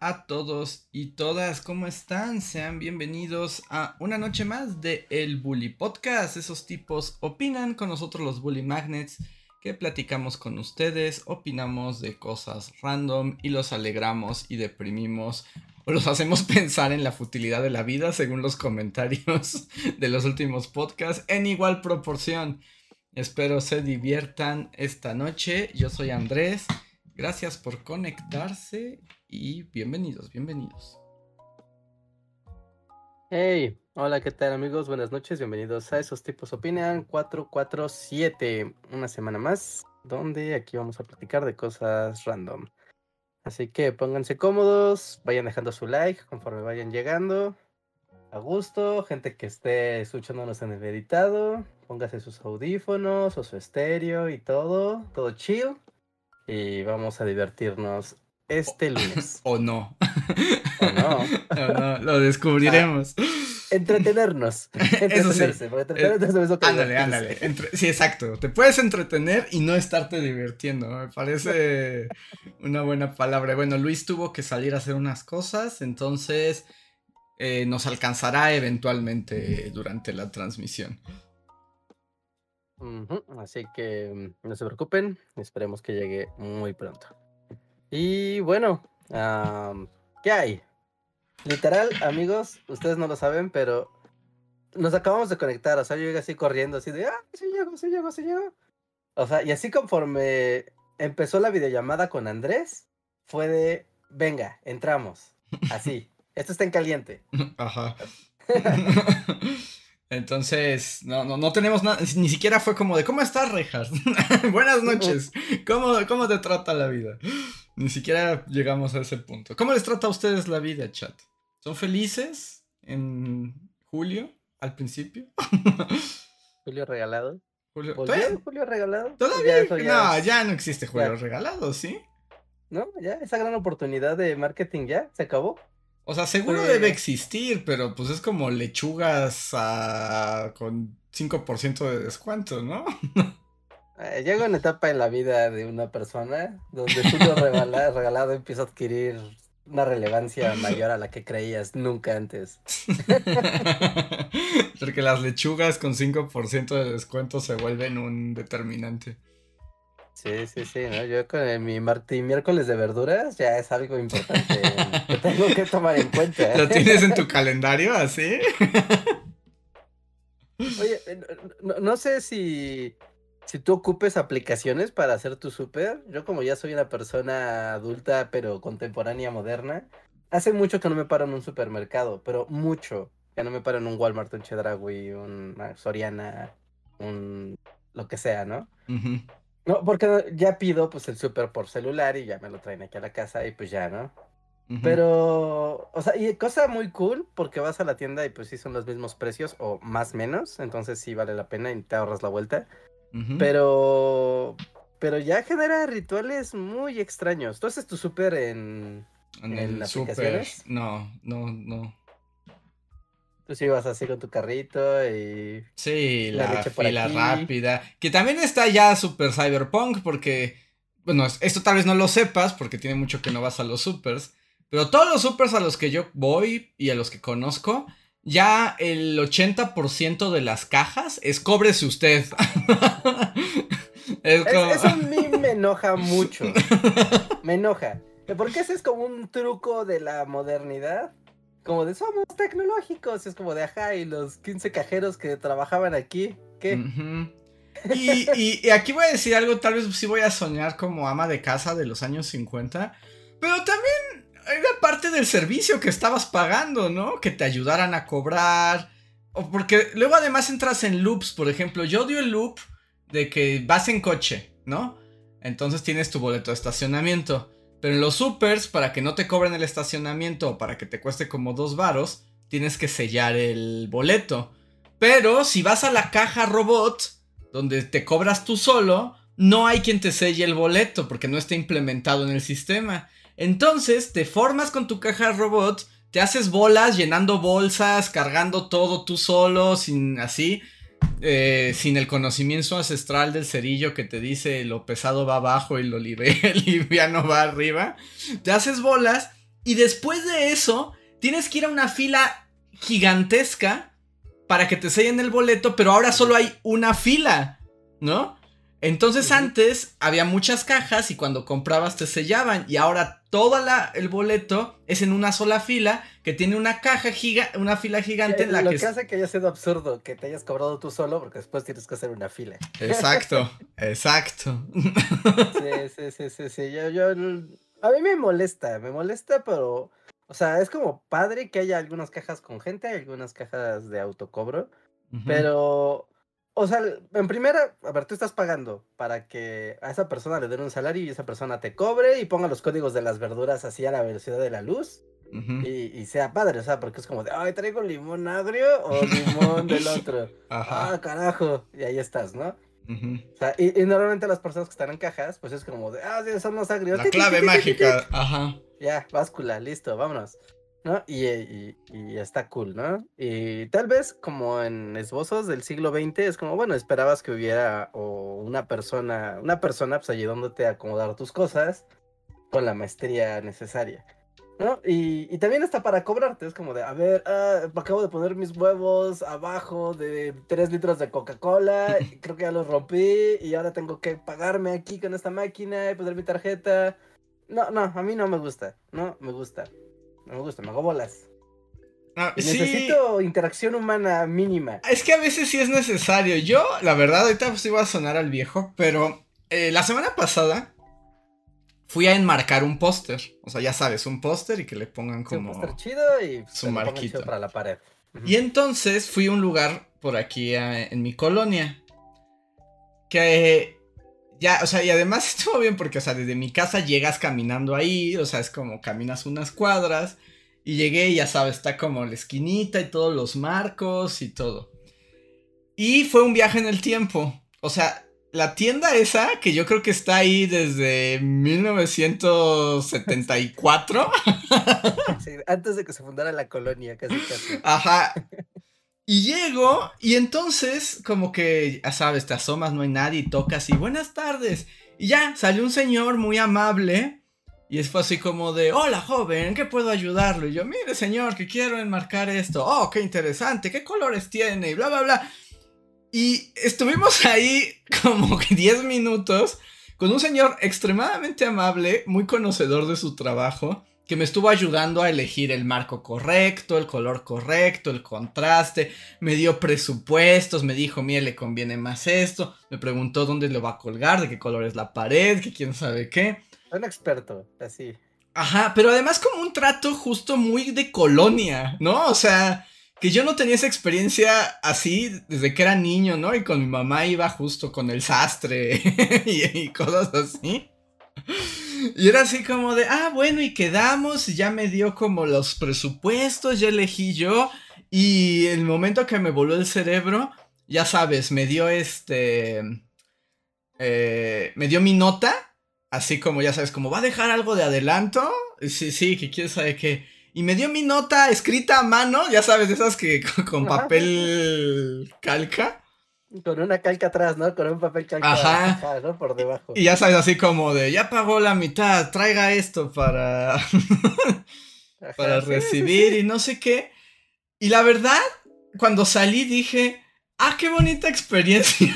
A todos y todas, ¿cómo están? Sean bienvenidos a una noche más de El Bully Podcast. Esos tipos opinan con nosotros los Bully Magnets que platicamos con ustedes, opinamos de cosas random y los alegramos y deprimimos o los hacemos pensar en la futilidad de la vida según los comentarios de los últimos podcasts en igual proporción. Espero se diviertan esta noche. Yo soy Andrés. Gracias por conectarse y bienvenidos, bienvenidos. Hey, hola, ¿qué tal amigos? Buenas noches, bienvenidos a Esos Tipos Opinan 447, una semana más, donde aquí vamos a platicar de cosas random. Así que pónganse cómodos, vayan dejando su like conforme vayan llegando. A gusto, gente que esté escuchándonos en el editado, póngase sus audífonos o su estéreo y todo, todo chill y vamos a divertirnos este lunes. O no. O no. o no, lo descubriremos. Ah, entretenernos. Eso sí. Entretenerse, es lo que Ándale, ándale. Entre- Sí, exacto. Te puedes entretener y no estarte divirtiendo. Me parece una buena palabra. Bueno, Luis tuvo que salir a hacer unas cosas, entonces eh, nos alcanzará eventualmente durante la transmisión. Así que mm, no se preocupen, esperemos que llegue muy pronto. Y bueno, ¿qué hay? Literal, amigos, ustedes no lo saben, pero nos acabamos de conectar. O sea, yo llegué así corriendo, así de, ah, sí llego, sí llego, sí llego. O sea, y así conforme empezó la videollamada con Andrés, fue de, venga, entramos. Así, esto está en caliente. Ajá. Entonces, no, no, no tenemos nada, ni siquiera fue como de, ¿cómo estás, Rejas? Buenas noches, ¿Cómo, ¿cómo te trata la vida? Ni siquiera llegamos a ese punto. ¿Cómo les trata a ustedes la vida, chat? ¿Son felices en julio, al principio? Julio regalado. Julio, ¿Volvió ¿Todavía? el Julio regalado? ¿O todavía- ya no, ya no existe julio ya. regalado, ¿sí? ¿No? ¿Ya? ¿Esa gran oportunidad de marketing ya? ¿Se acabó? O sea, seguro debe existir, pero pues es como lechugas a- con 5% de descuento, ¿no? Eh, llega una etapa en la vida de una persona donde Julio regala- regalado empieza a adquirir una relevancia mayor a la que creías nunca antes. Porque las lechugas con 5% de descuento se vuelven un determinante. Sí, sí, sí, ¿no? Yo con el- mi miércoles de verduras ya es algo importante que tengo que tomar en cuenta. ¿Lo tienes en tu calendario así? Oye, eh, no, no- sé si, si tú ocupes aplicaciones para hacer tu súper. Yo como ya soy una persona adulta pero contemporánea moderna, hace mucho que no me paro en un supermercado, pero mucho. Que no me paro en un Walmart, un Chedraui, un ah, Soriana, un lo que sea, ¿no? Ujú. No, porque ya pido pues el súper por celular y ya me lo traen aquí a la casa y pues ya, ¿no? Pero, o sea, y cosa muy cool porque vas a la tienda y pues sí son los mismos precios o más menos, entonces sí vale la pena y te ahorras la vuelta. Pero, pero ya genera rituales muy extraños. ¿Tú haces tu súper en, en en el súper. aplicaciones? No, no, no. Tú sí vas así con tu carrito y Sí, La la, fila aquí. rápida. Que también está ya super cyberpunk porque, bueno, es- esto tal vez no lo sepas porque tiene mucho que no vas a los supers. Pero todos los supers a los que yo voy y a los que conozco, ya el 80% de las cajas es cóbrese usted. es Es- como... eso a mí me enoja mucho. Me enoja. Porque ese es como un truco de la modernidad. Como de somos tecnológicos. Es como de ajá, y los 15 cajeros que trabajaban aquí. ¿Qué? Y- y aquí voy a decir algo, tal vez sí voy a soñar como ama de casa de los años 50, pero también era parte del servicio que estabas pagando, ¿no? Que te ayudaran a cobrar. O porque luego además entras en loops, por ejemplo, yo odio el loop de que vas en coche, ¿no? Entonces tienes tu boleto de estacionamiento. Pero en los supers, para que no te cobren el estacionamiento o para que te cueste como dos varos, tienes que sellar el boleto. Pero si vas a la caja robot, donde te cobras tú solo, no hay quien te selle el boleto porque no está implementado en el sistema. Entonces te formas con tu caja robot, te haces bolas llenando bolsas, cargando todo tú solo, sin así, eh, sin el conocimiento ancestral del cerillo que te dice lo pesado va abajo y lo liviano va arriba. Te haces bolas y después de eso tienes que ir a una fila gigantesca para que te sellen el boleto, pero ahora solo hay una fila, ¿no? Entonces antes había muchas cajas y cuando comprabas te sellaban y ahora todo el boleto es en una sola fila que tiene una caja giga, una fila gigante en la lo que... que hace que haya sido absurdo que te hayas cobrado tú solo porque después tienes que hacer una fila. Exacto, exacto. Sí, sí, sí, sí, sí. Yo, yo, a mí me molesta, me molesta, pero, o sea, es como padre que haya algunas cajas con gente, algunas cajas de autocobro, pero o sea, en primera, a ver, tú estás pagando para que a esa persona le den un salario y esa persona te cobre y ponga los códigos de las verduras así a la velocidad de la luz. y, sea padre, o sea, porque es como de, ay, traigo limón agrio o limón del otro. Ah, carajo. Y ahí estás, ¿no? O sea, y, normalmente las personas que están en cajas, pues es como de, ah, sí, son los agrios. La clave mágica, ajá. Ya, báscula, listo, vámonos. ¿No? Y, está cool, ¿no? Y tal vez como en esbozos del siglo XX es como, bueno, esperabas que hubiera o una persona, una persona pues ayudándote a acomodar tus cosas con la maestría necesaria, ¿no? Y, también está para cobrarte, es como de, a ver, ah, acabo de poner mis huevos abajo de 3 litros de Coca-Cola, creo que ya los rompí y ahora tengo que pagarme aquí con esta máquina y poner mi tarjeta. No, no, a mí no me gusta, no me gusta. No me gusta, me hago bolas. Ah, Necesito interacción humana mínima. Es que a veces sí es necesario. Yo, la verdad, ahorita pues iba a sonar al viejo, pero eh, la semana pasada fui a enmarcar un póster. O sea, ya sabes, un póster y que le pongan como. un póster chido y su marquito para la pared. Y entonces fui a un lugar por aquí en mi colonia. Que ya, o sea, y además estuvo bien porque, o sea, desde mi casa llegas caminando ahí, o sea, es como caminas unas cuadras. Y llegué, ya sabes, está como la esquinita y todos los marcos y todo. Y fue un viaje en el tiempo. O sea, la tienda esa, que yo creo que está ahí desde 1974. Sí, antes de que se fundara la colonia, casi casi. Ajá. Y llego y entonces como que, ya sabes, te asomas, no hay nadie y tocas y buenas tardes. Y ya, salió un señor muy amable y fue así como de, hola joven, ¿qué puedo ayudarlo? Y yo, mire señor, que quiero enmarcar esto. Oh, qué interesante, ¿qué colores tiene? Y bla, bla, bla. Y estuvimos ahí como que 10 minutos con un señor extremadamente amable, muy conocedor de su trabajo que me estuvo ayudando a elegir el marco correcto, el color correcto, el contraste, me dio presupuestos, me dijo, mire, le conviene más esto, me preguntó dónde lo va a colgar, de qué color es la pared, que quién sabe qué. Un experto, así. Ajá, pero además como un trato justo muy de colonia, ¿no? O sea, que yo no tenía esa experiencia así desde que era niño, ¿no? Y con mi mamá iba justo con el sastre y cosas así. Y era así como de, ah, bueno, y quedamos, y ya me dio como los presupuestos, ya elegí yo, y el momento que me voló el cerebro, ya sabes, me dio este, eh, me dio mi nota, así como, ya sabes, como va a dejar algo de adelanto, sí, sí, que quién sabe qué, y me dio mi nota escrita a mano, ya sabes, esas que con papel calca. Con una calca atrás, ¿no? Con un papel calca Ajá. ¿no? Por debajo. Y ya sabes, así como de, ya pagó la mitad, traiga esto para, para recibir y no sé qué. Y la verdad, cuando salí dije, ah, qué bonita experiencia.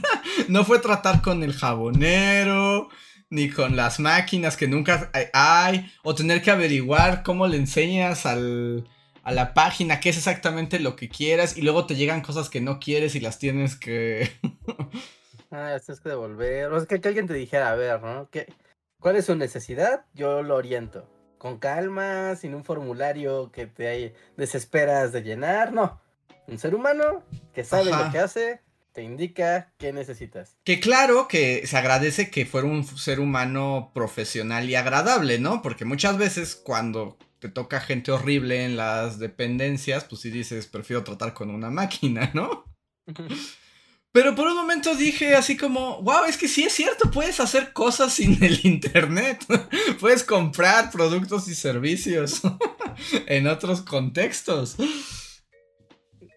no fue tratar con el jabonero, ni con las máquinas que nunca hay, o tener que averiguar cómo le enseñas al a la página qué es exactamente lo que quieras y luego te llegan cosas que no quieres y las tienes que... ah, tienes que devolver. O sea, que, alguien te dijera, a ver, ¿no? ¿Qué, ¿Cuál es su necesidad? Yo lo oriento. Con calma, sin un formulario que te desesperas de llenar, no. Un ser humano que sabe lo que hace, te indica qué necesitas. Que claro que se agradece que fuera un ser humano profesional y agradable, ¿no? Porque muchas veces cuando te toca gente horrible en las dependencias, pues sí dices, prefiero tratar con una máquina, ¿no? Pero por un momento dije así como, wow, es que sí es cierto, puedes hacer cosas sin el Internet. puedes comprar productos y servicios en otros contextos.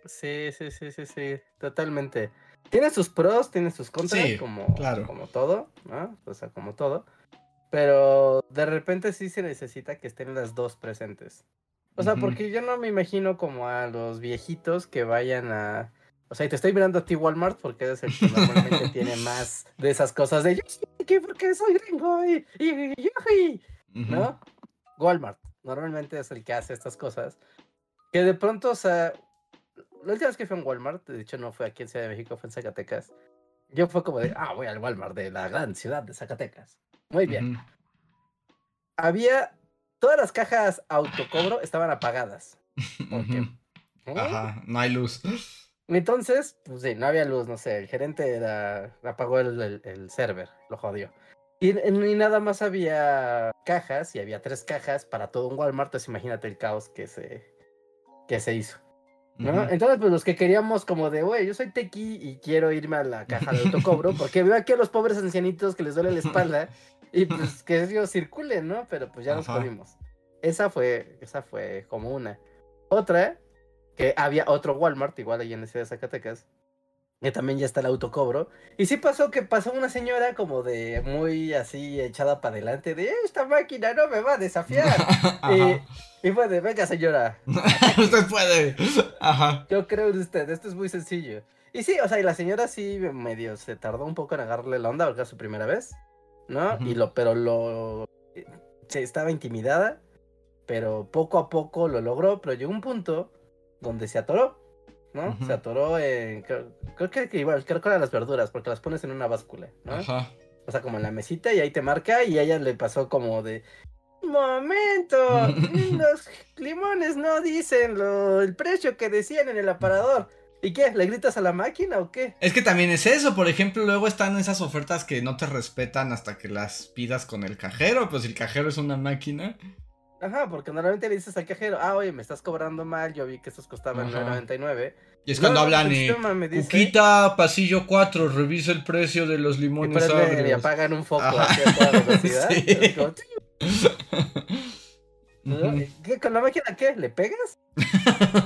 Sí, sí, sí, sí, sí, totalmente. Tiene sus pros, tiene sus contras, como, como todo, ¿no? O sea, como todo. Pero de repente sí se necesita que estén las dos presentes. O sea, porque yo no me imagino como a los viejitos que vayan a o sea, y te estoy mirando a ti, Walmart, porque eres el que normalmente tiene más de esas cosas de yo sí, porque soy gringo y, y, ¿no? Walmart, normalmente es el que hace estas cosas. Que de pronto, o sea, la última vez que fui a Walmart, de hecho no fue aquí en Ciudad de México, fue en Zacatecas. Yo fue como de, ah, voy al Walmart de la gran ciudad de Zacatecas. Muy bien. Había, todas las cajas autocobro estaban apagadas. Porque, Ajá, no hay luz. Entonces, pues sí, no había luz, no sé, el gerente era, apagó el, el, server, lo jodió. Y, y, nada más había cajas, y había tres cajas para todo un Walmart, entonces imagínate el caos que se, que se hizo. ¿no? Entonces, pues los que queríamos como de, güey, yo soy tequi y quiero irme a la caja de autocobro, porque veo aquí a los pobres ancianitos que les duele la espalda, y pues que ellos circulen, ¿no? Pero pues ya nos jodimos. Esa fue, esa fue como una. Otra que había otro Walmart, igual ahí en la ciudad de Zacatecas, que también ya está el autocobro. Y sí pasó que pasó una señora como de muy así echada para adelante, de esta máquina no me va a desafiar. y, fue de, venga señora. usted puede. Ajá. Yo creo en usted, esto es muy sencillo. Y sí, o sea, y la señora sí medio se tardó un poco en agarrarle la onda porque era su primera vez, ¿no? Y lo, pero lo... Se estaba intimidada, pero poco a poco lo logró, pero llegó un punto donde se atoró, ¿no? Se atoró en. Creo, que, igual, creo que eran las verduras, porque las pones en una báscula, ¿no? Ajá. O sea, como en la mesita y ahí te marca y a ella le pasó como de. Momento, los limones no dicen lo, el precio que decían en el aparador. ¿Y qué? ¿Le gritas a la máquina o qué? Es que también es eso, por ejemplo, luego están esas ofertas que no te respetan hasta que las pidas con el cajero, pues si el cajero es una máquina. Ajá, porque normalmente le dices al cajero, ah, oye, me estás cobrando mal, yo vi que estos costaban 9.99. Y es cuando hablan y Cuquita, pasillo 4, revisa el precio de los limones y, y apagan un foco a toda velocidad. ¿Qué, ¿Con la máquina qué? ¿Le pegas?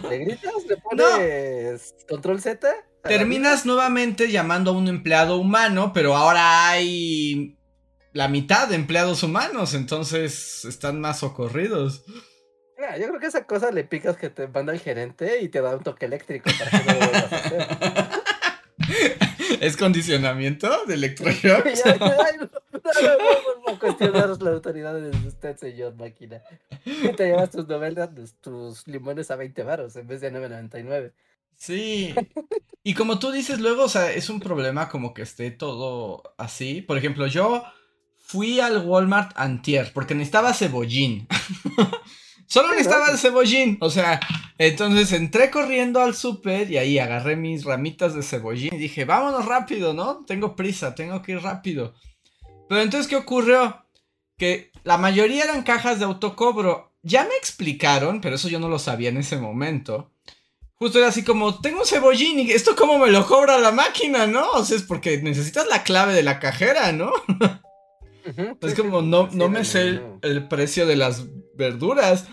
¿Le gritas? ¿Le pones control Z? Terminas nuevamente llamando a un empleado humano, pero ahora hay la mitad de empleados humanos, entonces están más socorridos. yo creo que esa cosa le picas que te manda el gerente y te da un toque eléctrico para que no lo vuelvas a hacer. ¿Es condicionamiento de electroshock? no, no, no, cuestionar la autoridad de usted, señor máquina. te llevas tus novelas, tus limones a 20 varos en vez de 9.99. Sí. Y como tú dices luego, o sea, es un problema como que esté todo así. Por ejemplo, yo fui al Walmart antier porque necesitaba cebollín. Solo necesitaba el cebollín. O sea, entonces entré corriendo al súper y ahí agarré mis ramitas de cebollín y dije, vámonos rápido, ¿no? Tengo prisa, tengo que ir rápido. Pero entonces, ¿qué ocurrió? Que la mayoría eran cajas de autocobro. Ya me explicaron, pero eso yo no lo sabía en ese momento. Justo era así como, tengo un cebollín y esto cómo me lo cobra la máquina, ¿no? O sea, es porque necesitas la clave de la cajera, ¿no? Es como, no, no me sé el, precio de las verduras.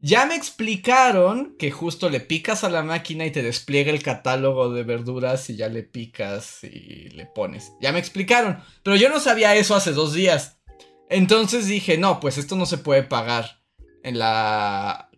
Ya me explicaron que justo le picas a la máquina y te despliega el catálogo de verduras y ya le picas y le pones. Ya me explicaron. Pero yo no sabía eso hace dos días. Entonces dije, no, pues esto no se puede pagar en la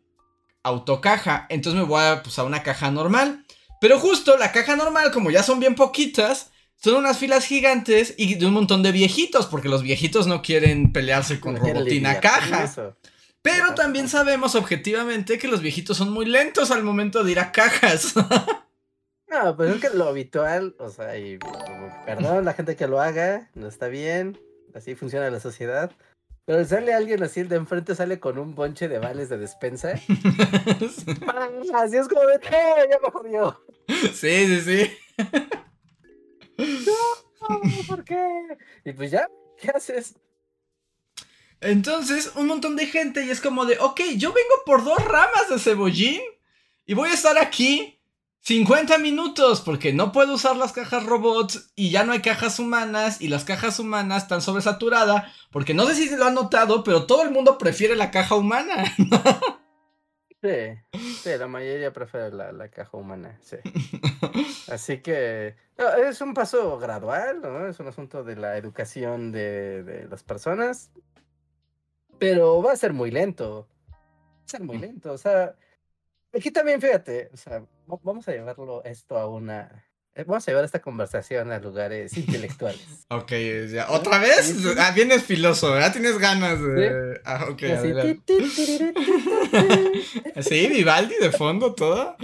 autocaja. Entonces me voy a, pues, a una caja normal. Pero justo la caja normal, como ya son bien poquitas, son unas filas gigantes y de un montón de viejitos, porque los viejitos no quieren pelearse con Robotina Caja. Pero también sabemos objetivamente que los viejitos son muy lentos al momento de ir a cajas. no, pues es que lo habitual, o sea, y perdón la gente que lo haga, no está bien, así funciona la sociedad. Pero sale alguien así, el de enfrente sale con un bonche de vales de despensa. así es como de, ya me jodió. Sí, sí, sí. No, ¿por qué? Y pues ya, ¿qué haces? Entonces, un montón de gente y es como de, ok, yo vengo por dos ramas de cebollín y voy a estar aquí 50 minutos porque no puedo usar las cajas robots y ya no hay cajas humanas y las cajas humanas están sobresaturadas porque no sé si se lo han notado, pero todo el mundo prefiere la caja humana. Sí, sí, la mayoría prefiere la, caja humana, sí. Así que es un paso gradual, ¿no? Es un asunto de la educación de, de las personas, pero va a ser muy lento. Va a ser muy mm. lento, o sea, aquí también fíjate, o sea, vamos a llevarlo esto a una eh, Vamos a llevar esta conversación a lugares intelectuales. ok, ya. ¿Otra vez? Ah, vienes filoso, ¿verdad? Tienes ganas de. Ah, ok. ¿Sí? ¿Vivaldi de fondo todo?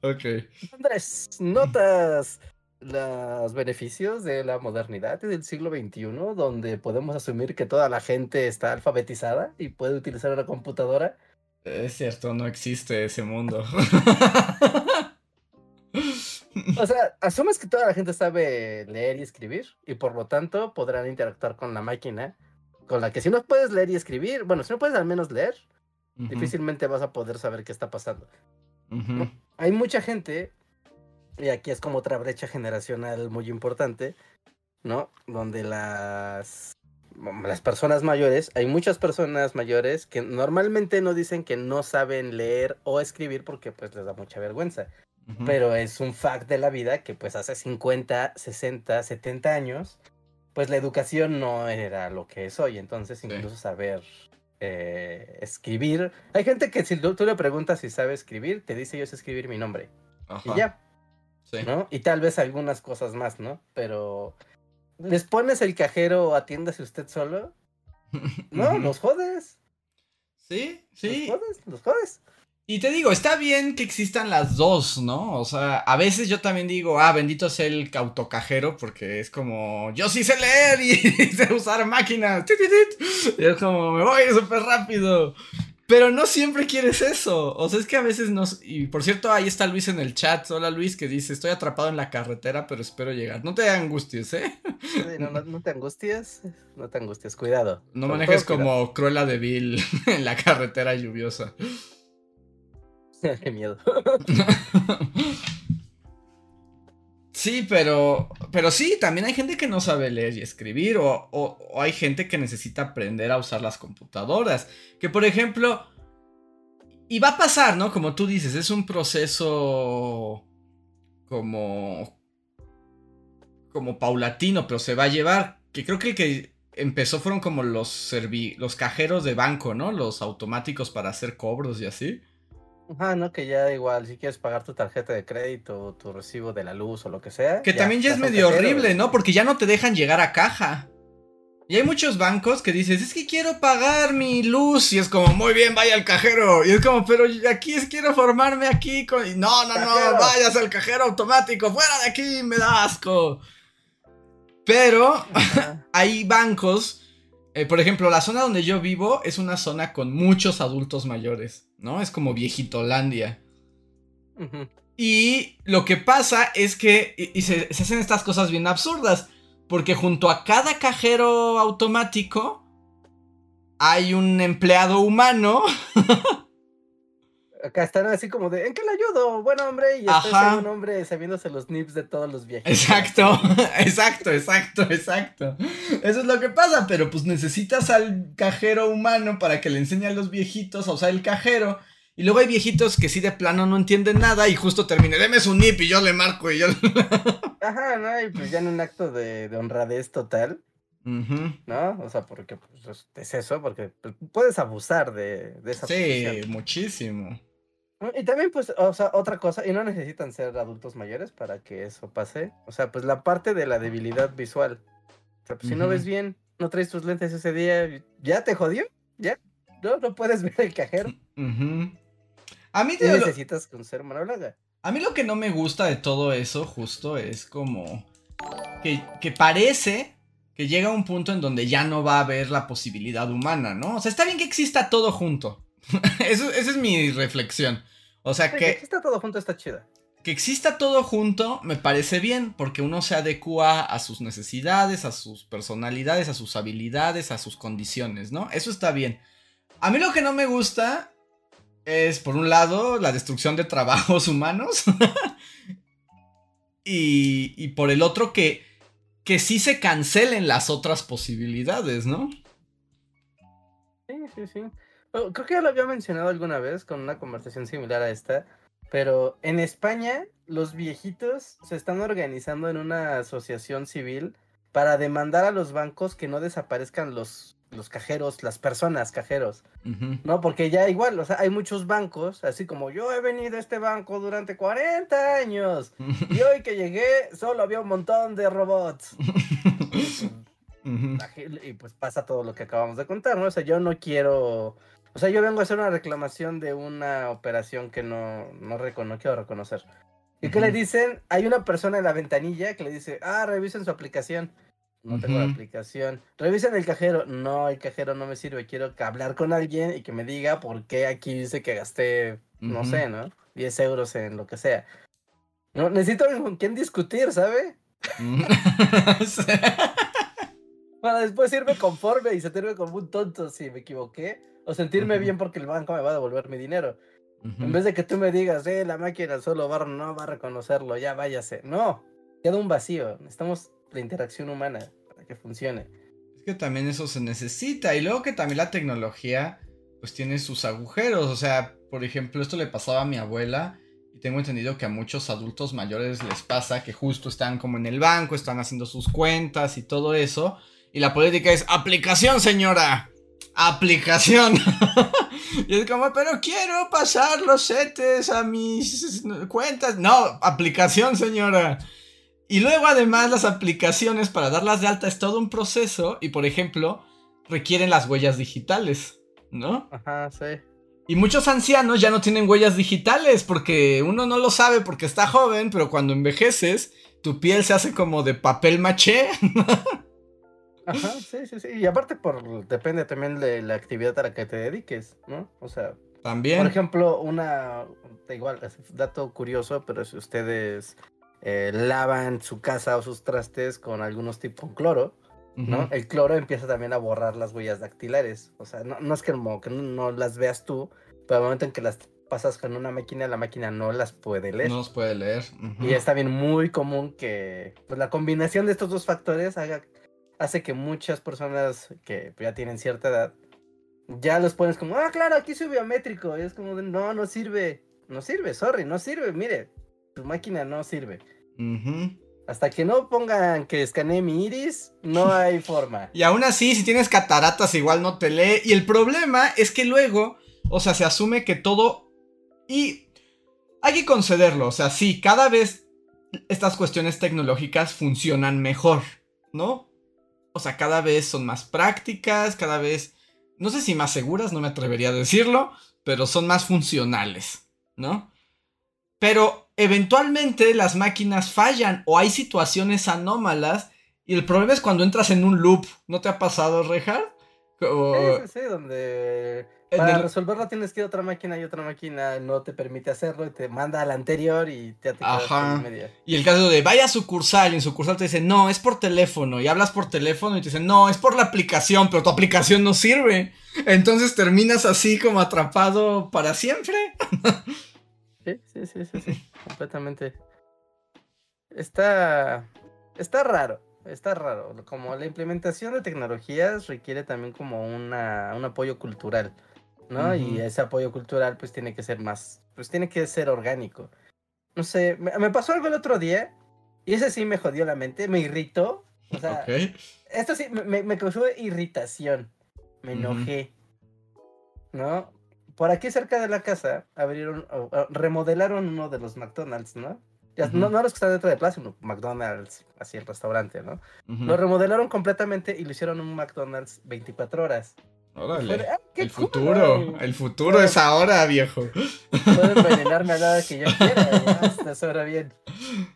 Ok. Andrés, ¿notas los beneficios de la modernidad y del siglo XXI, donde podemos asumir que toda la gente está alfabetizada y puede utilizar una computadora? Es cierto, no existe ese mundo. O sea, asumes que toda la gente sabe leer y escribir y por lo tanto podrán interactuar con la máquina con la que si no puedes leer y escribir, bueno, si no puedes al menos leer, difícilmente vas a poder saber qué está pasando. Hay mucha gente, y aquí es como otra brecha generacional muy importante, ¿no? Donde las, las personas mayores, hay muchas personas mayores que normalmente no dicen que no saben leer o escribir porque pues les da mucha vergüenza. Pero es un fact de la vida que pues hace 50, 60, 70 años, pues la educación no era lo que es hoy. Entonces incluso saber eh, escribir. Hay gente que si tú, le preguntas si sabe escribir, te dice yo sé escribir mi nombre. Y ya. ¿No? Y tal vez algunas cosas más, ¿no? Pero les pones el cajero atiéndase usted solo. No, los jodes. Sí, sí. Los jodes, los jodes. Y te digo, está bien que existan las dos, ¿no? O sea, a veces yo también digo, ah, bendito sea el autocajero, porque es como, yo sí sé leer y sé usar máquinas. Y es como, me voy súper rápido. Pero no siempre quieres eso. O sea, es que a veces nos. Y por cierto, ahí está Luis en el chat. Hola Luis, que dice: Estoy atrapado en la carretera, pero espero llegar. No te angusties, ¿eh? no, te angusties. No te angusties, cuidado. No manejes como Cruella de Vil en la carretera lluviosa. Qué miedo. sí, pero, pero sí, también hay gente que no sabe leer y escribir o, hay gente que necesita aprender a usar las computadoras. Que por ejemplo, y va a pasar, ¿no? Como tú dices, es un proceso como como paulatino, pero se va a llevar. Que creo que el que empezó fueron como los los cajeros de banco, ¿no? Los automáticos para hacer cobros y así. Ajá, no, que ya igual, si quieres pagar tu tarjeta de crédito o tu recibo de la luz o lo que sea. Que también ya es medio horrible, ¿no? Porque ya no te dejan llegar a caja. Y hay muchos bancos que dices, es que quiero pagar mi luz. Y es como, muy bien, vaya al cajero. Y es como, pero aquí es, quiero formarme aquí con. no, no, no, vayas al cajero automático, fuera de aquí, me da asco. Pero hay bancos. Eh, por ejemplo, la zona donde yo vivo es una zona con muchos adultos mayores. ¿no? Es como viejitolandia. Y lo que pasa es que y, se, hacen estas cosas bien absurdas. Porque junto a cada cajero automático hay un empleado humano acá están así como de, ¿en qué le ayudo? Bueno, hombre, y está un hombre sabiéndose los nips de todos los viajes. Exacto, exacto, exacto, exacto. Eso es lo que pasa, pero pues necesitas al cajero humano para que le enseñe a los viejitos a usar el cajero. Y luego hay viejitos que sí de plano no entienden nada y justo termine, deme su nip y yo le marco y yo... Ajá, ¿no? Y pues ya en un acto de, honradez total. ¿No? O sea, porque pues, es eso, porque pues, puedes abusar de, de esa Sí, muchísimo. Y también, pues, o sea, otra cosa, y no necesitan ser adultos mayores para que eso pase. O sea, pues la parte de la debilidad visual. O sea, pues, si no ves bien, no traes tus lentes ese día, ya te jodió, ya. No, no puedes ver el cajero. A mí te necesitas conocer A mí lo que no me gusta de todo eso, justo, es como que, que parece que llega un punto en donde ya no va a haber la posibilidad humana, ¿no? O sea, está bien que exista todo junto. Eso, esa es mi reflexión. O sea que. está todo junto, está chida. que exista todo junto me parece bien, porque uno se adecua a sus necesidades, a sus personalidades, a sus habilidades, a sus condiciones, ¿no? Eso está bien. A mí lo que no me gusta es, por un lado, la destrucción de trabajos humanos. y, y, por el otro, que, que sí se cancelen las otras posibilidades, ¿no? Sí, sí, sí. Oh, creo que ya lo había mencionado alguna vez con una conversación similar a esta, pero en España los viejitos se están organizando en una asociación civil para demandar a los bancos que no desaparezcan los, los cajeros, las personas cajeros, ¿no? Porque ya igual, o sea, hay muchos bancos, así como yo he venido a este banco durante 40 años y hoy que llegué solo había un montón de robots. y pues pasa todo lo que acabamos de contar, ¿no? O sea, yo no quiero o sea, yo vengo a hacer una reclamación de una operación que no, no, quiero reconocer. ¿Y qué le dicen? Hay una persona en la ventanilla que le dice, ah, revisen su aplicación. No tengo la aplicación. Revisen el cajero. No, el cajero no me sirve. Quiero hablar con alguien y que me diga por qué aquí dice que gasté, no sé, ¿no? 10 euros en lo que sea. No, necesito con quién discutir, ¿sabe? Para después irme conforme y sentirme como un tonto si me equivoqué o sentirme bien porque el banco me va a devolver mi dinero. En vez de que tú me digas, eh, la máquina solo va, no va a reconocerlo, ya váyase. No, queda un vacío. Necesitamos la interacción humana para que funcione. Es que también eso se necesita. Y luego que también la tecnología, pues tiene sus agujeros. O sea, por ejemplo, esto le pasaba a mi abuela. Y tengo entendido que a muchos adultos mayores les pasa que justo están como en el banco, están haciendo sus cuentas y todo eso. Y la política es aplicación, señora aplicación. y es como, pero quiero pasar los setes a mis cuentas. No, aplicación, señora. Y luego además las aplicaciones para darlas de alta es todo un proceso y por ejemplo requieren las huellas digitales, ¿no? Ajá, sí. Y muchos ancianos ya no tienen huellas digitales porque uno no lo sabe porque está joven, pero cuando envejeces tu piel se hace como de papel maché. Ajá, sí, sí, sí. Y aparte por depende también de la actividad a la que te dediques, ¿no? O sea, también. Por ejemplo, una igual, dato curioso, pero si ustedes eh, lavan su casa o sus trastes con algunos tipos con cloro, ¿no? El cloro empieza también a borrar las huellas dactilares. O sea, no, es que, que no, las veas tú, pero al momento en que las pasas con una máquina, la máquina no las puede leer. No las puede leer. Y es también muy común que pues, la combinación de estos dos factores haga hace que muchas personas que ya tienen cierta edad ya los pones como, ah, claro, aquí soy biométrico. Y es como, no, no sirve. No sirve, sorry, no sirve. Mire, tu máquina no sirve. Hasta que no pongan que escanee mi iris, no hay forma. y aún así, si tienes cataratas, igual no te lee. Y el problema es que luego, o sea, se asume que todo. Y hay que concederlo. O sea, sí, cada vez estas cuestiones tecnológicas funcionan mejor, ¿no? O sea, cada vez son más prácticas, cada vez, no sé si más seguras, no me atrevería a decirlo, pero son más funcionales, ¿no? Pero eventualmente las máquinas fallan o hay situaciones anómalas y el problema es cuando entras en un loop. ¿No te ha pasado, Rehard? Sí, sí, sí, donde para resolverlo tienes que ir a otra máquina y otra máquina no te permite hacerlo y te manda a la anterior y te, te Ajá. Media. Y el caso de vaya a sucursal y en sucursal te dice no, es por teléfono y hablas por teléfono y te dicen no, es por la aplicación, pero tu aplicación no sirve. Entonces terminas así como atrapado para siempre. sí, sí, sí, sí, sí, completamente. Está, está raro. Está raro, como la implementación de tecnologías requiere también como una, un apoyo cultural. ¿No? Y ese apoyo cultural pues tiene que ser más, pues tiene que ser orgánico. No sé, me, pasó algo el otro día y ese sí me jodió la mente, me irritó. O sea, esto sí me, me, causó irritación, me enojé, ¿no? Por aquí cerca de la casa abrieron, remodelaron uno de los McDonald's, ¿no? no, no los que están dentro de Plaza, sino McDonald's, así el restaurante, ¿no? Lo remodelaron completamente y lo hicieron un McDonald's 24 horas. Órale. Ah, el futuro, el futuro es ahora, viejo. Puedo envenenarme a la que yo quiera, ya sobra bien.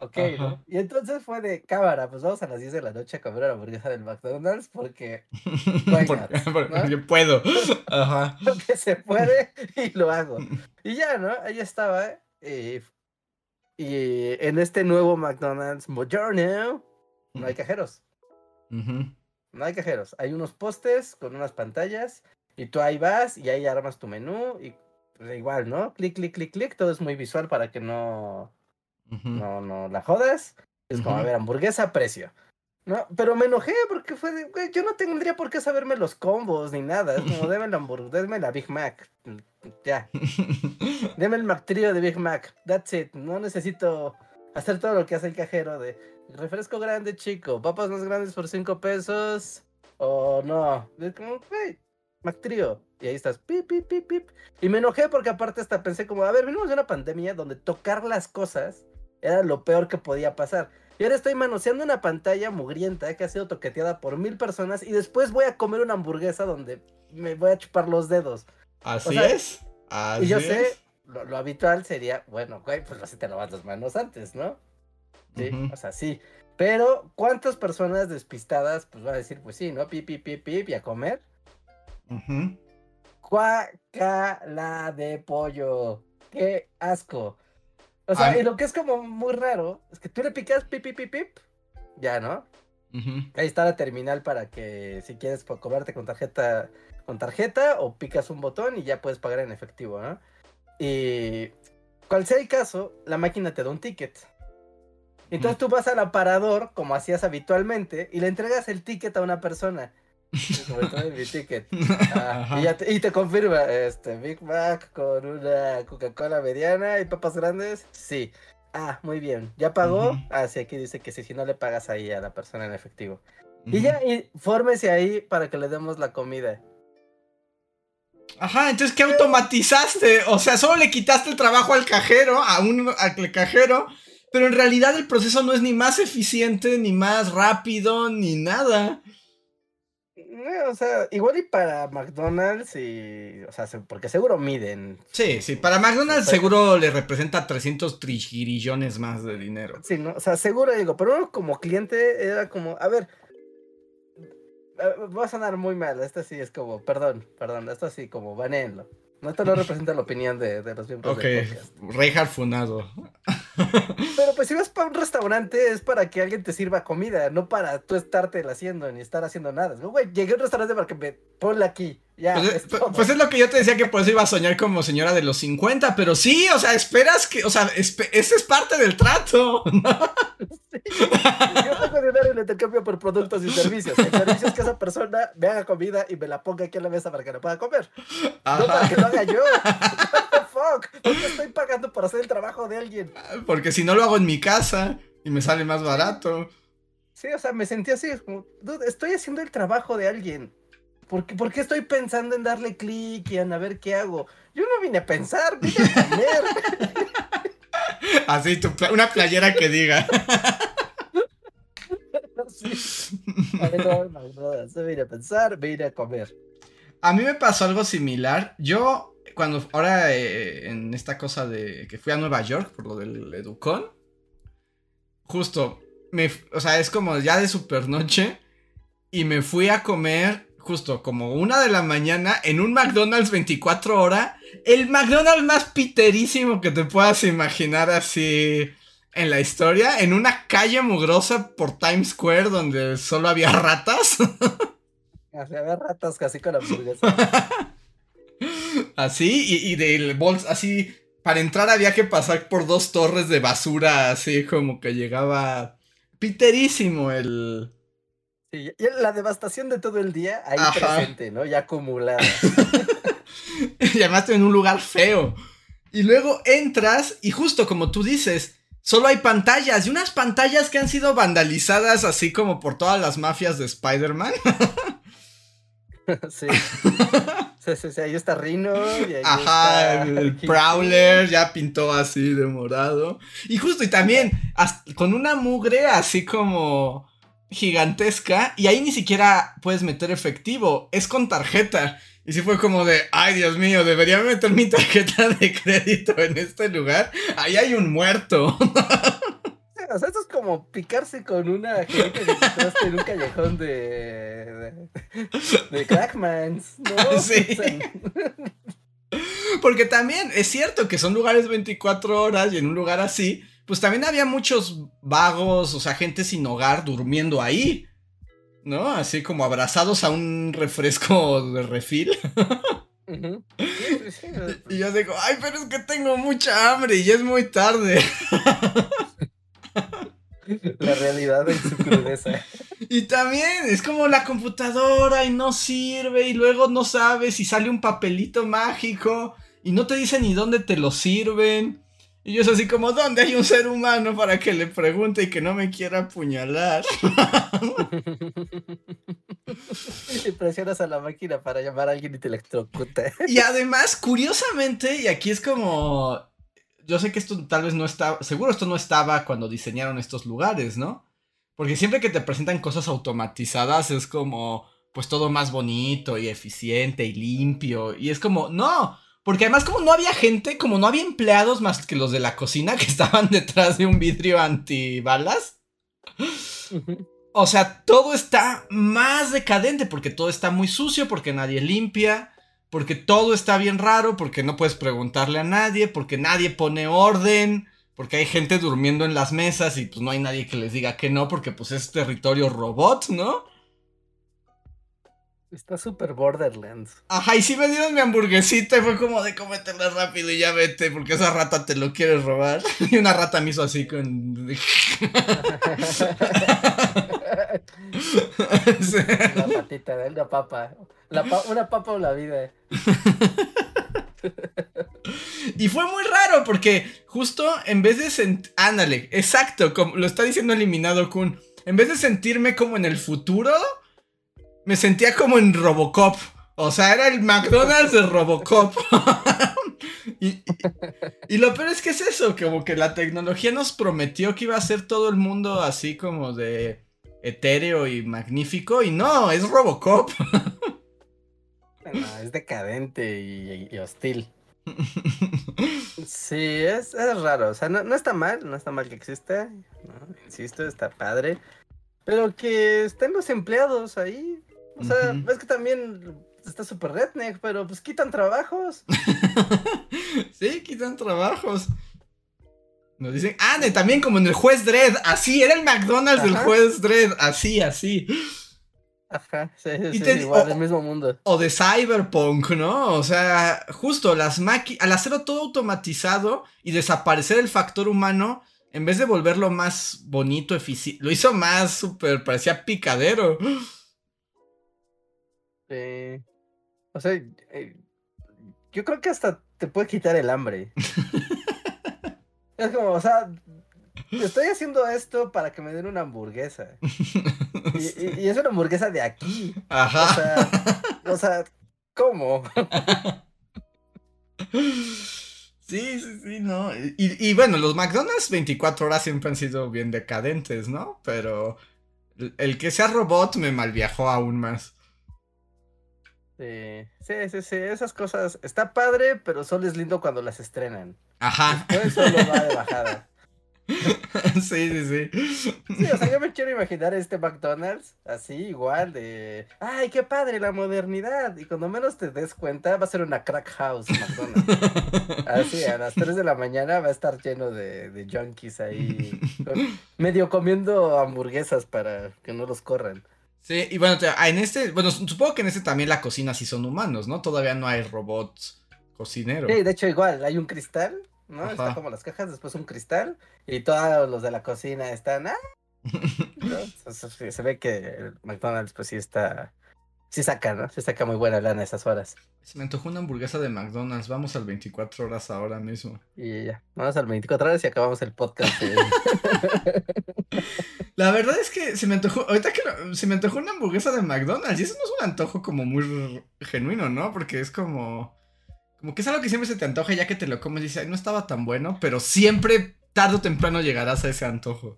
Ok, ¿no? Y entonces fue de cámara, pues vamos a las 10 de la noche a comer la hamburguesa del McDonald's porque. porque, puedo. Ajá. porque se puede y lo hago. Y ya, ¿no? Ahí estaba, ¿eh? Y en este nuevo McDonald's Moderno no hay cajeros. No hay cajeros. Hay unos postes con unas pantallas y tú ahí vas y ahí armas tu menú y pues, igual, ¿no? Clic, clic, clic, clic. Todo es muy visual para que no, no, no la jodas. Es como, a ver, hamburguesa, precio. No, pero me enojé porque fue de, güey, yo no tendría por qué saberme los combos ni nada. Es como, deme la hamburguesa, deme la Big Mac. Ya. deme el Mac Trio de Big Mac. That's it. No necesito hacer todo lo que hace el cajero de refresco grande, chico, papas más grandes por cinco pesos. O no. Es como, güey, Mac Trio. Y ahí estás, pip, pip, pip, pip. Y me enojé porque aparte hasta pensé como, a ver, venimos de una pandemia donde tocar las cosas era lo peor que podía pasar. Y ahora estoy manoseando una pantalla mugrienta que ha sido toqueteada por mil personas y después voy a comer una hamburguesa donde me voy a chupar los dedos. Así es. y yo sé, lo, habitual sería, bueno, güey, pues así te lavas las manos antes, ¿no? Sí, o sea, sí. Pero, ¿cuántas personas despistadas, pues va a decir, pues sí, ¿no? Pip, pip, pip, pip, y a comer? Uh de pollo. ¡Qué asco! O sea, y lo que es como muy raro es que tú le picas pip, pip, pip, pip, ya, ¿no? Ahí está la terminal para que si quieres cobrarte con tarjeta, con tarjeta o picas un botón y ya puedes pagar en efectivo, ¿no? Y cual sea el caso, la máquina te da un ticket. Entonces tú vas al aparador, como hacías habitualmente, y le entregas el ticket a una persona. mi ticket. Ah, y, te, confirma, este, Big Mac con una Coca-Cola mediana y papas grandes. Sí. Ah, muy bien. ¿Ya pagó? Ah, sí, aquí dice que sí, si no le pagas ahí a la persona en efectivo. Y ya, y fórmese ahí para que le demos la comida. Ajá, entonces ¿qué automatizaste? O sea, solo le quitaste el trabajo al cajero, a un al cajero, pero en realidad el proceso no es ni más eficiente, ni más rápido, ni nada. Eh, o sea, igual y para McDonald's y, o sea, porque seguro miden. Sí, sí, para McDonald's seguro le representa 300 trillones más de dinero. Sí, ¿no? O sea, seguro digo, pero uno como cliente era como, a ver, va a sonar muy mal, esto sí es como, perdón, perdón, esto sí como, baneenlo. No, esto no representa la opinión de, de los miembros del podcast. Funado. Pero pues si vas para un restaurante es para que alguien te sirva comida, no para tú estarte haciendo ni estar haciendo nada. Güey, llegué a un restaurante para que me ponla aquí. Ya, pues, es, pues, es lo que yo te decía que por eso iba a soñar como señora de los 50, pero sí, o sea, esperas que, o sea, ese es parte del trato. Sí. Yo tengo dinero en intercambio por productos y servicios. El servicio es que esa persona me haga comida y me la ponga aquí en la mesa para que la pueda comer. No para que lo haga yo. What the fuck? ¿Por qué estoy pagando por hacer el trabajo de alguien? Porque si no lo hago en mi casa y me sale más barato. Sí, o sea, me sentí así, como, dude, estoy haciendo el trabajo de alguien. ¿Por qué, estoy pensando en darle clic y en a ver qué hago? Yo no vine a pensar, vine a comer. Así, una playera que diga. sí. no, no, no, vine a pensar, vine a comer. A mí me pasó algo similar. Yo, cuando ahora eh, en esta cosa de que fui a Nueva York por lo del Educon, justo, me, o sea, es como ya de supernoche y me fui a comer justo como una de la mañana en un McDonald's 24 horas. El McDonald's más piterísimo que te puedas imaginar así en la historia. En una calle mugrosa por Times Square donde solo había ratas. había ratas casi con hamburguesas. así, y, y del bols, así. Para entrar había que pasar por dos torres de basura, así como que llegaba piterísimo el, Sí, y la devastación de todo el día ahí presente, ¿no? Ya acumulada. y además en un lugar feo. Y luego entras y justo como tú dices, solo hay pantallas y unas pantallas que han sido vandalizadas así como por todas las mafias de Spider-Man. sí. sí, sí, sí, ahí está Rino. Y ahí Ajá, el, Prowler ya pintó así de morado. Y justo, y también con una mugre así como gigantesca y ahí ni siquiera puedes meter efectivo, es con tarjeta. Y si fue como de, ay Dios mío, debería meter mi tarjeta de crédito en este lugar. Ahí hay un muerto. O sea, esto es como picarse con una gente que en un callejón de. de, Crackmans, ¿no? Sí. Porque también es cierto que son lugares 24 horas y en un lugar así, pues también había muchos vagos, o sea, gente sin hogar durmiendo ahí. ¿No? Así como abrazados a un refresco de refil. y yo digo, ay, pero es que tengo mucha hambre y ya es muy tarde. La realidad en su crudeza. Y también es como la computadora y no sirve y luego no sabes si sale un papelito mágico y no te dicen ni dónde te lo sirven. Y yo es así como, ¿dónde hay un ser humano para que le pregunte y que no me quiera apuñalar? y presionas a la máquina para llamar a alguien y te electrocuta. y además, curiosamente, y aquí es como, yo sé que esto tal vez no estaba, seguro esto no estaba cuando diseñaron estos lugares, ¿no? Porque siempre que te presentan cosas automatizadas es como, pues todo más bonito y eficiente y limpio. Y es como, no, porque además como no había gente, como no había empleados más que los de la cocina que estaban detrás de un vidrio antibalas. O sea, todo está más decadente porque todo está muy sucio, porque nadie limpia, porque todo está bien raro, porque no puedes preguntarle a nadie, porque nadie pone orden, porque hay gente durmiendo en las mesas y pues no hay nadie que les diga que no, porque pues es territorio robot, ¿no? Está súper Borderlands. Ajá, y sí me dieron mi hamburguesita y fue como de cómetela rápido y ya vete, porque esa rata te lo quiere robar. Y una rata me hizo así con. La patita, de la papa. una papa o la vida. y fue muy raro porque justo en vez de sentir. Ándale, exacto, como lo está diciendo Eliminado Kun. En vez de sentirme como en el futuro me sentía como en Robocop. O sea, era el McDonald's de Robocop. y, lo peor es que es eso, como que la tecnología nos prometió que iba a ser todo el mundo así como de etéreo y magnífico. Y no, es Robocop. es decadente y, hostil. Sí, es, raro. O sea, no, está mal, no está mal que exista. Insisto, está padre. Pero que estén los empleados ahí. O sea, ves que también está súper redneck, pero pues quitan trabajos. sí, quitan trabajos. Nos dicen, ah, también como en el juez Dredd, así, era el McDonald's del juez Dredd, así, así. Ajá, sí, sí, igual, el mismo mundo. O de Cyberpunk, ¿no? O sea, justo las máquinas, al hacerlo todo automatizado y desaparecer el factor humano, en vez de volverlo más bonito, eficiente, lo hizo más súper, parecía picadero. Sí. O sea, eh, yo creo que hasta te puede quitar el hambre. es como, o sea, estoy haciendo esto para que me den una hamburguesa. Y, es una hamburguesa de aquí. Ajá. O sea, o sea ¿cómo? Sí, sí, sí, no. Y, y, bueno, los McDonald's 24 horas siempre han sido bien decadentes, ¿no? Pero el que sea robot me malviajó aún más. Sí, sí, sí, esas cosas. Está padre, pero solo es lindo cuando las estrenan. Ajá. Después solo va de bajada. sí, sí, sí. Sí, o sea, yo me quiero imaginar este McDonald's así, igual, de. ¡Ay, qué padre la modernidad! Y cuando menos te des cuenta, va a ser una crack house McDonald's. Así, a las 3 de la mañana va a estar lleno de, de junkies ahí, medio comiendo hamburguesas para que no los corran. Sí, y bueno, en este, bueno, supongo que en este también la cocina sí son humanos, ¿no? Todavía no hay robots cocineros. Sí, de hecho igual, hay un cristal, ¿no? Está como las cajas, después un cristal, y todos los de la cocina están, ¡ah! se, ve que McDonald's pues sí está Sí saca, ¿no? Se saca muy buena lana esas horas. Se me antojó una hamburguesa de McDonald's. Vamos al 24 horas ahora mismo. Y ya, vamos al 24 horas y acabamos el podcast. La verdad es que se me antojó, ahorita que se me antojó una hamburguesa de McDonald's. Y eso no es un antojo como muy genuino, ¿no? Porque es como... Como que es algo que siempre se te antoja ya que te lo comes y dices, no estaba tan bueno, pero siempre tarde o temprano llegarás a ese antojo.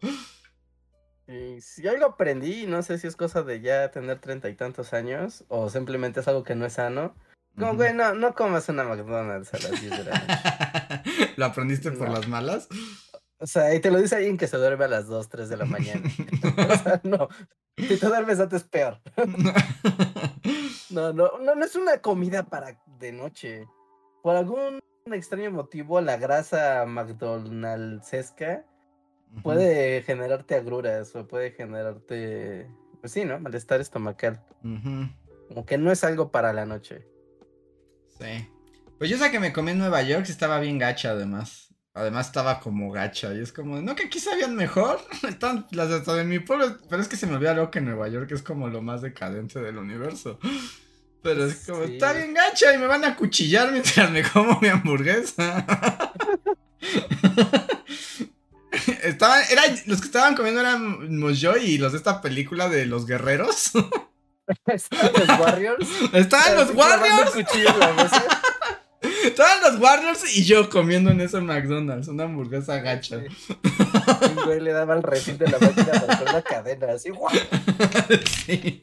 Y si algo aprendí, no sé si es cosa de ya tener treinta y tantos años o simplemente es algo que no es sano. Como, güey, no, no comas una McDonald's a las 10 de la noche. ¿Lo aprendiste por las malas? O sea, y te lo dice alguien que se duerme a las 2, 3 de la mañana. o sea, no. Si te duermes antes, peor. no, no, no, no es una comida para de noche. Por algún extraño motivo, la grasa McDonald'sesca puede generarte agruras o puede generarte, pues sí, ¿no? Malestar estomacal. Como que no es algo para la noche. Sí. Pues yo sé que me comí en Nueva York estaba bien gacha además. Además estaba como gacha y es como, no que aquí sabían mejor. Están las de mi pueblo, pero es que se me olvidó que Nueva York es como lo más decadente del universo. Pero es como, está bien gacha y me van a cuchillar mientras me como mi hamburguesa. estaban, los que estaban comiendo eran yo y los de esta película de los guerreros. ¿Estaban los Warriors? ¿Estaban los Warriors? Estaban los Warriors y yo comiendo en ese McDonald's, una hamburguesa gacha. Sí. güey le daba el refil de la máquina para hacer una cadena, así, ¡guau! Sí.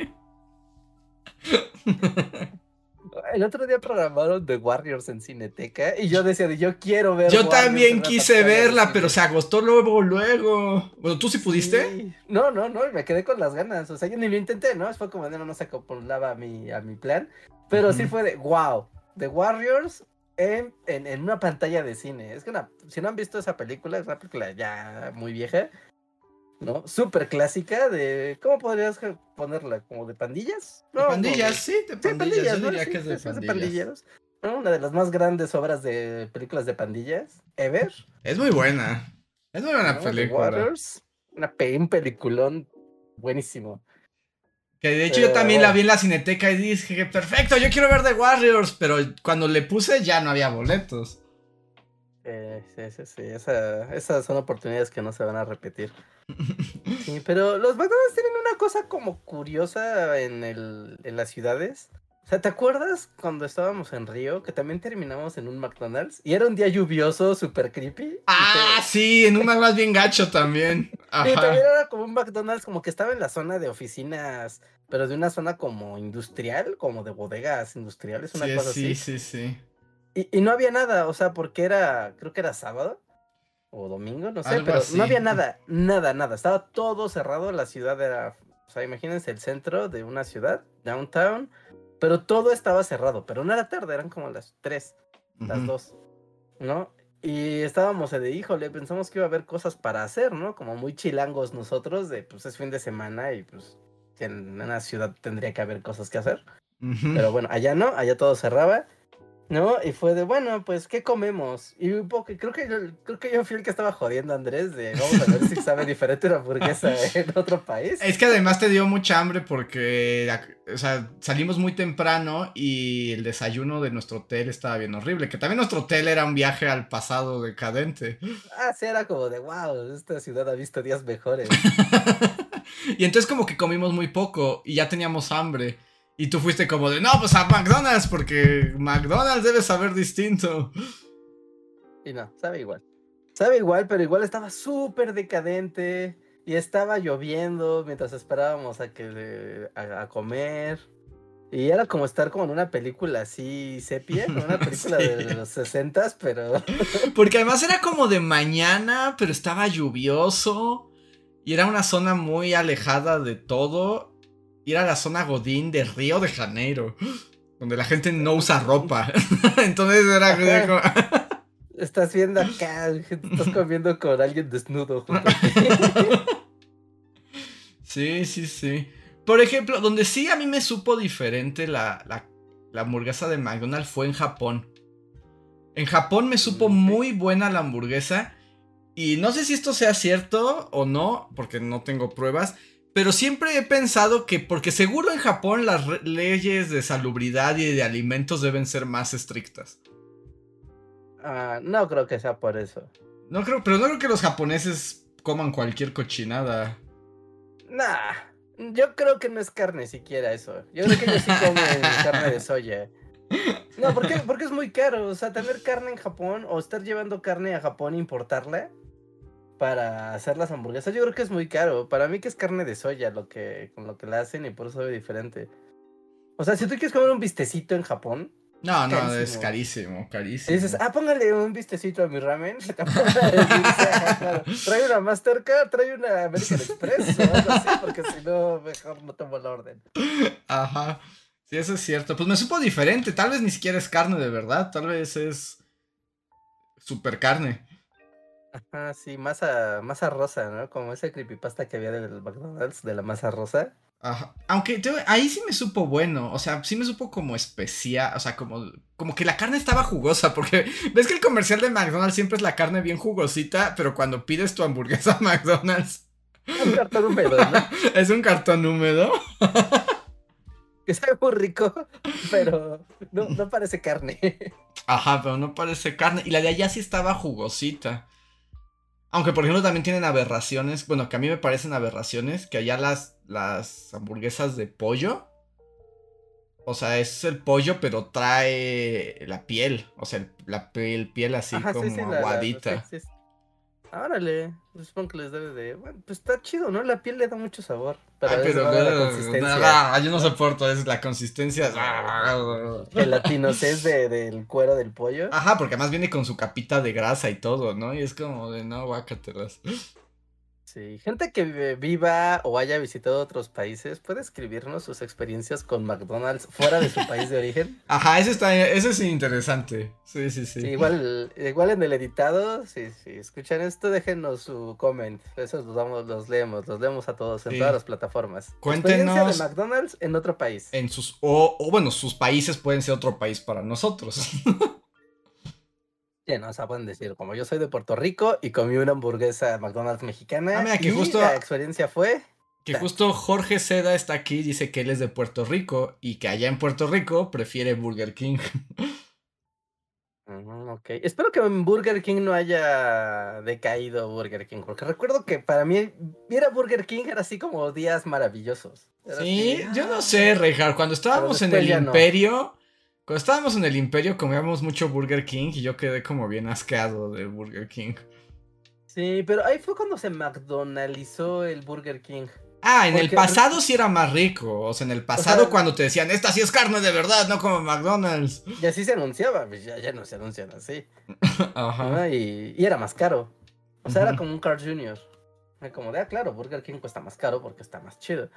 El otro día programaron The Warriors en Cineteca y yo decía, yo quiero ver. Yo también quise verla, pero se agostó luego, luego. Bueno, ¿tú sí pudiste? No, no, no, me quedé con las ganas. O sea, yo ni lo intenté, ¿no? Fue como, no, no se acoplaba a mi, a mi plan. Pero sí fue de, wow, The Warriors en, en, una pantalla de cine. Es que si no han visto esa película, es una película ya muy vieja, ¿no? Súper clásica de, ¿cómo podrías ponerla? ¿Como de pandillas? de pandillas, sí, de pandillas. yo diría que es de pandillas. Una de las más grandes obras de películas de pandillas ever. Es muy buena. Es muy buena película. Una un peliculón buenísimo. Que de hecho yo también la vi en la cineteca y dije, perfecto, yo quiero ver The Warriors, pero cuando le puse ya no había boletos. Eh, sí, sí, sí, esas son oportunidades que no se van a repetir. Sí, pero los McDonald's tienen una cosa como curiosa en, el, en las ciudades. O sea, ¿te acuerdas cuando estábamos en Río que también terminamos en un McDonald's? Y era un día lluvioso, súper creepy. Ah, sí, en un McDonald's bien gacho también. Ajá. Y también era como un McDonald's como que estaba en la zona de oficinas, pero de una zona como industrial, como de bodegas industriales, una cosa sí, así. Sí, sí, sí. Y, no había nada, o sea, porque era, creo que era sábado o domingo, no sé, pero no había nada, nada, nada. Estaba todo cerrado, la ciudad era, o sea, imagínense el centro de una ciudad, downtown pero todo estaba cerrado, pero no era tarde, eran como las 3, las 2, ¿no? Y estábamos de, híjole, pensamos que iba a haber cosas para hacer, ¿no? Como muy chilangos nosotros, de pues es fin de semana y pues en una ciudad tendría que haber cosas que hacer. Pero bueno, allá no, allá todo cerraba. ¿No? Y fue de, bueno, pues, ¿qué comemos? Y un poco, creo que yo, creo que yo fui el que estaba jodiendo a Andrés de, vamos a ver si sabe diferente la hamburguesa en otro país. Es que además te dio mucha hambre porque, o sea, salimos muy temprano y el desayuno de nuestro hotel estaba bien horrible, que también nuestro hotel era un viaje al pasado decadente. Ah, sí, era como de, wow, esta ciudad ha visto días mejores. y entonces como que comimos muy poco y ya teníamos hambre. Y tú fuiste como de, no, pues a McDonald's, porque McDonald's debe saber distinto. Y no, sabe igual. Sabe igual, pero igual estaba súper decadente. Y estaba lloviendo mientras esperábamos a que a, comer. Y era como estar como en una película así sepia, una película de los 60 pero. Porque además era como de mañana, pero estaba lluvioso. Y era una zona muy alejada de todo ir a la zona Godín de Río de Janeiro, donde la gente no usa ropa. Entonces era como... Estás viendo acá, estás comiendo con alguien desnudo. sí, sí, sí. Por ejemplo, donde sí a mí me supo diferente la, la, hamburguesa de McDonald's fue en Japón. En Japón me supo muy buena la hamburguesa. Y no sé si esto sea cierto o no, porque no tengo pruebas. Pero siempre he pensado que, porque seguro en Japón las leyes de salubridad y de alimentos deben ser más estrictas. Ah, no creo que sea por eso. No creo, pero no creo que los japoneses coman cualquier cochinada. Nah, yo creo que no es carne siquiera eso. Yo creo que ellos sí comen carne de soya. No, porque, porque es muy caro. O sea, tener carne en Japón o estar llevando carne a Japón e importarla para hacer las hamburguesas, yo creo que es muy caro. Para mí que es carne de soya lo que, con lo que la hacen y por eso sabe diferente. O sea, si tú quieres comer un vistecito en Japón. No, no, es carísimo, carísimo. Y dices, ah, póngale un vistecito a mi ramen. trae una Mastercard, trae una American Express o algo así, porque si no, mejor no tomo la orden. Ajá. Sí, eso es cierto. Pues me supo diferente. Tal vez ni siquiera es carne de verdad. Tal vez es super carne. Ajá, sí, masa, masa rosa, ¿no? Como ese creepypasta que había del McDonald's, de la masa rosa. Ajá. Aunque ahí sí me supo bueno, o sea, sí me supo como especial, o sea, como, como que la carne estaba jugosa, porque ves que el comercial de McDonald's siempre es la carne bien jugosita, pero cuando pides tu hamburguesa a McDonald's Un cartón húmedo, ¿no? es un cartón húmedo. Que sabe muy rico, pero no, no parece carne. Ajá, pero no parece carne. Y la de allá sí estaba jugosita. Aunque, por ejemplo, también tienen aberraciones. Bueno, que a mí me parecen aberraciones. Que allá las, las hamburguesas de pollo. O sea, es el pollo, pero trae la piel. O sea, la piel, piel así Ajá, como sí, sí, la- la- aguadita. sí, sí. Órale, pues supongo que les debe de. Bueno, pues está chido, ¿no? La piel le da mucho sabor. Pero, Ay, es pero rara la ah, consistencia. ah, yo no soporto, es la consistencia. El latinocés de, del cuero del pollo. Ajá, porque además viene con su capita de grasa y todo, ¿no? Y es como de no, guácatelas. Sí, gente que viva o haya visitado otros países, ¿puede escribirnos sus experiencias con McDonald's fuera de su país de origen? Ajá, eso está, eso es interesante. Sí, sí, sí. Sí, igual, igual en el editado, si, si escuchan esto, déjenos su comment. Esos los, vamos, los leemos, los leemos a todos en Sí. todas las plataformas. Cuéntenos- Experiencia de McDonald's en otro país. En sus, o, o bueno, sus países pueden ser otro país para nosotros. Sí, no, o sea, pueden decir, como yo soy de Puerto Rico y comí una hamburguesa McDonald's mexicana. Ah, mira, que y justo- la experiencia fue. que justo Jorge Seda está aquí, dice que él es de Puerto Rico y que allá en Puerto Rico prefiere Burger King. Ujú, ok. Espero que en Burger King no haya decaído Burger King, porque recuerdo que para mí ir a Burger King era así como días maravillosos. Era Sí, así, yo ah, no sé, Rejar, cuando estábamos en el no. imperio, cuando estábamos en el imperio comíamos mucho Burger King y yo quedé como bien asqueado de Burger King. Sí, pero ahí fue cuando se McDonaldizó el Burger King. Ah, en el pasado sí era más rico. O sea, en el pasado sea- cuando te decían, esta sí es carne de verdad, no como McDonald's. Y así se anunciaba, pues ya, ya no se anuncian así. Ajá. ¿no? Y, y era más caro. O sea, era como un Carl Jr. Era Como de, ah, claro, Burger King cuesta más caro porque está más chido.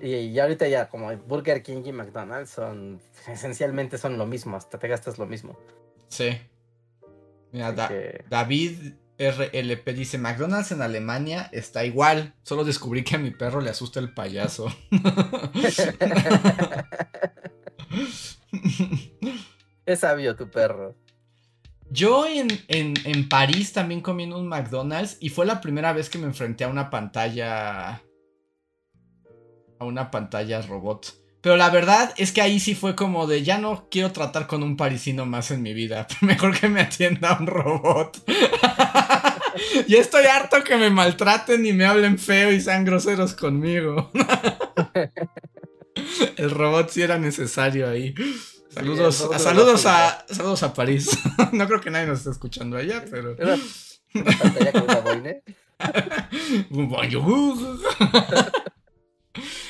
Y, ahorita ya, como Burger King y McDonald's son, esencialmente son lo mismo, hasta te gastas lo mismo. Sí. Mira, Así Da- que- David RLP dice, McDonald's en Alemania está igual. Solo descubrí que a mi perro le asusta el payaso. es sabio tu perro. Yo en, en, en París también comí en un McDonald's y fue la primera vez que me enfrenté a una pantalla. A una pantalla robot. Pero la verdad es que ahí sí fue como de ya no quiero tratar con un parisino más en mi vida. Mejor que me atienda un robot. y estoy harto que me maltraten y me hablen feo y sean groseros conmigo. El robot sí era necesario ahí. Saludos, robot saludos, a, saludos a París. no creo que nadie nos esté escuchando allá, pero. Era una pantalla con una boina.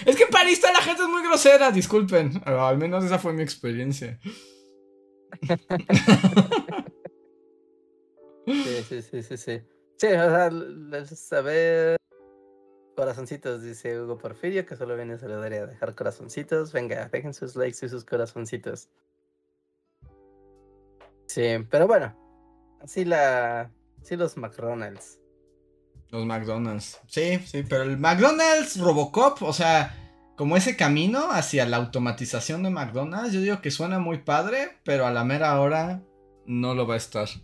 Es que en París toda la gente es muy grosera, disculpen. O al menos esa fue mi experiencia. Sí, sí, sí, sí, sí. Sí, o sea, l- saber corazoncitos, dice Hugo Porfirio, que solo viene a saludar y a dejar corazoncitos. Venga, dejen sus likes y sus corazoncitos. Sí, pero bueno, así la, así los McDonald's. Los McDonald's. Sí, sí, pero el McDonald's Robocop, o sea, como ese camino hacia la automatización de McDonald's, yo digo que suena muy padre, pero a la mera hora no lo va a estar. Sí,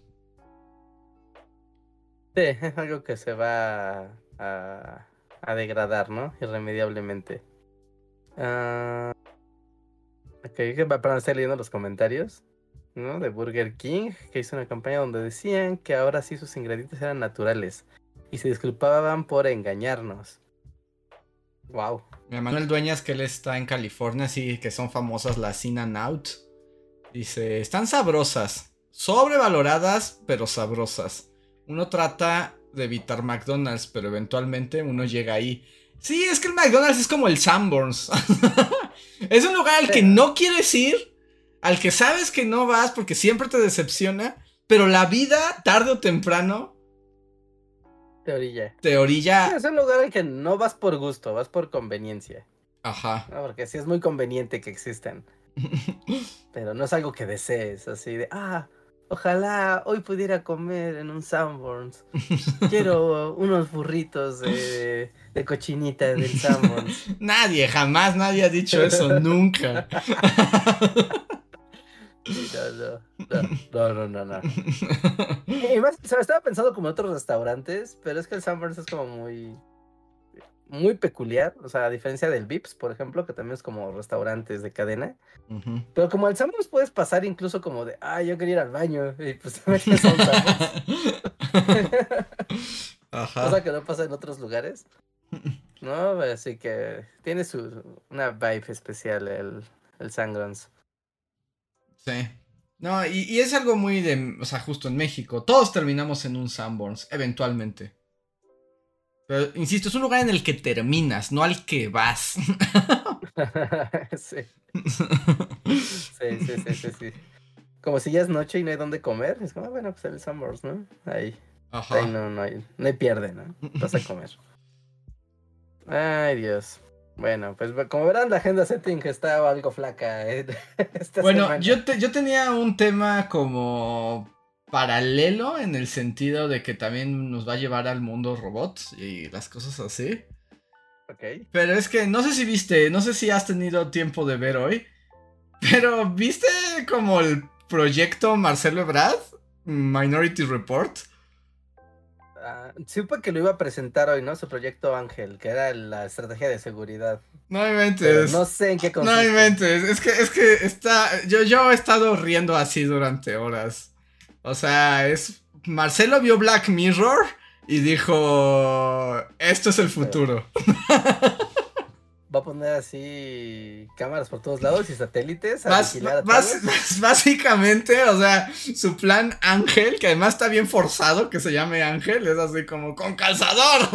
es algo que se va a, a degradar, ¿no? Irremediablemente. Ah, ok, para estar leyendo los comentarios, ¿no? De Burger King, que hizo una campaña donde decían que ahora sí sus ingredientes eran naturales y se disculpaban por engañarnos. Wow. Mi Manuel Dueñas, que él está en California, sí, que son famosas las In and Out. Dice, están sabrosas, sobrevaloradas, pero sabrosas. Uno trata de evitar McDonald's, pero eventualmente uno llega ahí. Sí, es que el McDonald's es como el Sanborns. es un lugar al que no quieres ir, al que sabes que no vas porque siempre te decepciona, pero la vida, tarde o temprano, De orilla. te orilla... Es un lugar al que no vas por gusto, vas por conveniencia. Ajá. ¿no? Porque sí es muy conveniente que existan. Pero no es algo que desees, así de, ah, Ojalá hoy pudiera comer en un Sanborns. Quiero unos burritos de, de cochinita del Sanborns. Nadie, jamás nadie ha dicho eso, nunca. No, no, no, no. Y más, o sea, estaba pensando como en otros restaurantes, pero es que el Sanborns es como muy, muy peculiar. O sea, a diferencia del Vips, por ejemplo, que también es como restaurantes de cadena. Pero como el Sanborns puedes pasar incluso como de, ah, yo quería ir al baño. Y pues te metes a un. Ajá. Cosa que no pasa en otros lugares. No, así que tiene su una vibe especial el, el Sangrons. Sí. No, y, y es algo muy de. O sea, justo en México. Todos terminamos en un Sanborns, eventualmente. Pero, insisto, es un lugar en el que terminas, no al que vas. sí. sí, sí, sí, sí, sí. Como si ya es noche y no hay dónde comer. Es como, ah, bueno, pues el Sanborns, ¿no? Ahí, Ajá. ahí no, no hay, no hay pierde, ¿no? Vas a comer. Ay, Dios. Bueno, pues como verán, la agenda setting está algo flaca. ¿eh? esta Bueno, semana. yo, te- yo tenía un tema como paralelo en el sentido de que también nos va a llevar al mundo robots y las cosas así. Ok. Pero es que no sé si viste, no sé si has tenido tiempo de ver hoy, pero ¿viste como el proyecto Marcelo Ebrard? Minority Report. Ah, supe que lo iba a presentar hoy, ¿no? Su proyecto Ángel, que era la estrategia de seguridad. No Pero inventes. no sé en qué No consiste. inventes. Es que, es que está. Yo, yo he estado riendo así durante horas. O sea, es. Marcelo vio Black Mirror y dijo. Esto es el futuro. Va a poner así cámaras por todos lados y satélites a vigilar a todos. bas- básicamente, o sea, su plan Ángel, que además está bien forzado que se llame Ángel, es así como con calzador.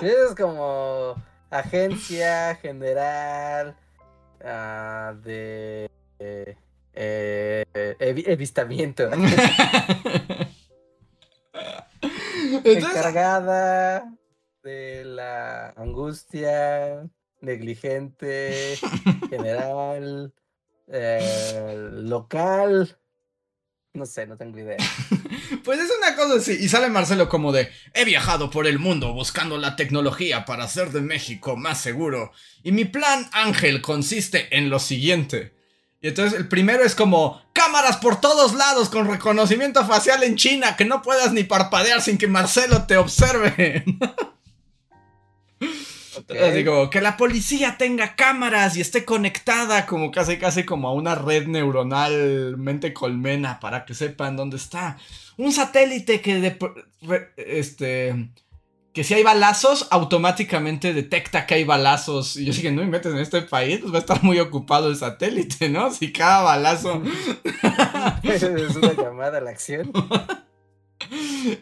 Sí, es como agencia general ah, de eh, eh, evi- avistamiento. Entonces, Encargada de la angustia, negligente, general, eh, local. No sé, no tengo idea. Pues es una cosa así. Y sale Marcelo como de, he viajado por el mundo buscando la tecnología para hacer de México más seguro. Y mi plan Ángel consiste en lo siguiente. Y entonces el primero es como, cámaras por todos lados con reconocimiento facial en China, que no puedas ni parpadear sin que Marcelo te observe. Ok. Así como, que la policía tenga cámaras y esté conectada como casi casi como a una red neuronal mente colmena para que sepan dónde está. Un satélite que de, re- este que si hay balazos automáticamente detecta que hay balazos y yo dije, no inventes en este país, pues va a estar muy ocupado el satélite, ¿no? Si cada balazo es una llamada a la acción.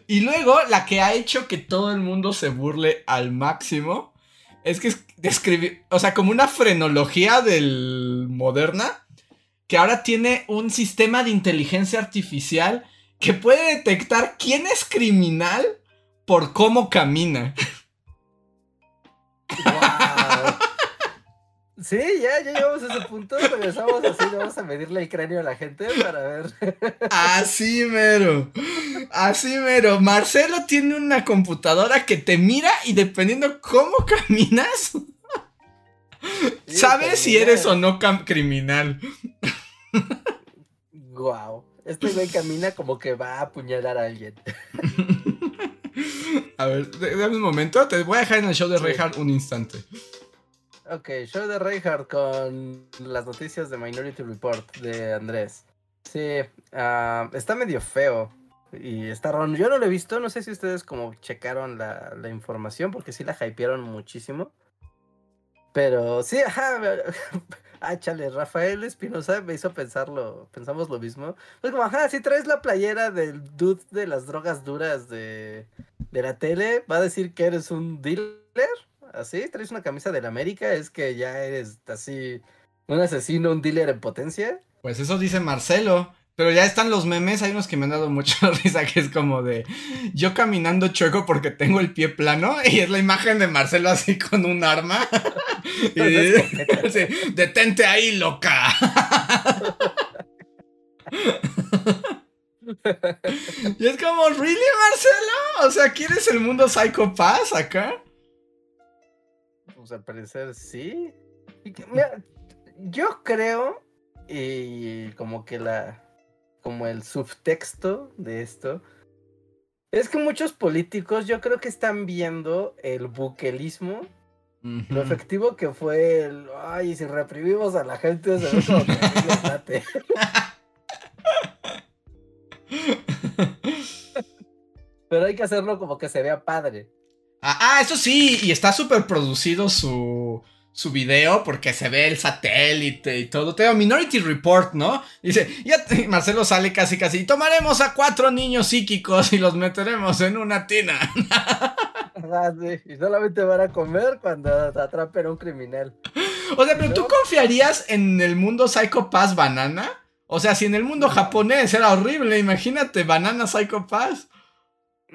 Y luego, la que ha hecho que todo el mundo se burle al máximo es que es- describí, o sea, como una frenología del Moderna, que ahora tiene un sistema de inteligencia artificial que puede detectar quién es criminal por cómo camina. Wow. Sí, ya, ya llegamos a ese punto. Regresamos así, vamos a medirle el cráneo a la gente para ver. Así mero. Así mero. Marcelo tiene una computadora que te mira y dependiendo cómo caminas, Sí, sabes si eres o no criminal. Wow. Este güey camina como que va a apuñalar a alguien. A ver, dame un momento. Te voy a dejar en el show de Sí. Reinhardt un instante. Ok, show de Reinhardt con las noticias de Minority Report de Andrés. Sí, ah, está medio feo. Y está raro. Yo no lo he visto, no sé si ustedes como checaron la, la información, porque sí la hypearon muchísimo. Pero sí, ajá. Ah, chale, Rafael Espinosa me hizo pensarlo, pensamos lo mismo. Pues como, ajá, si traes la playera del dude de las drogas duras de, de la tele, va a decir que eres un dealer. Así, traes una camisa del América, es que ya eres así un asesino, un dealer en potencia. Pues eso dice Marcelo. Pero ya están los memes, hay unos que me han dado mucha risa, que es como de yo caminando chueco porque tengo el pie plano y es la imagen de Marcelo así con un arma. y sí, detente ahí, loca. y es como, ¿really, Marcelo? O sea, ¿quieres el mundo Psycho Pass acá? Pues al parecer sí. mira, yo creo, y como que la. como el subtexto de esto. Es que muchos políticos yo creo que están viendo el buquelismo lo efectivo que fue el, ay, si reprimimos a la gente, se ve como que Pero hay que hacerlo como que se vea padre. Ah, ah eso sí, y está súper producido su, su video porque se ve el satélite y todo. Tengo Minority Report, ¿no? Dice, ya Marcelo sale casi casi, y tomaremos a cuatro niños psíquicos y los meteremos en una tina. Ah, y solamente van a comer cuando atrapen a un criminal. O sea, pero ¿tú confiarías en el mundo Psycho Pass Banana? O sea, si en el mundo japonés era horrible, imagínate, Banana Psycho Pass.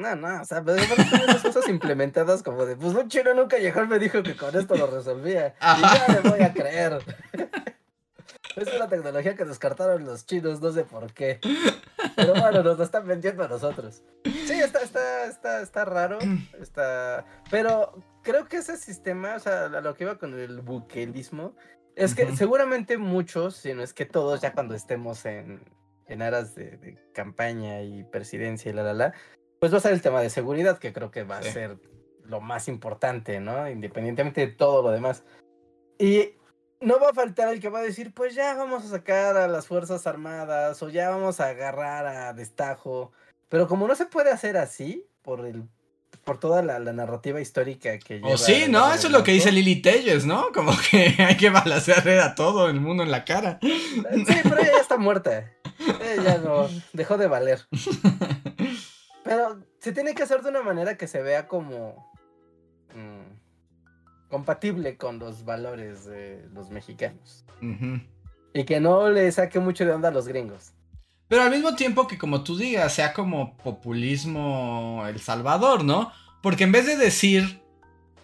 No, no, o sea, pero las cosas implementadas como de, pues un chino nunca llegó me dijo que con esto lo resolvía. Y ya le voy a creer. Es una tecnología que descartaron los chinos, no sé por qué. Pero bueno, nos lo están vendiendo a nosotros. Sí, está, está, está, está raro. Está... Pero creo que ese sistema, o sea, lo que iba con el buquelismo, es que seguramente muchos, si no es que todos, ya cuando estemos en, en aras de, campaña y presidencia y la la la, pues va a ser el tema de seguridad, que creo que va a ser lo más importante, ¿no? Independientemente de todo lo demás. Y no va a faltar el que va a decir, pues ya vamos a sacar a las Fuerzas Armadas o ya vamos a agarrar a destajo. Pero como no se puede hacer así, por el por toda la, narrativa histórica que lleva... O sí, ¿no? Eso es lo que dice Lily Telles, ¿no? Como que hay que balancear a todo el mundo en la cara. Sí, pero ella ya está muerta. Ella no, dejó de valer. Pero se tiene que hacer de una manera que se vea como... Mm, compatible con los valores de los mexicanos. Y que no le saque mucho de onda a los gringos. Pero al mismo tiempo que como tú digas, sea como populismo El Salvador, ¿no? Porque en vez de decir,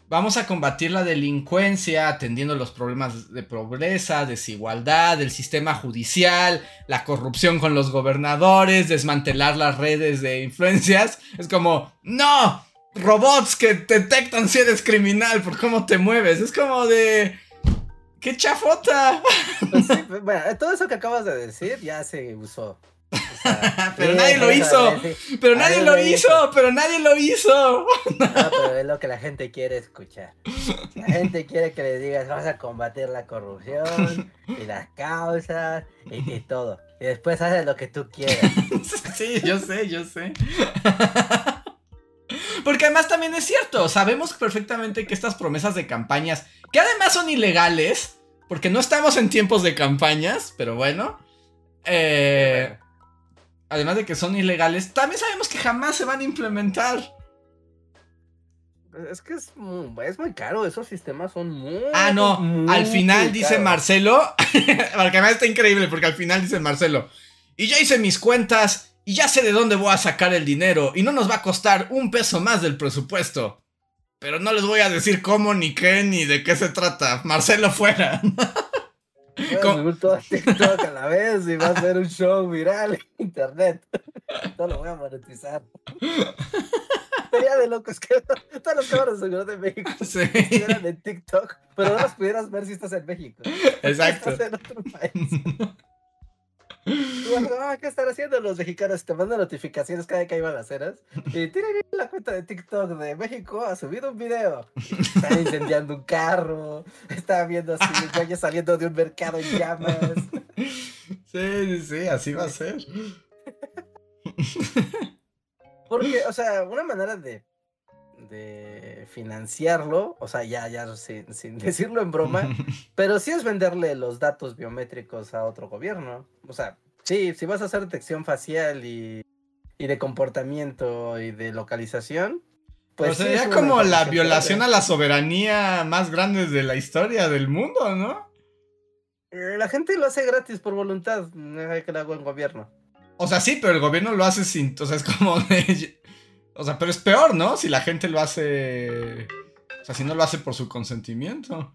vamos a combatir la delincuencia atendiendo los problemas de pobreza, desigualdad, el sistema judicial, la corrupción con los gobernadores, desmantelar las redes de influencias, es como, no, robots que detectan si eres criminal por cómo te mueves. Es como de. ¡Qué chafota! Pues pues, bueno, todo eso que acabas de decir ya se usó. pero nadie lo hizo. Pero nadie lo hizo. Pero nadie lo hizo. No, pero es lo que la gente quiere escuchar. La gente quiere que le digas, vas a combatir la corrupción y las causas y, y todo. Y después haces lo que tú quieras. sí, yo sé, yo sé. Porque además también es cierto, sabemos perfectamente que estas promesas de campañas, que además son ilegales, porque no estamos en tiempos de campañas, pero bueno, eh, además de que son ilegales, también sabemos que jamás se van a implementar. Es que es muy, es muy caro, esos sistemas son muy... Ah, no, al final dice Marcelo, porque además está increíble, porque al final dice Marcelo, y ya hice mis cuentas y ya sé de dónde voy a sacar el dinero y no nos va a costar un peso más del presupuesto. Pero no les voy a decir cómo, ni qué, ni de qué se trata. Marcelo fuera. Voy a todo TikTok a la vez y va a ser un show viral en internet. No lo voy a monetizar. Sería de locos que todos los cámaras de seguridad de México sí. estuvieran en TikTok, pero no los pudieras ver si estás en México. Exacto. estás en otro país. Ah, ¿Qué están haciendo los mexicanos? Te mandan notificaciones cada vez que hay balaceras. Y tienen la cuenta de TikTok de México ha subido un video. Están incendiando un carro. Están viendo así güeyes saliendo de un mercado en llamas. Sí, sí, sí, así va a ser. Porque, o sea, una manera de, de financiarlo, o sea, ya, ya sin, sin decirlo en broma, pero sí es venderle los datos biométricos a otro gobierno. O sea, sí, si vas a hacer detección facial y, y de comportamiento y de localización, pues. sería como la violación a la soberanía más grande de la historia del mundo, ¿no? Eh, la gente lo hace gratis por voluntad, no hay que lo haga en gobierno. O sea, sí, pero el gobierno lo hace sin. O sea, es como. O sea, pero es peor, ¿no? Si la gente lo hace. O sea, si no lo hace por su consentimiento.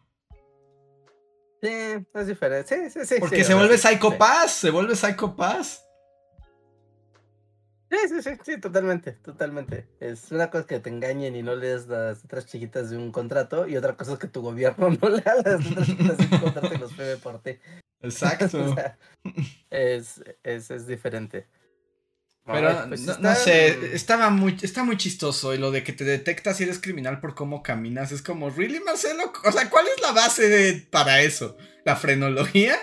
Sí, es diferente. Sí, sí, sí. Porque se vuelve Psycho se vuelve Psycho Sí, sí, sí, sí, totalmente, totalmente. Es una cosa que te engañen y no lees las letras chiquitas de un contrato y otra cosa es que tu gobierno no lea las letras chiquitas de un contrato y los pebe por ti. Exacto. O sea, es, es, es diferente. Pero pues no, está- no sé, estaba muy, está muy chistoso y lo de que te detectas si eres criminal por cómo caminas es como, ¿really, Marcelo? O sea, ¿cuál es la base de, para eso? ¿La frenología?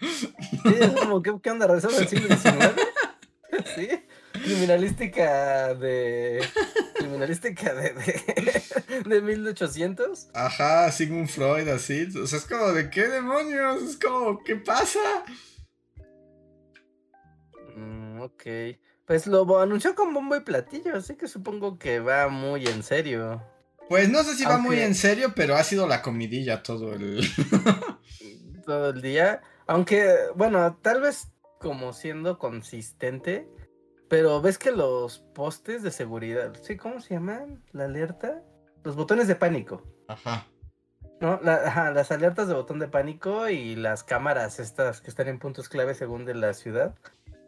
Sí, es como, ¿qué, qué onda? ¿Regresamos al siglo XIX? Sí, criminalística de... Criminalística de, de, de 1800. Ajá, Sigmund Freud, así. O sea, es como, ¿de qué demonios? Es como, ¿qué pasa? Ok. Pues lo anunció con bombo y platillo, así que supongo que va muy en serio. Pues no sé si va muy en serio, pero ha sido la comidilla todo el... todo el día. Aunque, bueno, tal vez como siendo consistente, pero ves que los postes de seguridad, ¿sí? ¿Cómo se llaman? ¿La alerta? Los botones de pánico, Ajá. ¿no? La- ajá, las alertas de botón de pánico y las cámaras estas que están en puntos clave según de la ciudad,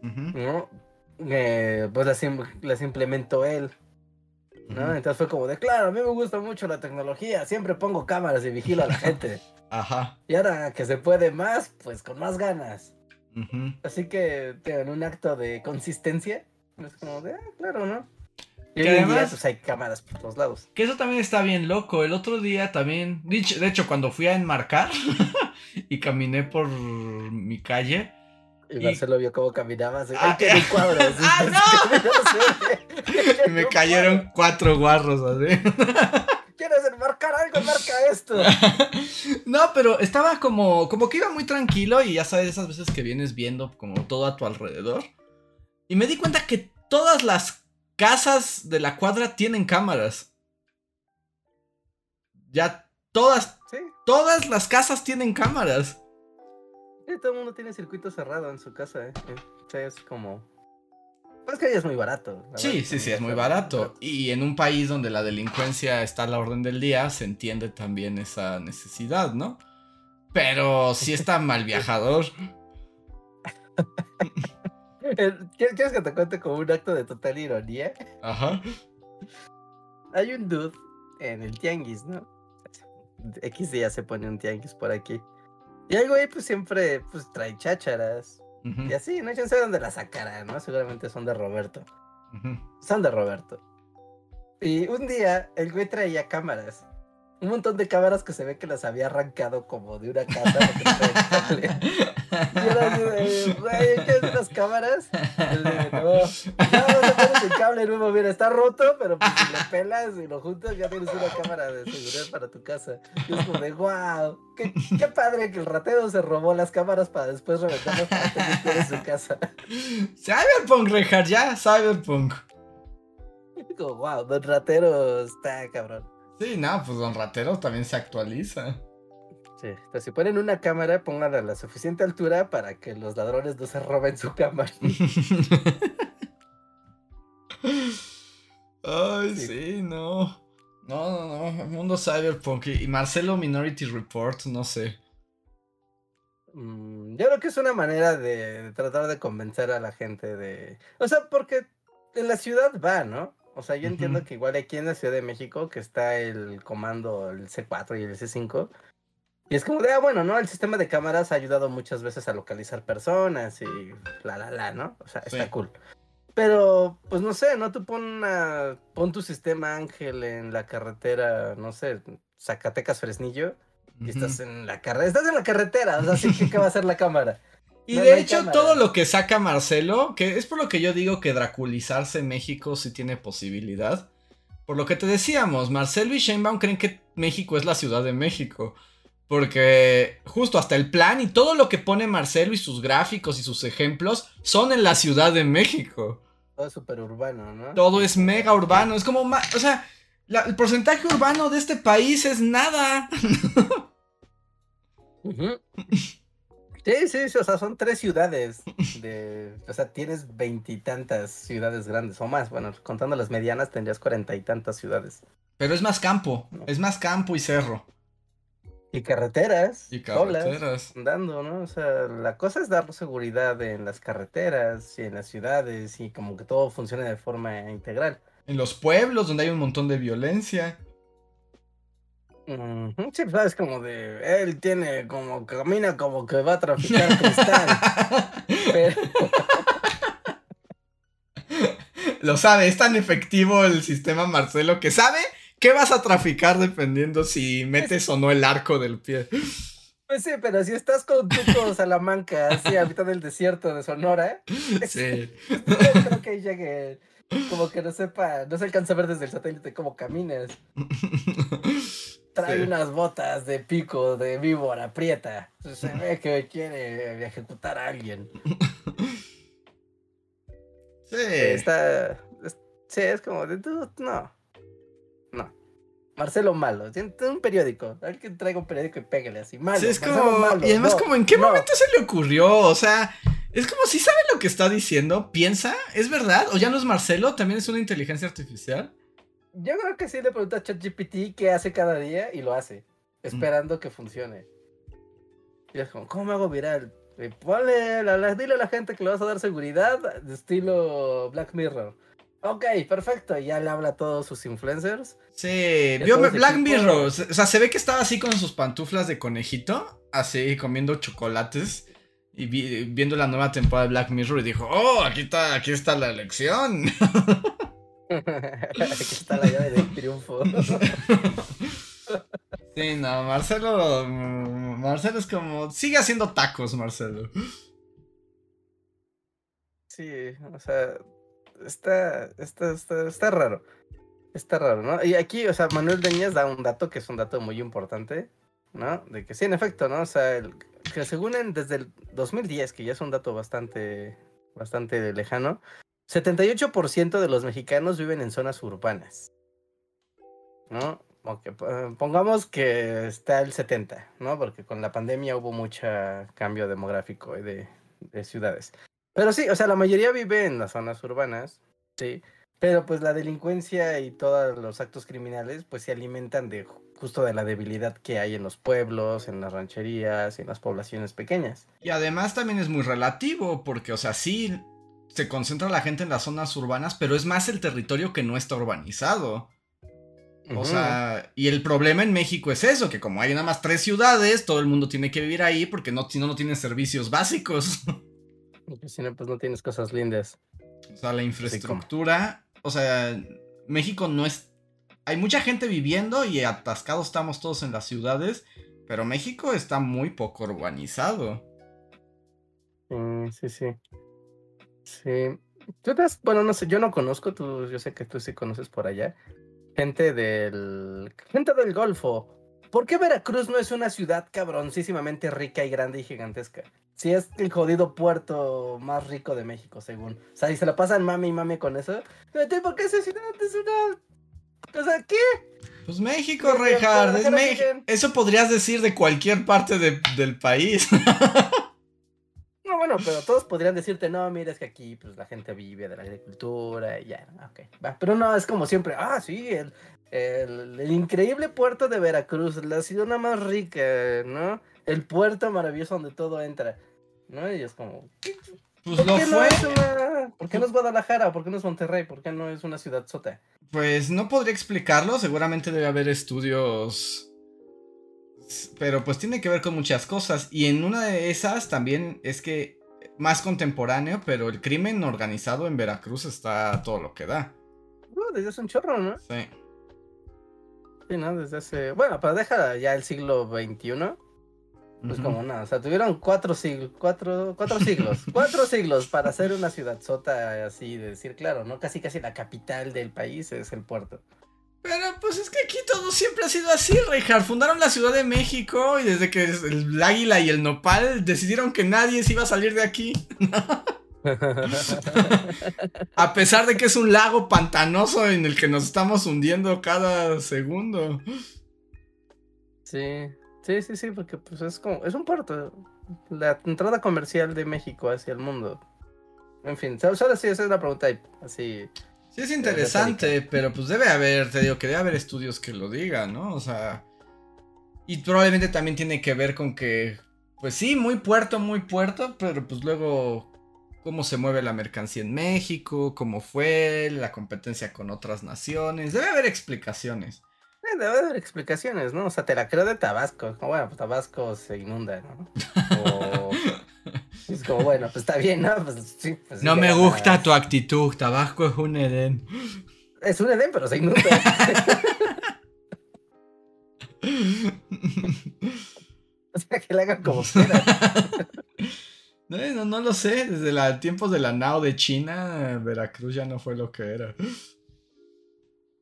¿no? Eh, pues las, las implementó él, ¿no? Entonces fue como de, claro, a mí me gusta mucho la tecnología, siempre pongo cámaras y vigilo a la gente. Ajá. Y ahora que se puede más, pues con más ganas. ujú. Así que en un acto de consistencia, es como de, ah, claro, ¿no? Y Que en día, además- pues hay cámaras por todos lados. Que eso también está bien loco. El otro día también. dicho- De hecho, cuando fui a enmarcar y caminé por mi calle. Y, Y- Marcelo vio cómo caminaba, así, Ah, ¡ay, cuadro! así, ¡Ah, así, y me cayeron cuatro guarros así. ¿Quieres enmarcar algo? Marca esto. No, pero estaba como. Como que iba muy tranquilo. Y ya sabes, esas veces que vienes viendo como todo a tu alrededor. Y me di cuenta que todas las casas de la cuadra tienen cámaras. Ya todas, Sí, todas las casas tienen cámaras. Todo el mundo tiene circuito cerrado en su casa, ¿eh? Eh, Sí, es como... Pues que es muy barato. Sí, verdad, sí, sí, es muy barato. Y en un país donde la delincuencia está a la orden del día, se entiende también esa necesidad, ¿no? Pero sí está mal viajador. Eh, ¿Quieres quieres que te cuente como un acto de total ironía? Ajá. Hay un dude en el tianguis, ¿no? X día se pone un tianguis por aquí. Y el güey pues siempre pues trae chácharas. Y así, ¿no? Yo sé dónde las sacará, ¿no? Seguramente son de Roberto. Son de Roberto. Y un día el güey traía cámaras. Un montón de cámaras que se ve que las había arrancado como de una casa. Y era así de, güey, ¿qué es las cámaras? No, no, no el cable nuevo, mira, está roto, pero pues si lo pelas y lo juntas ya tienes una cámara de seguridad para tu casa. Y es como de, wow, qué, qué padre que el ratero se robó las cámaras para después reventarlas para tener en su casa. Cyberpunk, Reinhardt, ya, Cyberpunk. Como, wow, don ratero está cabrón. Sí, no, pues Don Ratero también se actualiza. Sí, entonces si ponen una cámara, pónganla a la suficiente altura para que los ladrones no se roben su cámara. Ay, Sí. sí, no. No, no, no. Mundo Cyberpunk. Y y Marcelo Minority Report, no sé. Mm, Yo creo que es una manera de, de tratar de convencer a la gente de... O sea, porque en la ciudad va, ¿no? O sea, yo entiendo Ujú. que igual aquí en la Ciudad de México, que está el comando, el C4 y el C5, y es como de, ah, bueno, ¿no? El sistema de cámaras ha ayudado muchas veces a localizar personas y la, la, la, ¿no? O sea, está Sí. cool. Pero, pues no sé, ¿no? Tú pon, una, pon tu sistema Ángel en la carretera, no sé, Zacatecas Fresnillo, y estás en la carretera, estás en la carretera, o sea, sí ¿qué va a hacer la cámara? Y No, de no hecho, cámara. todo lo que saca Marcelo, que es por lo que yo digo que draculizarse en México sí tiene posibilidad. Por lo que te decíamos, Marcelo y Sheinbaum creen que México es la Ciudad de México. Porque justo hasta el plan y todo lo que pone Marcelo y sus gráficos y sus ejemplos son en la Ciudad de México. Todo súper urbano, ¿no? Todo es mega urbano. Es como, o sea, la- el porcentaje urbano de este país es nada. Ujú. Sí, sí, sí, o sea, son tres ciudades. De, o sea, tienes veintitantas ciudades grandes o más. Bueno, contando las medianas tendrías cuarenta y tantas ciudades. Pero es más campo. Es más campo y cerro. Y carreteras. Y carreteras. andando, ¿no? O sea, la cosa es dar seguridad en las carreteras y en las ciudades y como que todo funcione de forma integral. En los pueblos donde hay un montón de violencia. Sí, pues es como de. Él tiene como. Camina como que va a traficar cristal. Lo sabe, es tan efectivo el sistema Marcelo que sabe ¿Qué vas a traficar dependiendo si metes o no el arco del pie? Pues sí, pero si estás con Tuco Salamanca, así a mitad del desierto de Sonora, sí. creo que llegue, como que no sepa, no se alcanza a ver desde el satélite cómo caminas. Trae unas botas de pico de víbora prieta. Se ve que quiere ejecutar a alguien. Sí. Está. Sí, es como de no. Marcelo Malo, tiene un periódico. Alguien traiga un periódico y pégale así. Malo. Sí, es como. y además, como, ¿en qué momento se le ocurrió? O sea, es como si sabe lo que está diciendo, piensa, ¿es verdad? ¿O ya no es Marcelo? ¿También es una inteligencia artificial? Yo creo que sí le pregunta a ChatGPT qué hace cada día y lo hace, esperando que funcione. Y es como, ¿cómo me hago viral? ponle, dile a la gente que le vas a dar seguridad de estilo Black Mirror. Ok, perfecto. Ya le habla a todos sus influencers. Sí, vio Black Mirror. O sea, se ve que estaba así con sus pantuflas de conejito, así comiendo chocolates y viendo la nueva temporada de Black Mirror y dijo, oh, aquí está, aquí está la elección. aquí está la llave del triunfo. sí, no, Marcelo, Marcelo es como, sigue haciendo tacos, Marcelo. Sí, o sea, está, está, está, está raro. Está raro, ¿no? Y aquí, o sea, Manuel Deñas da un dato que es un dato muy importante, ¿no? De que sí, en efecto, ¿no? O sea, que según en, desde el 2010, que ya es un dato bastante, bastante lejano, 78% de los mexicanos viven en zonas urbanas, ¿no? pongamos que está el 70, ¿no? Porque con la pandemia hubo mucho cambio demográfico de, de ciudades. Pero sí, o sea, la mayoría vive en las zonas urbanas, sí. Pero pues la delincuencia y todos los actos criminales pues se alimentan de justo de la debilidad que hay en los pueblos, en las rancherías, en las poblaciones pequeñas. Y además también es muy relativo porque, o sea, sí se concentra la gente en las zonas urbanas, pero es más el territorio que no está urbanizado. O sea, y el problema en México es eso, que como hay nada más tres ciudades, todo el mundo tiene que vivir ahí porque no, si no, no tiene servicios básicos. si no, pues no tienes cosas lindas. O sea, la infraestructura. O sea, México no es. Hay mucha gente viviendo y atascados estamos todos en las ciudades. Pero México está muy poco urbanizado. Sí, sí, sí. Sí. Tú bueno, no sé, yo no conozco, tú, yo sé que tú sí conoces por allá. Gente del. Gente del Golfo. ¿Por qué Veracruz no es una ciudad cabroncísimamente rica y grande y gigantesca? Si es el jodido puerto más rico de México, según. O sea, y se la pasan mami y mami con eso. ¿Por qué esa ciudad es una. O sea, ¿qué? Pues México, Reinhard. Es México. Eso podrías decir de cualquier parte del país. no, bueno, pero todos podrían decirte, no, mira, es que aquí pues la gente vive de la agricultura y ya, ok. Va. Pero no, es como siempre, ah, sí, el, el, el increíble puerto de Veracruz, la ciudad más rica, ¿no? el puerto maravilloso donde todo entra. ¿No? Y es como. Pues ¿por qué No es ¿Por qué no es Guadalajara? ¿Por qué no es Monterrey? ¿Por qué no es una ciudad sota? Pues no podría explicarlo. Seguramente debe haber estudios. Pero pues tiene que ver con muchas cosas. Y en una de esas también es que. Más contemporáneo, pero el crimen organizado en Veracruz está todo lo que da. Uh, desde hace un chorro, ¿no? Sí. Sí, ¿no? Desde hace. Bueno, pero deja ya el siglo XXI. Pues como nada, o sea, tuvieron cuatro siglos, cuatro, cuatro siglos, cuatro siglos para hacer una ciudad sota así, de decir, claro, ¿no? Casi casi la capital del país es el puerto. Pero pues es que aquí todo siempre ha sido así, Richard. Fundaron la Ciudad de México y desde que el águila y el nopal decidieron que nadie se iba a salir de aquí. a pesar de que es un lago pantanoso en el que nos estamos hundiendo cada segundo. Sí, Sí, sí, sí, porque pues es como, es un puerto, la entrada comercial de México hacia el mundo. En fin, solo sí, esa es la pregunta así. Sí, es interesante, pero pues debe haber, te digo que debe haber estudios que lo digan, ¿no? O sea, Y probablemente también tiene que ver con que, pues sí, muy puerto, muy puerto, pero pues luego cómo se mueve la mercancía en México, cómo fue la competencia con otras naciones. Debe haber explicaciones. Eh, debe haber explicaciones, ¿no? O sea, te la creo de Tabasco. Bueno, pues Tabasco se inunda, ¿no? O... Es como, bueno, pues está bien, ¿no? Pues, sí, pues, no me gusta tu actitud. Tabasco es un Edén. Es un Edén, pero se inunda. o sea, que le hagan como quieran. No, no, lo sé. Desde los tiempos de la NAO de China, Veracruz ya no fue lo que era.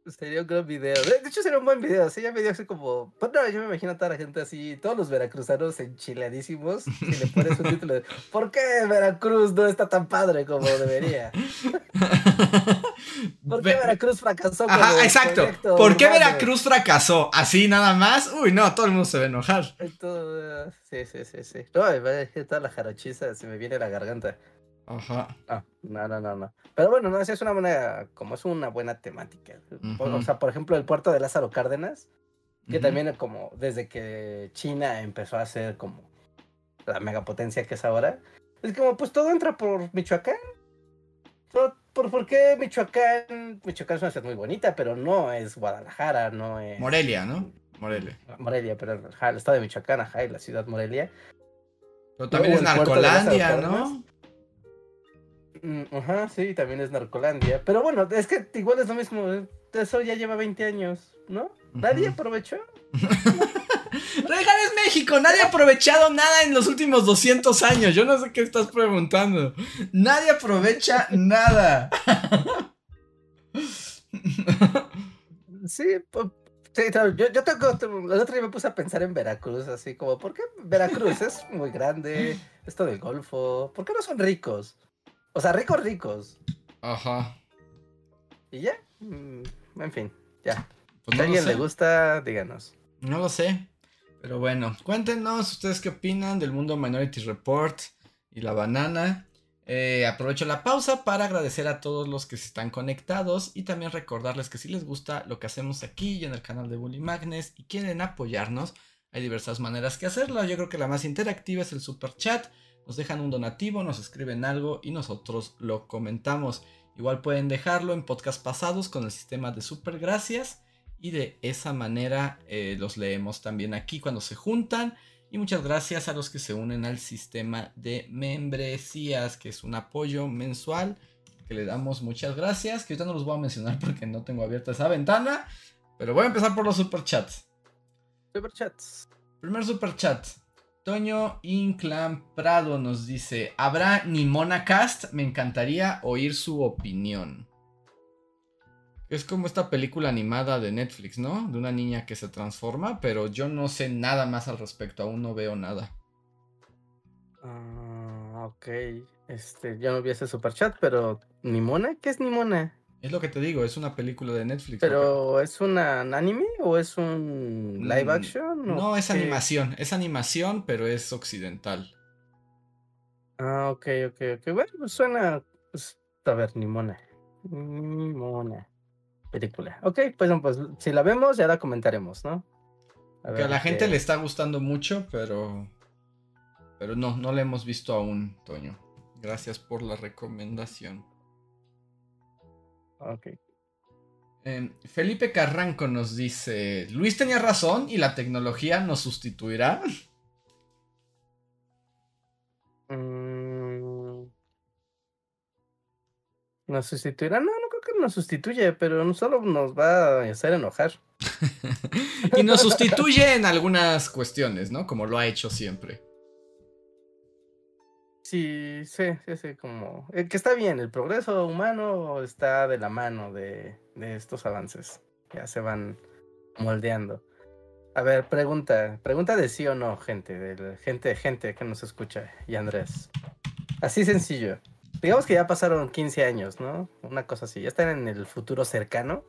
Sería un gran video. De hecho, sería un buen video. Sí, ya me dio así como. Pues no, yo me imagino a toda la gente así, todos los veracruzanos enchiladísimos. Si le pones un título de ¿Por qué Veracruz no está tan padre como debería? ¿Por qué Veracruz fracasó? Ajá, exacto. ¿Por qué Veracruz fracasó? Así nada más. Uy, no, todo el mundo se va a enojar. sí, sí, sí, sí. No, toda la jarochiza se me viene la garganta. Ajá. Ah, no, no, no, no. Pero bueno, no, es una buena, como es una buena temática. O sea, por ejemplo, el puerto de Lázaro Cárdenas, que también como desde que China empezó a ser como la megapotencia que es ahora, es como pues todo entra por Michoacán. ¿Por, por, qué Michoacán? Michoacán es una ciudad muy bonita, pero no es Guadalajara, no es... Morelia, ¿no? Morelia. Morelia, pero el estado de Michoacán, ajá, y la ciudad Morelia. Pero también es Narcolandia, ¿no? Mm, ajá, sí, también es Narcolandia. Pero bueno, es que igual es lo mismo. ¿eh? Eso ya lleva 20 años, ¿no? Nadie aprovechó. Regal es México, nadie ha aprovechado nada en los últimos 200 años. Yo no sé qué estás preguntando. Nadie aprovecha nada. sí, sí yo, yo tengo, el otro día me puse a pensar en Veracruz, así como, ¿por qué Veracruz es muy grande? Esto del Golfo, ¿por qué no son ricos? O sea, ricos, ricos. Ajá. ¿Y ya? Mm, en fin, ya. Pues si a alguien le gusta, díganos. No lo sé. Pero bueno, cuéntenos ustedes qué opinan del mundo Minority Report y la banana. Eh, aprovecho la pausa para agradecer a todos los que se están conectados y también recordarles que si les gusta lo que hacemos aquí y en el canal de Bully Magnes y quieren apoyarnos, hay diversas maneras que hacerlo. Yo creo que la más interactiva es el super chat nos dejan un donativo, nos escriben algo y nosotros lo comentamos. Igual pueden dejarlo en podcast pasados con el sistema de super gracias y de esa manera eh, los leemos también aquí cuando se juntan. Y muchas gracias a los que se unen al sistema de membresías, que es un apoyo mensual, que le damos muchas gracias, que ahorita no los voy a mencionar porque no tengo abierta esa ventana, pero voy a empezar por los superchats. Superchats. Primer superchat. Toño Inclan Prado nos dice: ¿Habrá Nimona Cast? Me encantaría oír su opinión. Es como esta película animada de Netflix, ¿no? De una niña que se transforma, pero yo no sé nada más al respecto, aún no veo nada. Ah, ok. Este, ya no vi ese superchat, pero ¿Nimona? ¿Qué es Nimona? Es lo que te digo, es una película de Netflix. ¿Pero es un anime o es un live mm, action? no, es animación. Es animación, pero es occidental. Ah, ok, ok, ok. Bueno, pues suena. Pues, a ver, Nimona. Nimona. Película. Ok, pues, pues si la vemos, ya la comentaremos, ¿no? A, que a la gente le está gustando mucho, pero. Pero no, no la hemos visto aún, Toño. Gracias por la recomendación. Ok. Em, Felipe Carranco nos dice: Luis tenía razón y la tecnología nos sustituirá. Mm. ¿Nos sustituirá? No, no creo que nos sustituye, pero no solo nos va a hacer enojar. y nos sustituye en algunas cuestiones, ¿no? Como lo ha hecho siempre. Sí, sí, sí, sí, como eh, que está bien, el progreso humano está de la mano de, estos avances, ya se van moldeando. A ver, pregunta, pregunta de sí o no, gente, de gente, gente que nos escucha, y Andrés. Así sencillo. Digamos que ya pasaron 15 años, ¿no? Una cosa así, ya están en el futuro cercano.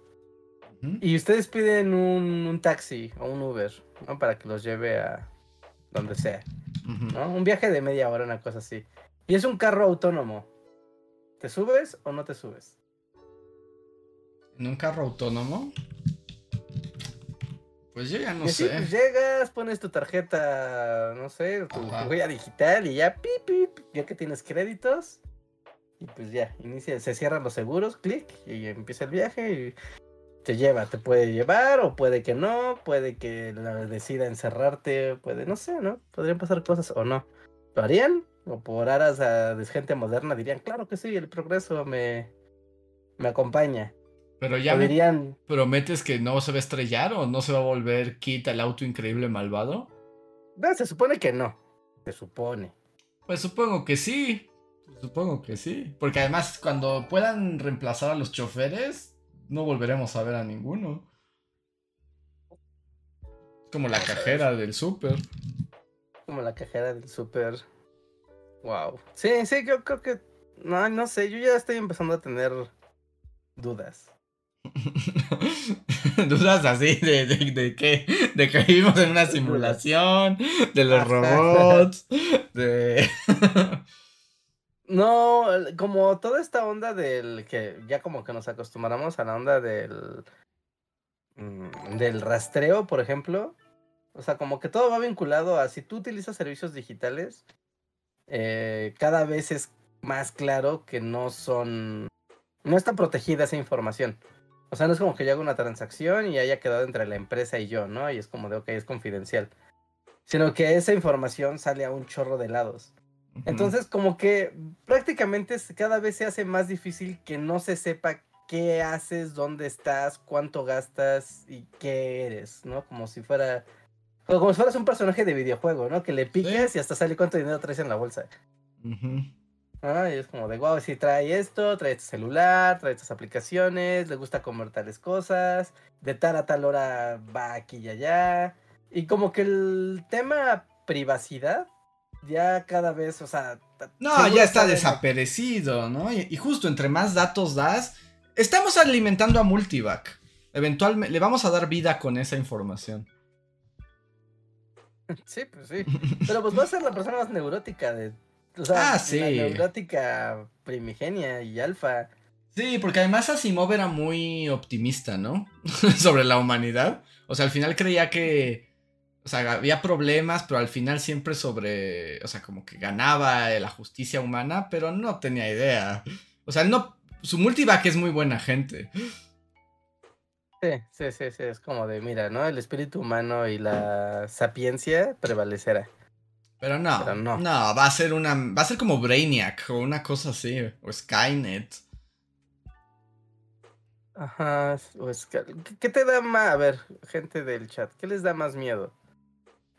Y ustedes piden un, un, taxi o un Uber, ¿no? Para que los lleve a donde sea. ¿no? Un viaje de media hora, una cosa así. Y es un carro autónomo. ¿Te subes o no te subes? ¿En un carro autónomo? Pues yo ya no Y así, sé. pues, llegas, pones tu tarjeta, no sé, tu, huella digital y ya, pip, pip, ya que tienes créditos. Y pues ya, inicia, se cierran los seguros, clic, y empieza el viaje y te lleva, te puede llevar o puede que no, puede que la decida encerrarte, puede, no sé, ¿no? Podrían pasar cosas o no. ¿Lo harían? O por aras a de gente moderna dirían, claro que sí, el progreso me, me acompaña. Pero ya dirían, prometes que no se va a estrellar o no se va a volver Kit el auto increíble malvado. no, se supone que no. Se supone. Pues supongo que sí. Supongo que sí. Porque además, cuando puedan reemplazar a los choferes, no volveremos a ver a ninguno. Como la cajera del súper. Como la cajera del súper. Wow. Sí, sí, yo creo que. No, no sé, yo ya estoy empezando a tener dudas. Dudas así de, de, de que vivimos en una simulación, de los robots, de... No, como toda esta onda del que ya como que nos acostumbramos a la onda del. mm, del rastreo, por ejemplo. O sea, como que todo va vinculado a si tú utilizas servicios digitales, eh, cada vez es más claro que no son. No está protegida esa información. O sea, no es como que yo haga una transacción y haya quedado entre la empresa y yo, ¿no? Y es como de, ok, es confidencial. Sino que esa información sale a un chorro de lados. Entonces, como que prácticamente cada vez se hace más difícil que no se sepa qué haces, dónde estás, cuánto gastas y qué eres, ¿no? Como si fuera. Como si fueras un personaje de videojuego, ¿no? Que le piques y hasta sale cuánto dinero traes en la bolsa. Ah, y es como de, wow, si trae esto, trae este celular, trae estas aplicaciones, le gusta comer tales cosas, de tal a tal hora va aquí y allá. Y como que el tema privacidad ya cada vez, o sea... No, ya está desaparecido, ¿no? Y, y justo entre más datos das, estamos alimentando a Multivac. Eventualmente le vamos a dar vida con esa información. Sí, pues sí. Pero pues va a ser la persona más neurótica de... O sea, Ah, sí. la neurótica primigenia y alfa. Sí, porque además Asimov era muy optimista, ¿no? Sobre la humanidad. O sea, al final creía que. O sea, había problemas, pero al final siempre sobre. O sea, como que ganaba la justicia humana, pero no tenía idea. O sea, no. Su multivac es muy buena gente. Sí, sí, sí, sí, es como de, mira, ¿no? El espíritu humano y la sapiencia prevalecerá. Pero no, Pero no. no. va a ser una. Va a ser como Brainiac o una cosa así. O Skynet. Ajá, o es que- ¿qué- ¿qué te da más? A ver, gente del chat, ¿qué les da más miedo?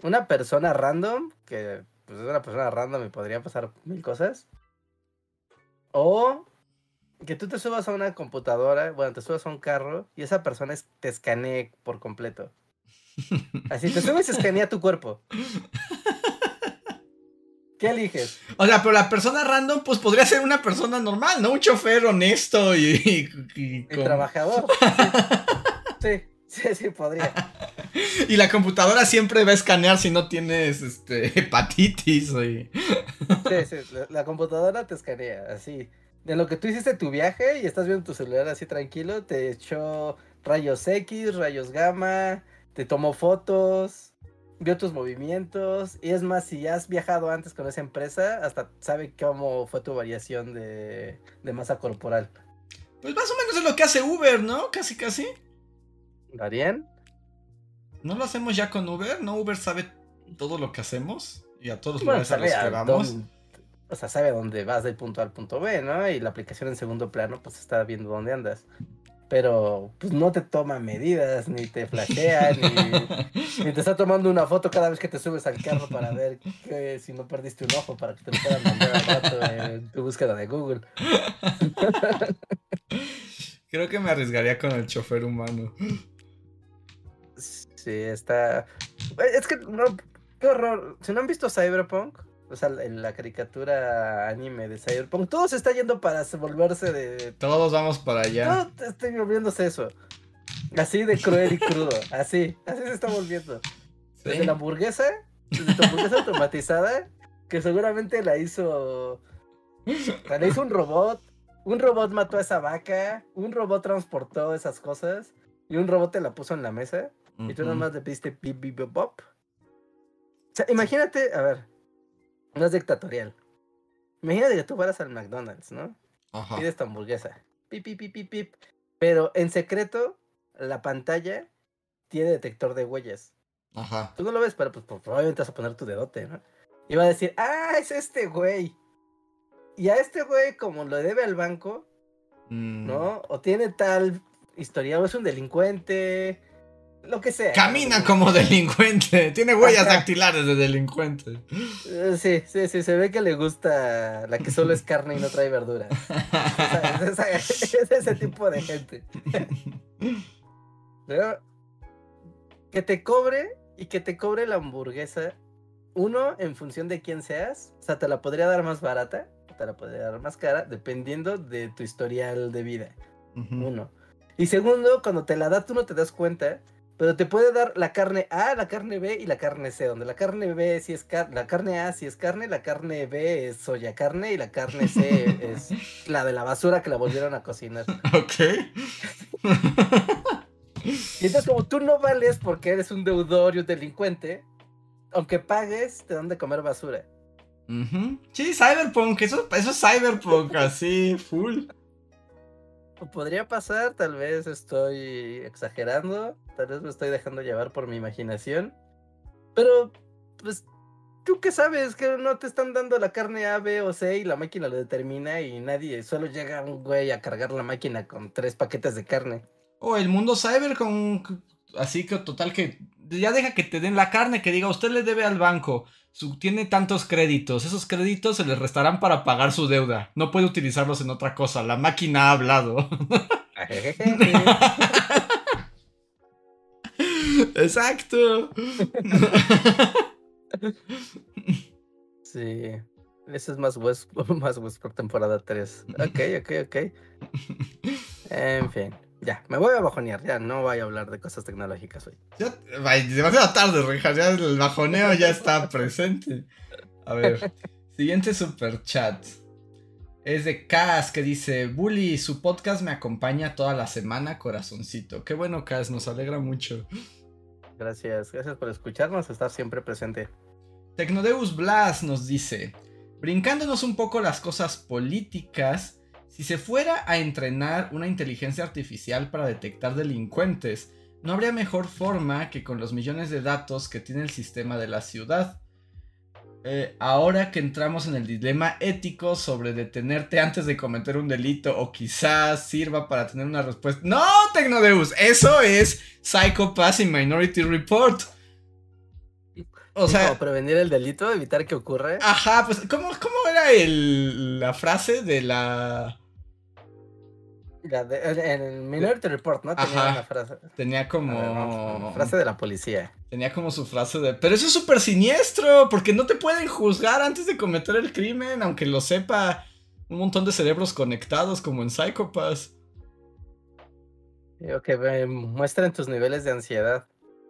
¿Una persona random? Que pues es una persona random y podría pasar mil cosas. O que tú te subas a una computadora, bueno, te subas a un carro y esa persona te escanee por completo. Así, te subes y escanea tu cuerpo. ¿Qué eliges? O sea, pero la persona random, pues podría ser una persona normal, ¿no? Un chofer honesto y. y- y El con- trabajador. Sí, sí, sí, sí, podría. Y la computadora siempre va a escanear si no tienes este hepatitis Sí, sí, la, la computadora te escanea, así. De lo que tú hiciste tu viaje y estás viendo tu celular así tranquilo, te echó rayos X, rayos gamma, te tomó fotos, vio tus movimientos. Y es más, si has viajado antes con esa empresa, hasta sabe cómo fue tu variación de, de masa corporal. Pues más o menos es lo que hace Uber, ¿no? Casi, casi. ¿Lo harían? ¿No lo hacemos ya con Uber? ¿No? Uber sabe todo lo que hacemos y a todos los Bueno, lugares a los que vamos. dónde- o sea, sabe dónde vas del punto A al punto B, ¿no? Y la aplicación en segundo plano, pues está viendo dónde andas. Pero, pues no te toma medidas, ni te flashea, ni, ni te está tomando una foto cada vez que te subes al carro para ver que, si no perdiste un ojo, para que te lo puedan mandar al rato en tu búsqueda de Google. Creo que me arriesgaría con el chofer humano. Sí, está... Es que, no, qué horror. Si no han visto Cyberpunk, o sea, en la caricatura anime de Cyberpunk, todo se está yendo para volverse de Todos vamos para allá. Te estoy volviéndose eso. Así de cruel y crudo. Así, así se está volviendo. Sí. Desde la hamburguesa, desde tu hamburguesa automatizada, que seguramente la hizo. la hizo un robot. Un robot mató a esa vaca. Un robot transportó esas cosas. Y un robot te la puso en la mesa. Y tú nomás le pediste bip, bip, bip, bop. O sea, imagínate, a ver, no es dictatorial. Imagínate que tú fueras al McDonald's, ¿no? Ajá. Pides tu hamburguesa. Pip, pip, pip, pip, pip. Pero en secreto, la pantalla tiene detector de huellas. Ajá. Tú no lo ves, pero pues, pues, probablemente vas a poner tu dedote, ¿no? Y va a decir, ah, es este güey. Y a este güey, como lo debe al banco, Mm. ¿no? O tiene tal historial, o es un delincuente, lo que sea. Camina como delincuente. Tiene huellas Ajá. dactilares de delincuente. Eh, Sí, sí, sí, se ve que le gusta la que solo es carne y no trae verdura. Esa- es, esa- es ese tipo de gente. Pero que te cobre y que te cobre la hamburguesa, uno, en función de quién seas, o sea, te la podría dar más barata, te la podría dar más cara, dependiendo de tu historial de vida. Uno. Y segundo, cuando te la da, tú no te das cuenta, pero te puede dar la carne A, la carne B y la carne C, donde la carne B sí es carne, la carne A sí es carne, la carne B es soya carne y la carne C es la de la basura que la volvieron a cocinar. Ok. Y entonces como tú no vales porque eres un deudor y un delincuente, aunque pagues, te dan de comer basura. Ujú. Sí, Cyberpunk. Eso, eso es Cyberpunk, así, full. Podría pasar, tal vez estoy exagerando, tal vez me estoy dejando llevar por mi imaginación, pero pues tú qué sabes que no te están dando la carne A, B o C y la máquina lo determina y nadie, solo llega un güey a cargar la máquina con tres paquetes de carne. O el mundo cyber con... Así que total que... Ya deja que te den la carne, que diga, usted le debe al banco. Su, tiene tantos créditos. Esos créditos se le restarán para pagar su deuda. No puede utilizarlos en otra cosa. La máquina ha hablado. Exacto. Sí, eso es más West, más West por temporada 3. Ok, ok, ok. En fin, ya, me voy a bajonear, ya no voy a hablar de cosas tecnológicas hoy. Ya, demasiado tarde, Rijas. Ya el bajoneo ya está presente. A ver, siguiente super chat. Es de Cas que dice: Bully, su podcast me acompaña toda la semana, corazoncito. Qué bueno, Cas, nos alegra mucho. Gracias, gracias por escucharnos, estar siempre presente. Tecnodeus Blas nos dice: Brincándonos un poco las cosas políticas, si se fuera a entrenar una inteligencia artificial para detectar delincuentes, no habría mejor forma que con los millones de datos que tiene el sistema de la ciudad. Eh, ahora que entramos en el dilema ético sobre detenerte antes de cometer un delito o quizás sirva para tener una respuesta. No, Tecnodeus, eso es Psychopath y Minority Report. O sea, Como prevenir el delito, evitar que ocurra. Ajá, pues, ¿cómo, cómo era el, la frase de la... De- en en el Minority Report, ¿no? Tenía Ajá. una frase. Tenía ver, como... vamos, frase de la policía. Tenía como su frase de... Pero eso es súper siniestro, porque no te pueden juzgar antes de cometer el crimen, aunque lo sepa un montón de cerebros conectados como en Psychopath. Digo que ve- muestren tus niveles de ansiedad.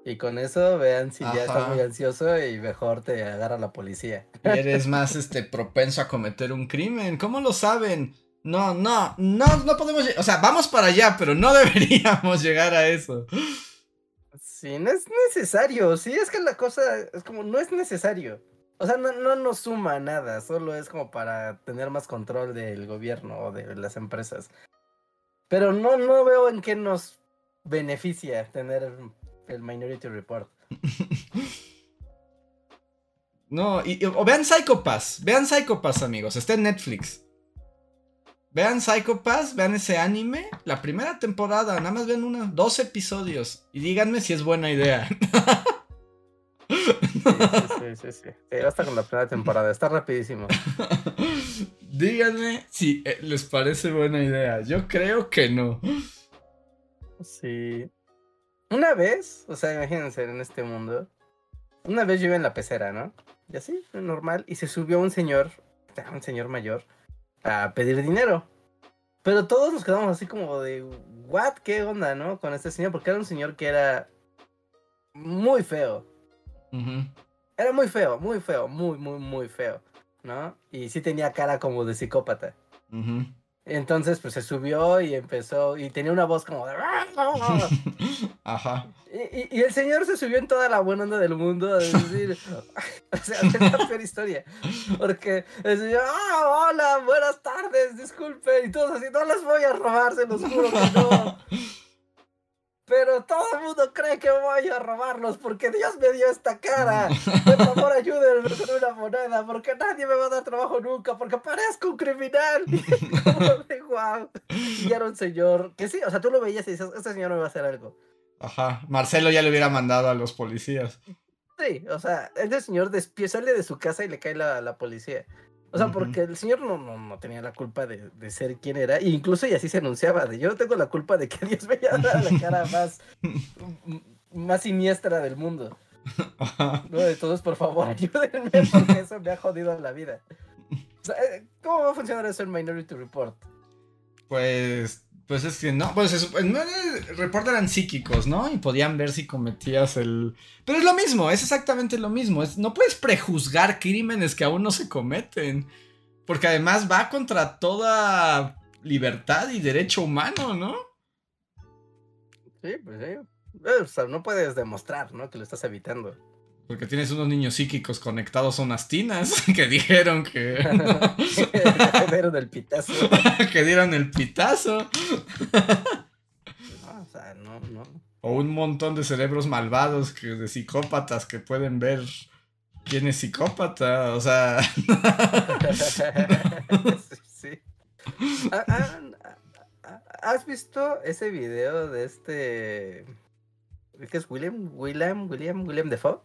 Y con eso vean si ya estás muy ansioso y mejor te agarra la policía. Y eres más este propenso a cometer un crimen. ¿Cómo lo saben? No, no, no, no podemos... O sea, vamos para allá, pero no deberíamos llegar a eso. Sí, no es necesario. Sí, es que la cosa es como, no es necesario. O sea, no, no nos suma nada. Solo es como para tener más control del gobierno o de las empresas. Pero no, no veo en qué nos beneficia tener el Minority Report. No, y, y- o vean Psychopass, vean Psychopass amigos, está en Netflix. Vean Psychopass, vean ese anime, la primera temporada, nada más vean una, dos episodios y díganme si es buena idea. Sí, sí, sí, sí. basta con la primera temporada. Está rapidísimo. díganme si eh, les parece buena idea. Yo creo que no. Sí. Una vez, o sea, imagínense en este mundo. Una vez yo iba en la pecera, ¿no? Y así, normal. Y se subió un señor, un señor mayor, a pedir dinero. Pero todos nos quedamos así como de, ¿what? ¿Qué onda, no? Con este señor, porque era un señor que era muy feo. Era muy feo, muy feo, muy, muy, muy feo, ¿no? Y sí tenía cara como de psicópata. Ujú. Entonces, pues se subió y empezó, y tenía una voz como de... Ajá. Y, y, el señor se subió en toda la buena onda del mundo, es decir, o sea, la peor historia. Porque el señor, ah, hola, buenas tardes, disculpen, y todos así, no les voy a robar, se los juro que no. Pero todo el mundo cree que voy a robarlos porque Dios me dio esta cara. Por favor, ayúdenme con una moneda porque nadie me va a dar trabajo nunca porque parezco un criminal. Y era un señor que sí, o sea, tú lo veías y dices, este señor me va a hacer algo. Ajá, Marcelo ya le hubiera mandado a los policías. Sí, o sea, este señor sale de su casa y le cae la, la policía. O sea, porque el señor no, no, no tenía la culpa de, de, ser quien era. E incluso y así se anunciaba, de yo no tengo la culpa de que Dios me haya dado la cara más, más siniestra del mundo. No, entonces, por favor, ayúdenme porque eso me ha jodido la vida. O sea, eh, ¿cómo va a funcionar eso en Minority Report? Pues pues es que no, pues en el report eran psíquicos, ¿no? Y podían ver si cometías el... Pero es lo mismo, es exactamente lo mismo. Es, no puedes prejuzgar crímenes que aún no se cometen. Porque además va contra toda libertad y derecho humano, ¿no? Sí, pues sí. O sea, no puedes demostrar, ¿no? Que lo estás evitando. Porque tienes unos niños psíquicos conectados a unas tinas que dijeron que. que dieron el pitazo. que dieron el pitazo. no, o sea, no, no. O un montón de cerebros malvados que, de psicópatas que pueden ver quién es psicópata. O sea. sí. Ah, ah, ah, ¿Has visto ese video de este. ¿Qué es William? William, William, William Defoe?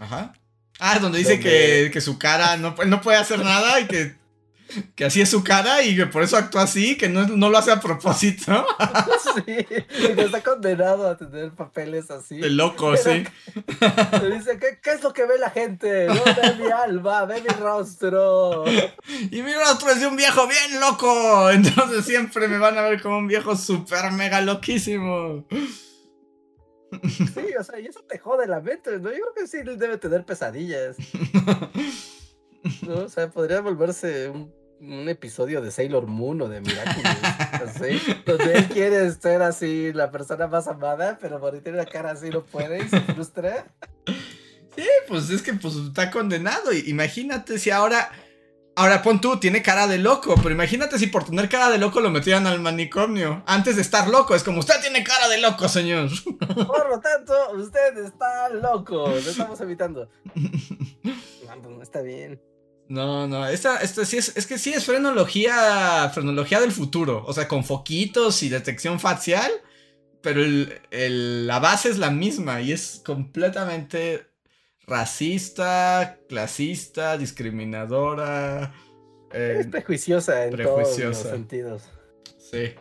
Ajá. Ah, donde dice que, que, su cara no, no puede hacer nada y que, que así es su cara y que por eso actúa así, que no, no lo hace a propósito. Sí, y que está condenado a tener papeles así. De loco, sí. Le dice, ¿qué, ¿qué, es lo que ve la gente? No ve mi alma, ve mi rostro. Y mi rostro es de un viejo bien loco. Entonces siempre me van a ver como un viejo súper mega loquísimo. Sí, o sea, y eso te jode la mente, ¿no? Yo creo que sí debe tener pesadillas. ¿no? O sea, podría volverse un, un episodio de Sailor Moon o de Miraculous, donde él quiere ser así la persona más amada, pero por tiene la cara así no puede y se frustra. Sí, pues es que pues está condenado. Imagínate si ahora Ahora pon tú, tiene cara de loco, pero imagínate si por tener cara de loco lo metieran al manicomio. Antes de estar loco, es como, usted tiene cara de loco, señor. Por lo tanto, usted está loco. Lo estamos evitando. No, está bien. No, no, esta, esta sí es, es que sí es frenología, frenología del futuro. O sea, con foquitos y detección facial, pero la base es la misma y es completamente racista, clasista, discriminadora. es prejuiciosa en todos los sentidos. Sí.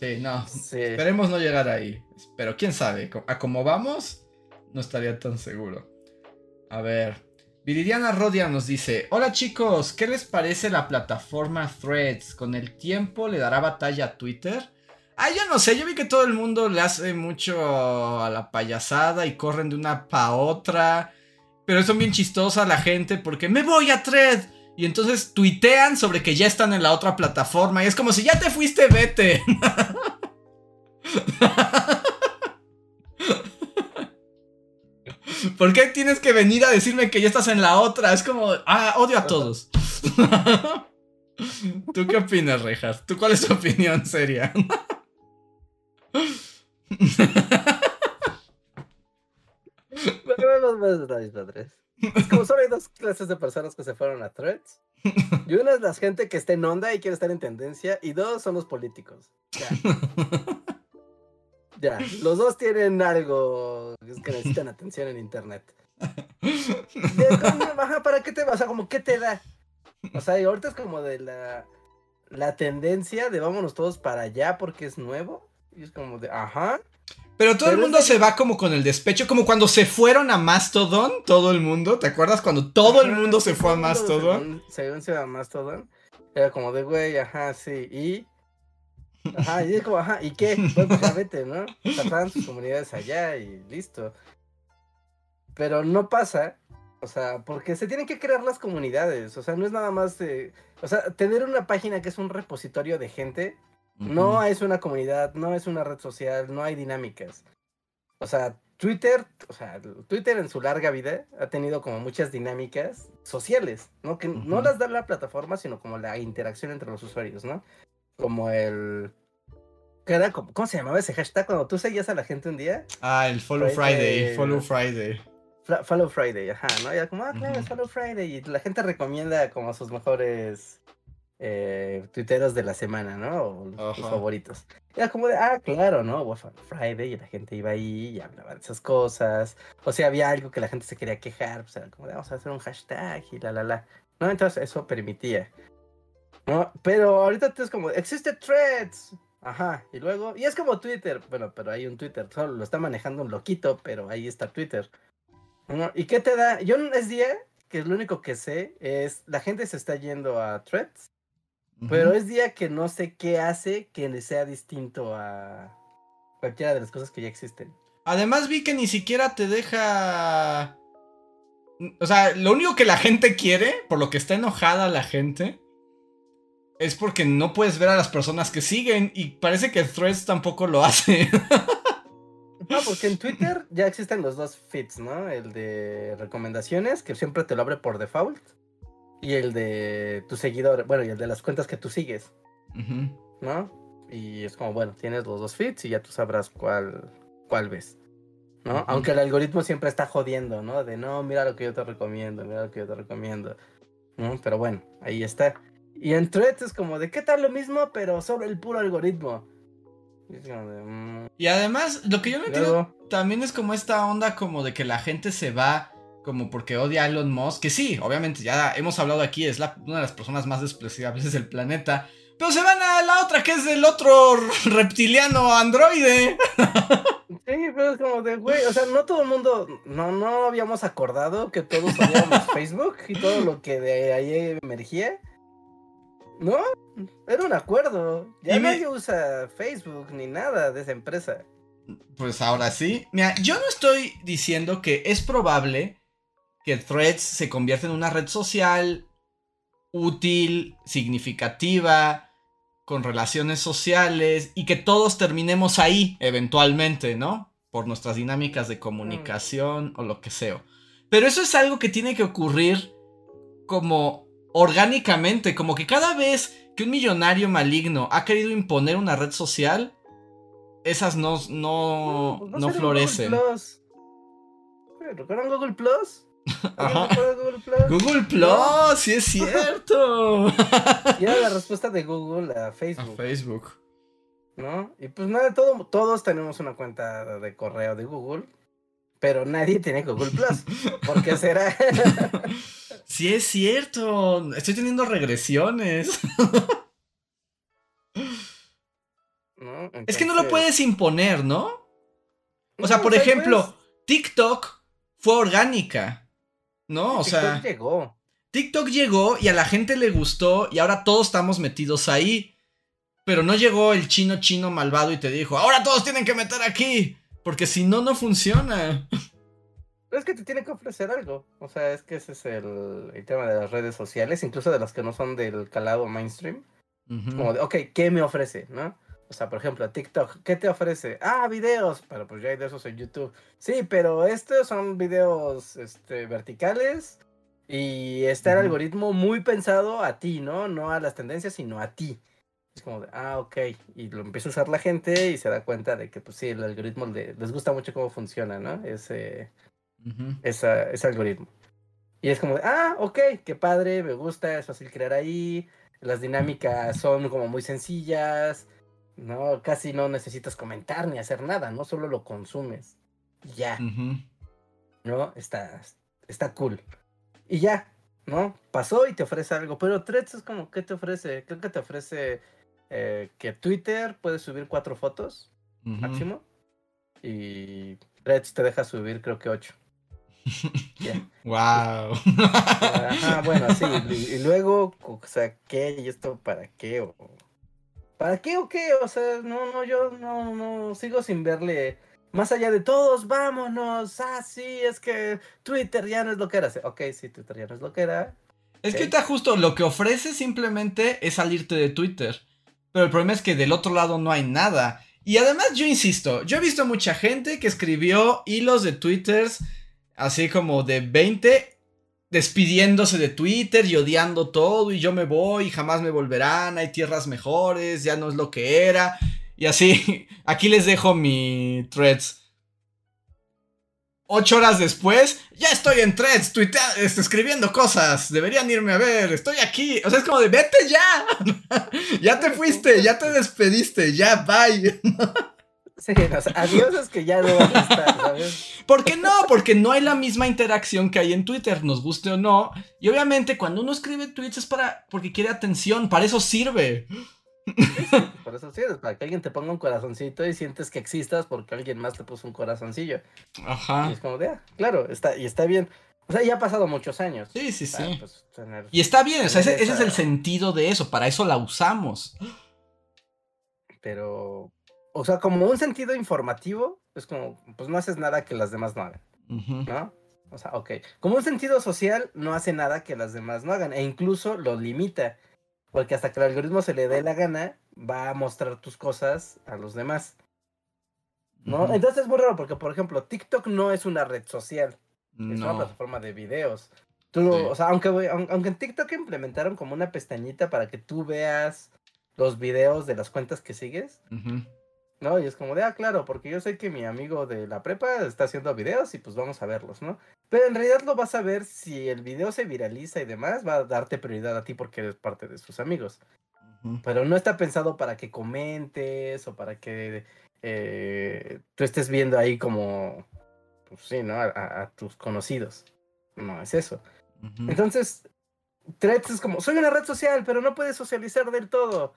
Sí, no. Esperemos no llegar ahí. Pero quién sabe. A como vamos, no estaría tan seguro. A ver. Viridiana Rodia nos dice: Hola chicos, ¿qué les parece la plataforma Threads? ¿Con el tiempo le dará batalla a Twitter? Ah, yo no sé, yo vi que todo el mundo le hace mucho a la payasada y corren de una pa' otra. Pero son bien chistosas la gente porque me voy a Thread. Y entonces tuitean sobre que ya están en la otra plataforma. Y es como si ya te fuiste, vete. ¿Por qué tienes que venir a decirme que ya estás en la otra? Es como, ah, odio a todos. ¿Tú qué opinas, Rejas? ¿Tú cuál es tu opinión seria? Es como solo hay dos clases de personas que se fueron a threads. Y una es la gente que está en onda y quiere estar en tendencia. Y dos son los políticos. Ya. ya. Los dos tienen algo que necesitan atención en internet. ¿Para qué te va? O sea, como qué te da. O sea, y ahorita es como de la, la tendencia de vámonos todos para allá porque es nuevo. Y es como de, ajá. Pero todo el mundo se va como con el despecho, como cuando se fueron a Mastodon, todo el mundo. ¿Te acuerdas cuando todo el mundo se fue a Mastodon? Según se, a Mastodon, era como de güey, ajá, sí, y. Ajá, y es como, ajá, ¿y qué? Pues, pues vete, ¿no? Pasaban sus comunidades allá y listo. Pero no pasa O sea, porque se tienen que crear las comunidades. O sea, no es nada más de. O sea, tener una página que es un repositorio de gente. No es una comunidad, no es una red social, no hay dinámicas. O sea, Twitter, o sea, Twitter en su larga vida ha tenido como muchas dinámicas sociales, ¿no? Que no las da la plataforma, sino como la interacción entre los usuarios, ¿no? Como el... ¿Qué era? ¿Cómo se llamaba ese hashtag cuando tú seguías a la gente un día? Ah, el Follow Friday, Follow Friday. Follow Friday, ajá, ¿no? Ya como, ah, claro, Follow Friday. Y la gente recomienda como sus mejores eh, tuiteros de la semana, ¿no? O sus favoritos. Era como de, ah, claro, ¿no? Friday y la gente iba ahí y hablaba de esas cosas. O sea, había algo que la gente se quería quejar, pues era como de, vamos a hacer un hashtag y la, la, la. ¿No? Entonces eso permitía. ¿No? Pero ahorita es como, existe threads. Ajá, y luego, y es como Twitter, bueno, pero hay un Twitter, solo lo está manejando un loquito, pero ahí está Twitter. ¿No? ¿Y qué te da? Yo es día que lo único que sé es, la gente se está yendo a threads pero es día que no sé qué hace que le sea distinto a cualquiera de las cosas que ya existen. Además vi que ni siquiera te deja... O sea, lo único que la gente quiere, por lo que está enojada la gente, es porque no puedes ver a las personas que siguen y parece que Threads tampoco lo hace. No, porque en Twitter ya existen los dos feeds, ¿no? El de recomendaciones, que siempre te lo abre por default y el de tu seguidor, bueno, y el de las cuentas que tú sigues, ¿no? Y es como, bueno, tienes los dos feeds y ya tú sabrás cuál, cuál ves, ¿no? Aunque el algoritmo siempre está jodiendo, ¿no? De no, mira lo que yo te recomiendo, mira lo que yo te recomiendo, ¿no? Pero bueno, ahí está. Y en Threads es como de, ¿qué tal lo mismo, pero sobre el puro algoritmo? Y, mm". y además, lo que yo no entiendo también es como esta onda como de que la gente se va como porque odia a Elon Musk, que sí, obviamente ya hemos hablado aquí, es la, una de las personas más despreciables del planeta. Pero se van a la otra, que es del otro reptiliano androide. Sí, pero es como de, güey, o sea, no todo el mundo, no, no habíamos acordado que todos odiábamos Facebook y todo lo que de ahí emergía. No, era un acuerdo. Ya nadie usa Facebook ni nada de esa empresa. Pues ahora sí. Mira, yo no estoy diciendo que es probable que Threads se convierte en una red social útil, significativa, con relaciones sociales y que todos terminemos ahí eventualmente, ¿no? Por nuestras dinámicas de comunicación o lo que sea. Pero eso es algo que tiene que ocurrir como orgánicamente, como que cada vez que un millonario maligno ha querido imponer una red social, esas no, no, no, no florecen. ¿Recuerdan Google Plus? Google Plus. Google Plus, sí es cierto. y era la respuesta de Google a Facebook. A Facebook. ¿No? Y pues nada, todo, todos tenemos una cuenta de correo de Google, pero nadie tiene Google Plus. ¿Por qué será? sí es cierto. Estoy teniendo regresiones. Es que no lo puedes imponer, ¿no? O sea, por ejemplo, TikTok fue orgánica. ¿No? O sea. TikTok llegó. TikTok llegó y a la gente le gustó y ahora todos estamos metidos ahí. Pero no llegó el chino chino malvado y te dijo, ahora todos tienen que meter aquí. Porque si no, no funciona. es que te tiene que ofrecer algo. O sea, es que ese es el, tema de las redes sociales, incluso de las que no son del calado mainstream. Como de, ok, ¿qué me ofrece? ¿No? O sea, por ejemplo, TikTok, ¿qué te ofrece? Ah, videos, pero pues ya hay de esos en YouTube. Sí, pero estos son videos este, verticales y está el algoritmo muy pensado a ti, ¿no? No a las tendencias, sino a ti. Es como de, ah, ok. Y lo empieza a usar la gente y se da cuenta de que, pues sí, el algoritmo les gusta mucho cómo funciona, ¿no? Ese, ese algoritmo. Y es como de, ah, ok, qué padre, me gusta, es fácil crear ahí. Las dinámicas son como muy sencillas no, casi no necesitas comentar ni hacer nada, ¿no? Solo lo consumes. Ya. ¿No? Está, está cool. Y ya, ¿no? Pasó y te ofrece algo. Pero Threads es como, ¿qué te ofrece? Creo que te ofrece eh, que Twitter puede subir cuatro fotos máximo. Y Threads te deja subir, creo que ocho. Wow. Ajá, bueno, sí. Y, y, luego, o sea, ¿qué? ¿Y esto para qué? O, ¿Para qué o qué? O sea, no, no, yo no, no, sigo sin verle más allá de todos, vámonos, ah, sí, es que Twitter ya no es lo que era. Ok, sí, Twitter ya no es lo que era. Es que está justo, lo que ofrece simplemente es salirte de Twitter. Pero el problema es que del otro lado no hay nada. Y además yo insisto, yo he visto mucha gente que escribió hilos de Twitters así como de 20 despidiéndose de Twitter y odiando todo y yo me voy y jamás me volverán, hay tierras mejores, ya no es lo que era. Y así, aquí les dejo mi threads. Ocho horas después, ya estoy en threads, tuitea, este, escribiendo cosas. Deberían irme a ver, estoy aquí. O sea, es como de vete ya. ya te fuiste, ya te despediste, ya bye. Sí, adiós es que ya no van a estar, ¿sabes? ¿Por qué no? Porque no hay la misma interacción que hay en Twitter, nos guste o no. Y obviamente cuando uno escribe tweets es para porque quiere atención, para eso sirve. por eso sirve, para que alguien te ponga un corazoncito y sientes que existas porque alguien más te puso un corazoncillo. Ajá. Y es como de, ah, claro, está, y está bien. O sea, ya ha pasado muchos años. Sí, sí, sí. Pues, y está bien, o sea, ese, ese es el sentido de eso, para eso la usamos. Pero, o sea, como un sentido informativo, es como, pues no haces nada que las demás no hagan, ¿no? O sea, ok. Como un sentido social, no hace nada que las demás no hagan, e incluso lo limita, porque hasta que el algoritmo se le dé la gana, va a mostrar tus cosas a los demás. ¿No? Entonces es muy raro, porque por ejemplo, TikTok no es una red social, es una plataforma de videos. Tú, O sea, aunque, aunque en TikTok implementaron como una pestañita para que tú veas los videos de las cuentas que sigues. ¿No? Y es como de, ah, claro, porque yo sé que mi amigo de la prepa está haciendo videos y pues vamos a verlos, ¿no? Pero en realidad lo vas a ver si el video se viraliza y demás, va a darte prioridad a ti porque eres parte de sus amigos. Pero no está pensado para que comentes o para que eh, tú estés viendo ahí como, pues sí, ¿no? A, tus conocidos. No es eso. Entonces, Threads es como, soy una red social, pero no puedes socializar del todo.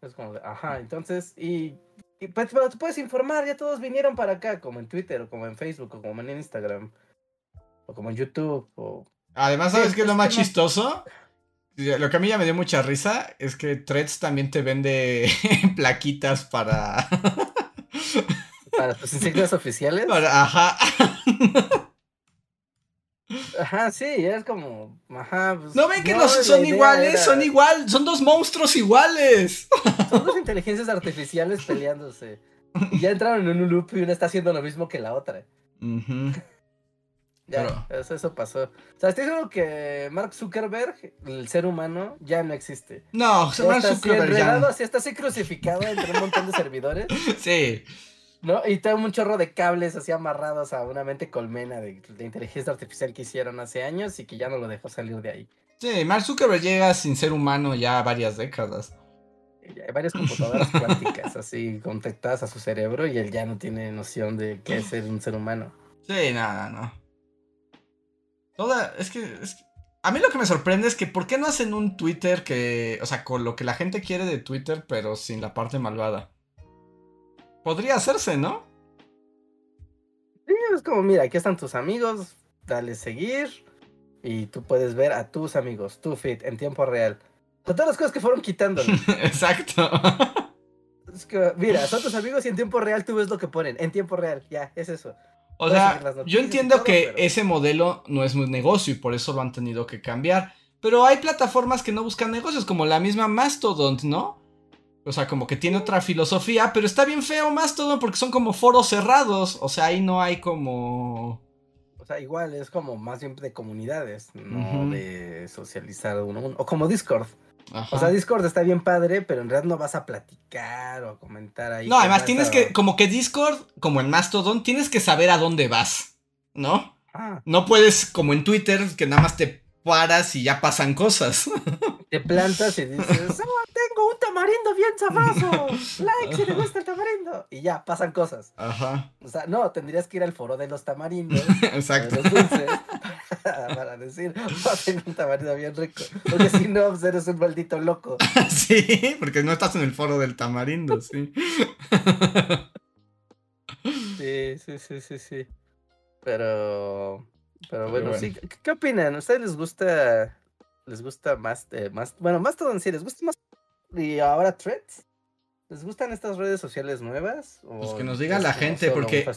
Es como, de, ajá, entonces, y y pues, pero te puedes informar, ya todos vinieron para acá, como en Twitter, o como en Facebook, o como en Instagram, o como en YouTube, o... Además, ¿sabes qué es lo más chistoso? Lo que a mí ya me dio mucha risa es que Threads también te vende plaquitas para... ¿Para tus insignias oficiales? ajá. Ajá, sí, es como. Ajá. Pues, ¿No ven que los son iguales? Son igual, son dos monstruos iguales. Son dos inteligencias artificiales peleándose. Y ya entraron en un loop y una está haciendo lo mismo que la otra. Ya, eso, pasó. O sea, estoy seguro que Mark Zuckerberg, el ser humano, ya no existe. No, Mark Zuckerberg ya. Así, está así crucificado entre un montón de servidores. Sí. ¿No? Y tengo un chorro de cables así amarrados a una mente colmena de, inteligencia artificial que hicieron hace años y que ya no lo dejó salir de ahí. Sí, Mark Zuckerberg llega sin ser humano ya varias décadas. Hay varias computadoras cuánticas así conectadas a su cerebro y él ya no tiene noción de qué es ser un ser humano. Sí, nada, no. Toda, es que, es que, a mí lo que me sorprende es que ¿por qué no hacen un Twitter que, o sea, con lo que la gente quiere de Twitter, pero sin la parte malvada? Podría hacerse, ¿no? Sí, es como, mira, aquí están tus amigos, dale seguir y tú puedes ver a tus amigos, tu feed en tiempo real. Todas las cosas que fueron quitando. Exacto. Es que, mira, son tus amigos y en tiempo real tú ves lo que ponen. En tiempo real, ya, es eso. O sea, yo entiendo que ese modelo no es muy negocio y por eso lo han tenido que cambiar. Pero hay plataformas que no buscan negocios, como la misma Mastodon, ¿no? O sea, como que tiene otra filosofía, pero está bien feo más todo porque son como foros cerrados. O sea, ahí no hay como. O sea, igual es como más bien de comunidades, no de socializar uno, uno. O como Discord. O sea, Discord está bien padre, pero en realidad no vas a platicar o a comentar ahí. No, además tienes que, como que Discord, como en Mastodon, tienes que saber a dónde vas, ¿no? Ah. No puedes, como en Twitter, que nada más te paras y ya pasan cosas. Te plantas y dices, oh, tamarindo bien sabroso. Like si te gusta el tamarindo. Y ya, pasan cosas. Ajá. O sea, no, tendrías que ir al foro de los tamarindos. Exacto. De los dulces. Para, decir, oh, tengo un tamarindo bien rico. Porque si no, pues eres un maldito loco. sí, porque no estás en el foro del tamarindo, sí. sí, sí, sí, sí, sí. Pero pero bueno, sí, ¿qué opinan? ¿A ustedes les gusta, les gusta más, eh, más, bueno, más todo en sí, les gusta más y ahora Threads? ¿Les gustan estas redes sociales nuevas? Pues que nos diga la gente, porque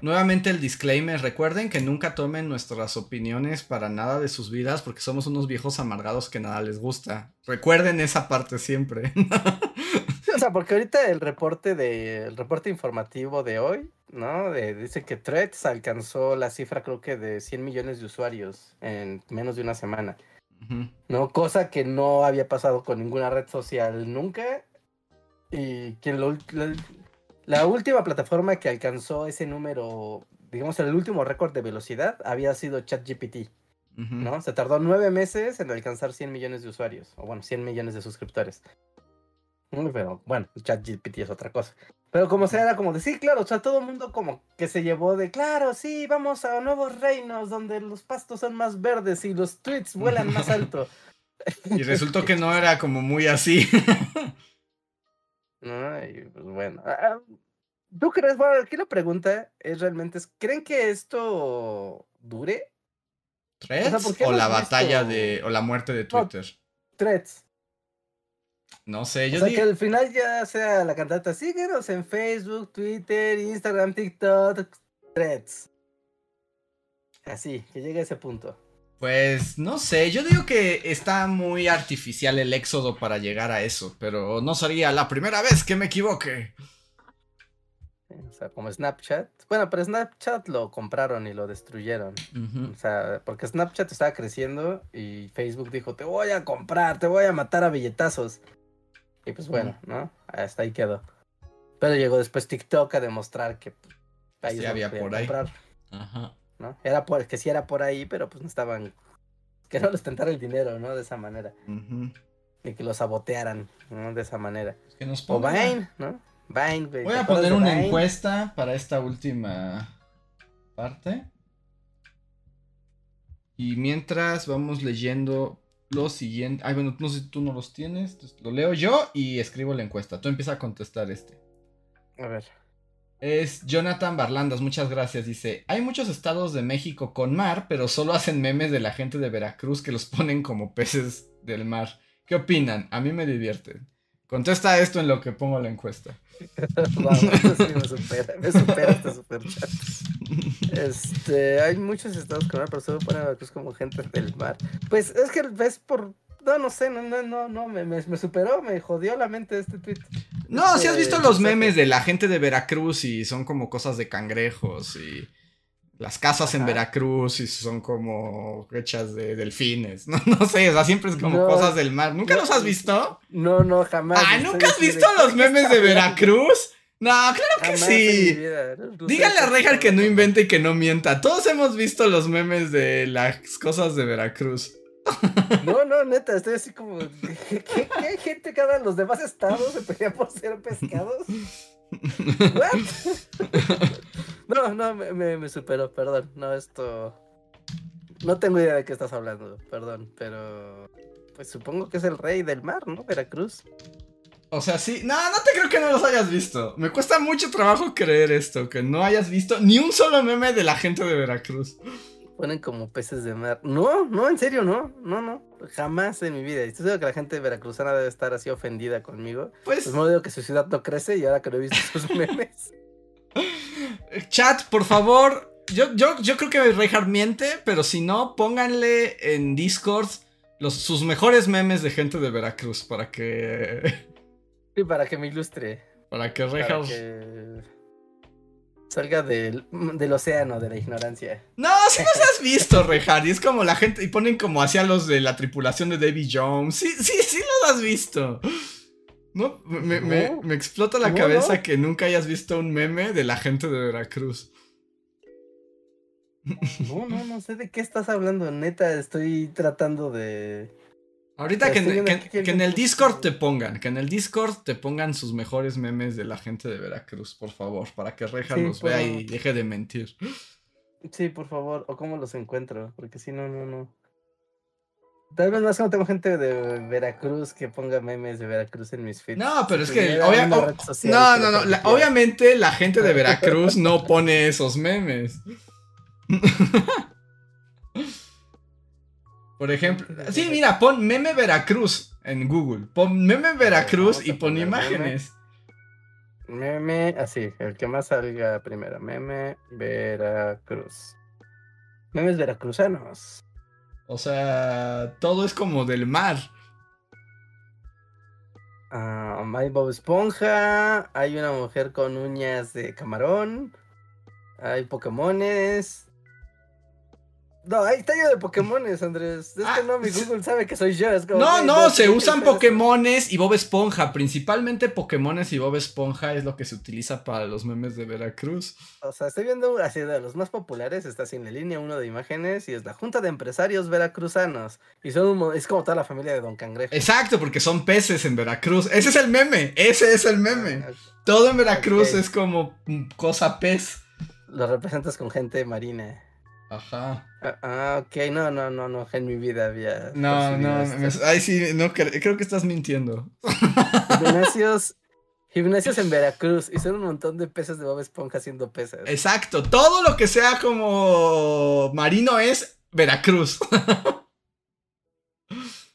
nuevamente el disclaimer, recuerden que nunca tomen nuestras opiniones para nada de sus vidas, porque somos unos viejos amargados que nada les gusta. Recuerden esa parte siempre. o sea, porque ahorita el reporte de, el reporte informativo de hoy, ¿no? dice que Threads alcanzó la cifra creo que de 100 millones de usuarios en menos de una semana. ¿No? Cosa que no había pasado con ninguna red social nunca y que la, última plataforma que alcanzó ese número, digamos, el último récord de velocidad había sido ChatGPT. ¿No? Se tardó nueve meses en alcanzar 100 millones de usuarios, o bueno, 100 millones de suscriptores. Pero bueno, ChatGPT es otra cosa. Pero como sea, era como de sí, claro, o sea, todo el mundo como que se llevó de claro, sí, vamos a nuevos reinos donde los pastos son más verdes y los tweets vuelan más alto. Y resultó que no era como muy así. ¿no? Y pues bueno. Ah, ah, ¿Tú crees? Bueno, aquí la pregunta es realmente, ¿creen que esto dure? ¿Threads? O, la batalla de. o la muerte de Twitter. No, threads. No sé, yo o sea, que al final ya sea la cantata, síguenos en Facebook, Twitter, Instagram, TikTok, Threads. Así, que llegue a ese punto. Pues no sé, yo digo que está muy artificial el éxodo para llegar a eso, pero no sería la primera vez que me equivoque. O sea, como Snapchat. Bueno, pero Snapchat lo compraron y lo destruyeron. O sea, porque Snapchat estaba creciendo y Facebook dijo, te voy a comprar, te voy a matar a billetazos. Y pues bueno, ¿no? Hasta ahí quedó. Pero llegó después TikTok a demostrar que pues, ahí sí había por ahí. Ajá. ¿no? Era por, que sí era por ahí, pero pues no estaban, que no les tentara el dinero, ¿no? De esa manera. Y que los sabotearan, ¿no? De esa manera. Que nos o Vine, ¿no? Vine, Voy a poner una encuesta para esta última parte. Y mientras vamos leyendo lo siguiente. Ay, bueno, no sé si tú no los tienes. Lo leo yo y escribo la encuesta. Tú empieza a contestar este. A ver. Es Jonathan Barlandas, muchas gracias. Dice: Hay muchos estados de México con mar, pero solo hacen memes de la gente de Veracruz que los ponen como peces del mar. ¿Qué opinan? A mí me divierten. Contesta esto en lo que pongo la encuesta. Vamos, sí me supera, me supera este super chat. Este, hay muchos estados con mar, pero solo ponen a Veracruz como gente del mar. Pues es que ves por no, no sé, no, no, no, no, me, me, superó, me jodió la mente este tweet. No, si has visto los memes de la gente de Veracruz y son como cosas de cangrejos y las casas en Veracruz y son como hechas de delfines. No, no sé, o sea, siempre es como cosas del mar. ¿Nunca los has visto? No, no, jamás. Ah, ¿nunca has visto los memes de Veracruz? No, claro que sí. Díganle a Rejar que no invente y que no mienta. Todos hemos visto los memes de las cosas de Veracruz. No, no, neta, estoy así como. ¿Qué, hay gente que en los demás estados se pelea por ser pescados? No, no, me, superó, perdón. No, esto. No tengo idea de qué estás hablando, perdón, pero. Pues supongo que es el rey del mar, ¿no? Veracruz. O sea, sí. No, no te creo que no los hayas visto. Me cuesta mucho trabajo creer esto, que no hayas visto ni un solo meme de la gente de Veracruz ponen como peces de mar. No, no, en serio, no, no, no. Jamás en mi vida. Y estoy seguro que la gente veracruzana debe estar así ofendida conmigo. Pues, pues no digo que su ciudad no crece y ahora que lo he visto sus memes. Chat, por favor. Yo, yo, yo creo que Reinhardt miente, pero si no, pónganle en Discord los, sus mejores memes de gente de Veracruz para que. Sí, para que me ilustre. Para que Reinhardt. Salga del, del, océano de la ignorancia. No, si no se has visto, Rehard. Y es como la gente. Y ponen como hacia los de la tripulación de Davy Jones. Sí, sí, sí los has visto. No, me, me, me explota la cabeza que nunca hayas visto un meme de la gente de Veracruz. No, no, no sé de qué estás hablando. Neta, estoy tratando de. Ahorita que, en el Discord te pongan, que en el Discord te pongan sus mejores memes de la gente de Veracruz, por favor, para que Reja los vea y deje de mentir. Sí, por favor, o cómo los encuentro, porque si no, no, no. Tal vez más que no tengo gente de Veracruz que ponga memes de Veracruz en mis feeds. No, pero es que. no, no, no. obviamente la gente de Veracruz no pone esos memes. Por ejemplo, sí, mira, pon meme Veracruz en Google. Pon meme Veracruz y pon imágenes. Meme, así, el que más salga primero. Meme Veracruz. Memes veracruzanos. O sea, todo es como del mar. Ah, hay Bob Esponja, hay una mujer con uñas de camarón, hay Pokémones, no, ahí está yo de Pokémones, Andrés. Es que ah, no, mi Google sabe que soy yo. no, no, se usan Pokémones y Bob Esponja. Principalmente Pokémones y Bob Esponja es lo que se utiliza para los memes de Veracruz. O sea, estoy viendo así de los más populares. Está así en la línea uno de imágenes y es la Junta de Empresarios Veracruzanos. Y son es como toda la familia de Don Cangrejo. Exacto, porque son peces en Veracruz. Ese es el meme. Ese es el meme. Ah, Todo en Veracruz es como cosa pez. Lo representas con gente marina. Ajá. Ah, ah, ok, no, no, no, no, en mi vida había. No, no, ay, sí, no, creo que estás mintiendo. Gimnasios, gimnasios en Veracruz y son un montón de peces de Bob Esponja haciendo pesas. Exacto, todo lo que sea como marino es Veracruz.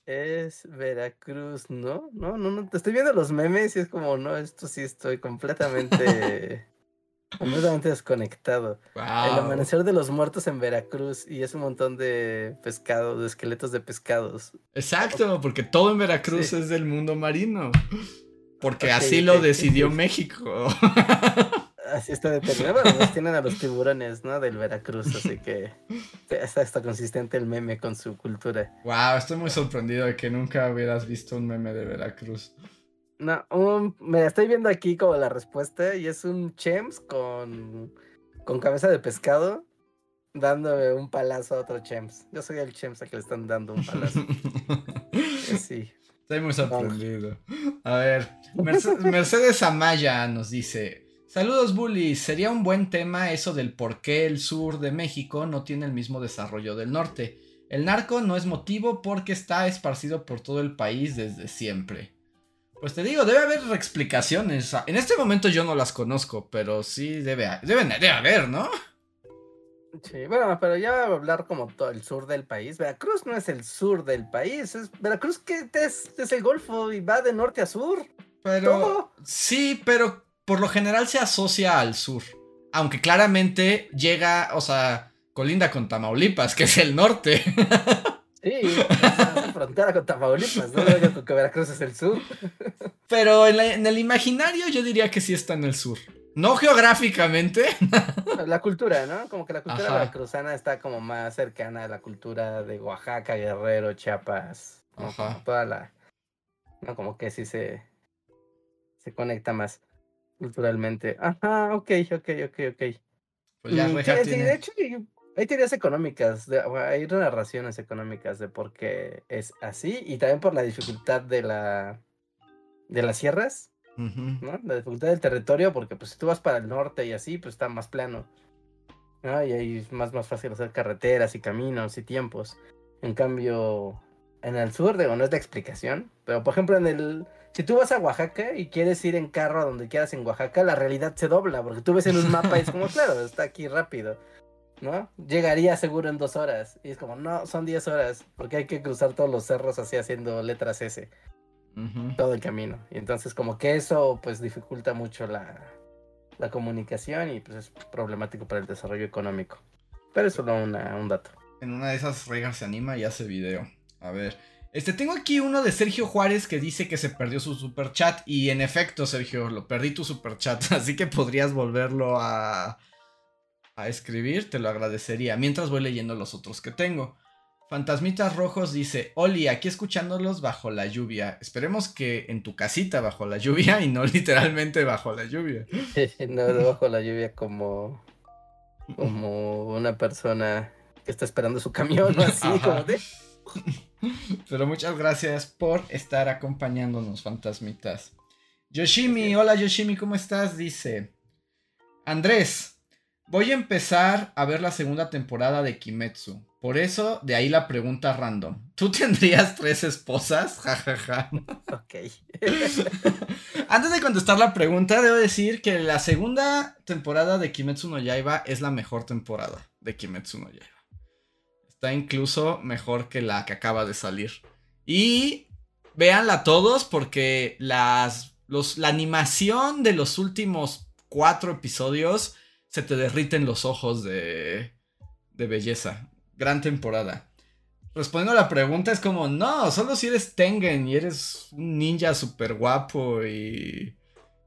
es Veracruz, ¿no? No, no, no, te estoy viendo los memes y es como, no, esto sí estoy completamente. Completamente desconectado. El amanecer de los muertos en Veracruz y es un montón de pescados, de esqueletos de pescados. Exacto, porque todo en Veracruz es del mundo marino. Porque así lo decidió México. Así está determinado. Bueno, tienen a los tiburones, ¿no? Del Veracruz, así que está, está consistente el meme con su cultura. Wow, estoy muy sorprendido de que nunca hubieras visto un meme de Veracruz. No, me estoy viendo aquí como la respuesta y es un Chems con, con cabeza de pescado dándole un palazo a otro Chems. Yo soy el Chems a que le están dando un palazo. sí. Estoy muy sorprendido. A ver, Mercedes, Amaya nos dice: Saludos, bullies. Sería un buen tema eso del por qué el sur de México no tiene el mismo desarrollo del norte. El narco no es motivo porque está esparcido por todo el país desde siempre. Pues te digo, debe haber explicaciones. En este momento yo no las conozco, pero sí debe, debe haber, ¿no? Sí, bueno, pero ya va a hablar como todo el sur del país. Veracruz no es el sur del país. Es, Veracruz que es, es el Golfo y va de norte a sur. Pero. Sí, pero por lo general se asocia al sur. Aunque claramente llega, o sea, colinda con Tamaulipas, que es el norte. Sí, frontera con Tamaulipas, ¿no? Que Veracruz es el sur. Pero en, el imaginario yo diría que sí está en el sur. No geográficamente. La cultura, ¿no? Como que la cultura veracruzana está como más cercana a la cultura de Oaxaca, Guerrero, Chiapas. Ajá. Toda la. No, como que sí se. Se conecta más culturalmente. Ajá, ok, ok, ok, ok. Pues ya, mm, sí, de hecho, hay teorías económicas, hay narraciones económicas de por qué es así y también por la dificultad de la de las sierras, ¿no? La dificultad del territorio, porque pues si tú vas para el norte y así, pues está más plano, ¿no? Y ahí es más, más fácil hacer carreteras y caminos y tiempos. En cambio, en el sur, digo, no es la explicación, pero por ejemplo en el... Si tú vas a Oaxaca y quieres ir en carro a donde quieras en Oaxaca, la realidad se dobla, porque tú ves en un mapa y es como, claro, está aquí rápido. ¿No? Llegaría seguro en dos horas. Y es como, no, son diez horas, porque hay que cruzar todos los cerros así haciendo letras S. Todo el camino. Y entonces como que eso pues dificulta mucho la, la comunicación y pues es problemático para el desarrollo económico. Pero es solo una, un dato. En una de esas reglas se anima y hace video. A ver. Este, tengo aquí uno de Sergio Juárez que dice que se perdió su super chat. Y en efecto, Sergio, lo perdí tu super chat. Así que podrías volverlo a, a escribir, te lo agradecería. Mientras voy leyendo los otros que tengo. Fantasmitas Rojos dice, Oli, aquí escuchándolos bajo la lluvia. Esperemos que en tu casita bajo la lluvia y no literalmente bajo la lluvia. no, bajo la lluvia como, como una persona que está esperando su camión o así, como de... Pero muchas gracias por estar acompañándonos, fantasmitas. Yoshimi, hola Yoshimi, ¿cómo estás? Dice, Andrés, Voy a empezar a ver la segunda temporada de Kimetsu. Por eso, de ahí la pregunta random. ¿Tú tendrías tres esposas? Jajaja. ok. Antes de contestar la pregunta, debo decir que la segunda temporada de Kimetsu no Yaiba es la mejor temporada de Kimetsu no Yaiba. Está incluso mejor que la que acaba de salir. Y véanla todos porque las Los, la animación de los últimos cuatro episodios se te derriten los ojos de, de belleza. Gran temporada. Respondiendo a la pregunta, es como, no, solo si eres Tengen y eres un ninja súper guapo y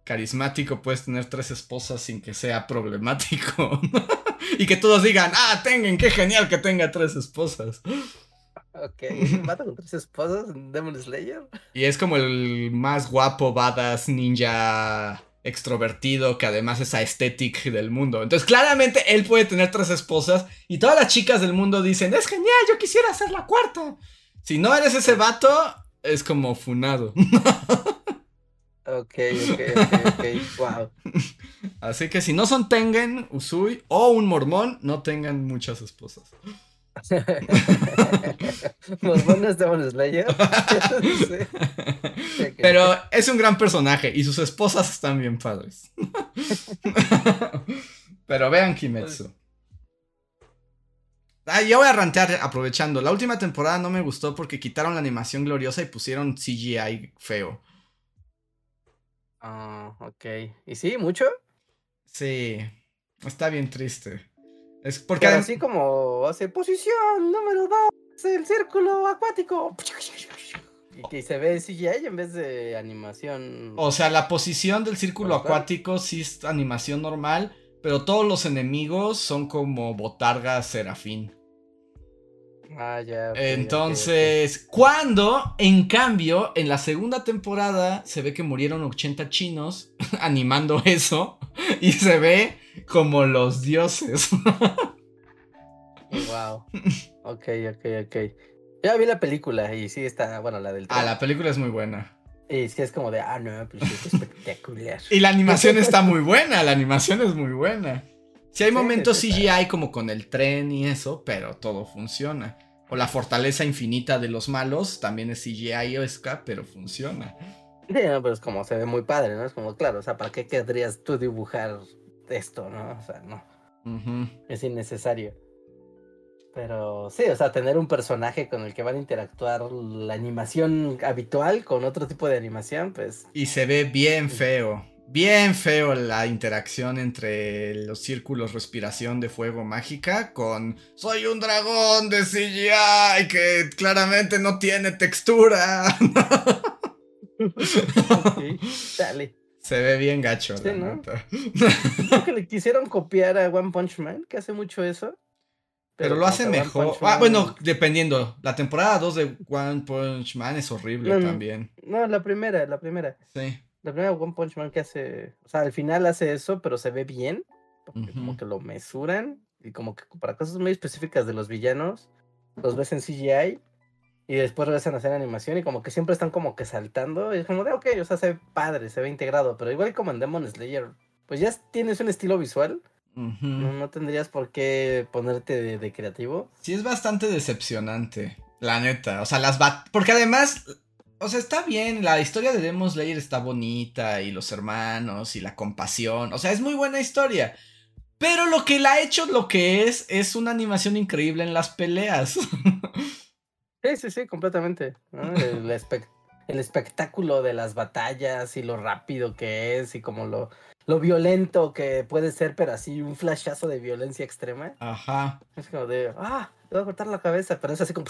carismático, puedes tener tres esposas sin que sea problemático. y que todos digan, ah, Tengen, qué genial que tenga tres esposas. Ok, ¿mata con tres esposas en Demon Slayer? Y es como el más guapo, badass, ninja extrovertido que además es aesthetic del mundo. Entonces, claramente él puede tener tres esposas y todas las chicas del mundo dicen, es genial, yo quisiera ser la cuarta. Si no eres ese vato, es como funado. Ok, ok, ok, ok, wow. Así que si no son Tengen, Usui o un mormón, no tengan muchas esposas. ¿Mormones de Slayer? Pero es un gran personaje y sus esposas están bien padres. Pero vean Kimetsu. Ah, yo voy a rantear aprovechando. La última temporada no me gustó porque quitaron la animación gloriosa y pusieron CGI feo. Ah, ok. ¿Y sí, mucho? Sí. Está bien triste. Es porque así como hace posición número 2, el círculo acuático. Y que se ve CGI en vez de animación. O sea, la posición del círculo acuático sí es animación normal, pero todos los enemigos son como botargas serafín. Ah, ya. Entonces, cuando, en cambio, en la segunda temporada se ve que murieron 80 chinos animando eso y se ve como los dioses. wow. Ok, ok, ok. Ya vi la película y sí está, bueno, la del... Ah, la película es muy buena. Y sí es como de, ah, no, pues es espectacular. y la animación está muy buena, la animación es muy buena. Sí hay momentos CGI como con el tren y eso, pero todo funciona. O la fortaleza infinita de los malos también es CGI o SK, pero funciona. Sí, no, pero es como se ve muy padre, ¿no? Es como, claro, o sea, ¿para qué querrías tú dibujar esto, no? O sea, no. Es innecesario. Pero sí, o sea, tener un personaje con el que van a interactuar la animación habitual con otro tipo de animación, pues. Y se ve bien feo. Bien feo la interacción entre los círculos respiración de fuego mágica con soy un dragón de CGI que claramente no tiene textura. dale. Se ve bien gacho, sí, ¿no? Creo que le quisieron copiar a One Punch Man, que hace mucho eso. Pero, lo hace mejor. Ah, bueno, dependiendo. La temporada 2 de One Punch Man es horrible también. No, la primera, la primera. Sí. La primera One Punch Man que hace, o sea, al final hace eso, pero se ve bien, porque como que lo mesuran y como que para cosas muy específicas de los villanos, los ves en CGI y después regresan a hacer animación y como que siempre están como que saltando y es como de, ok, o sea, se ve padre, se ve integrado, pero igual como en Demon Slayer, pues ya tienes un estilo visual. No, tendrías por qué ponerte de, de, creativo. Sí, es bastante decepcionante, la neta. O sea, las bat Porque además, o sea, está bien, la historia de Demon Slayer está bonita y los hermanos y la compasión, o sea, es muy buena historia. Pero lo que la ha hecho lo que es es una animación increíble en las peleas. Sí, sí, sí, completamente. El, espectáculo de las batallas y lo rápido que es y como lo, lo violento que puede ser, pero así un flashazo de violencia extrema. Ajá. Es como de, ah, te voy a cortar la cabeza, pero es así como...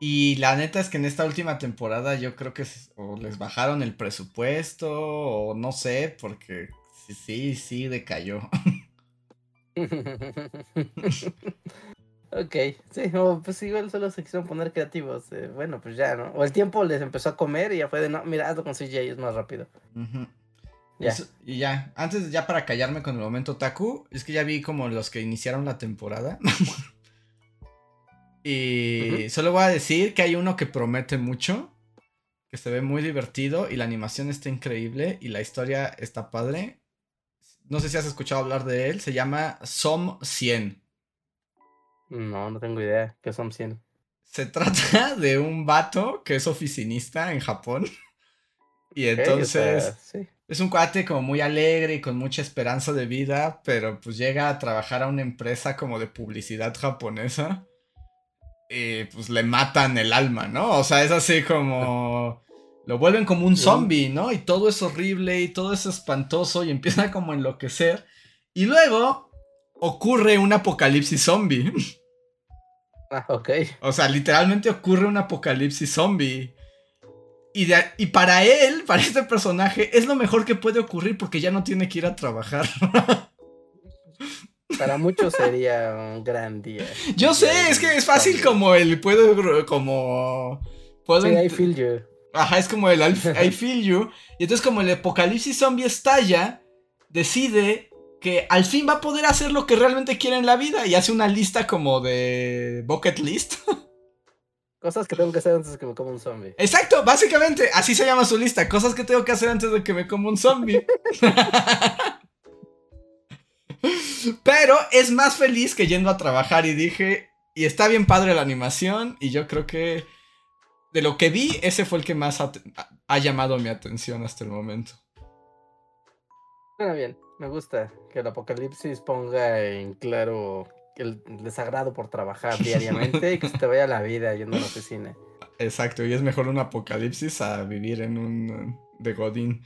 Y la neta es que en esta última temporada yo creo que o les bajaron el presupuesto o no sé, porque sí, sí, sí decayó. ok, sí, pues igual solo se quisieron poner creativos. Eh, bueno, pues ya, ¿no? O el tiempo les empezó a comer y ya fue de, no, mira, hazlo con CJ, es más rápido. Y ya, antes ya para callarme con el momento Taku, es que ya vi como los que iniciaron la temporada. Y solo voy a decir que hay uno que promete mucho, que se ve muy divertido y la animación está increíble y la historia está padre. No sé si has escuchado hablar de él, se llama Som 100. No, no tengo idea. ¿Qué Som 100? Se trata de un vato que es oficinista en Japón. Y entonces es un cuate como muy alegre y con mucha esperanza de vida, pero pues llega a trabajar a una empresa como de publicidad japonesa y pues le matan el alma, ¿no? O sea, es así como lo vuelven como un zombie, ¿no? Y todo es horrible y todo es espantoso y empieza como a enloquecer. Y luego ocurre un apocalipsis zombie. Ah, ok. O sea, literalmente ocurre un apocalipsis zombie. Y, de- y para él, para este personaje, es lo mejor que puede ocurrir porque ya no tiene que ir a trabajar. Para muchos sería un gran día. Yo sé, es que es fácil como el puedo como puedo Sí, I feel you. Ajá, es como el I I feel you y entonces como el apocalipsis zombie estalla, decide que al fin va a poder hacer lo que realmente quiere en la vida y hace una lista como de bucket list. Cosas que tengo que hacer antes de que me coma un zombie. Exacto, básicamente, así se llama su lista, cosas que tengo que hacer antes de que me coma un zombie. Pero es más feliz que yendo a trabajar y dije, y está bien padre la animación y yo creo que de lo que vi, ese fue el que más ha, ha llamado mi atención hasta el momento. Suena bien, me gusta que el apocalipsis ponga en claro el desagrado por trabajar diariamente y que se te vaya la vida yendo a la oficina. Exacto, y es mejor un apocalipsis a vivir en un de Godín.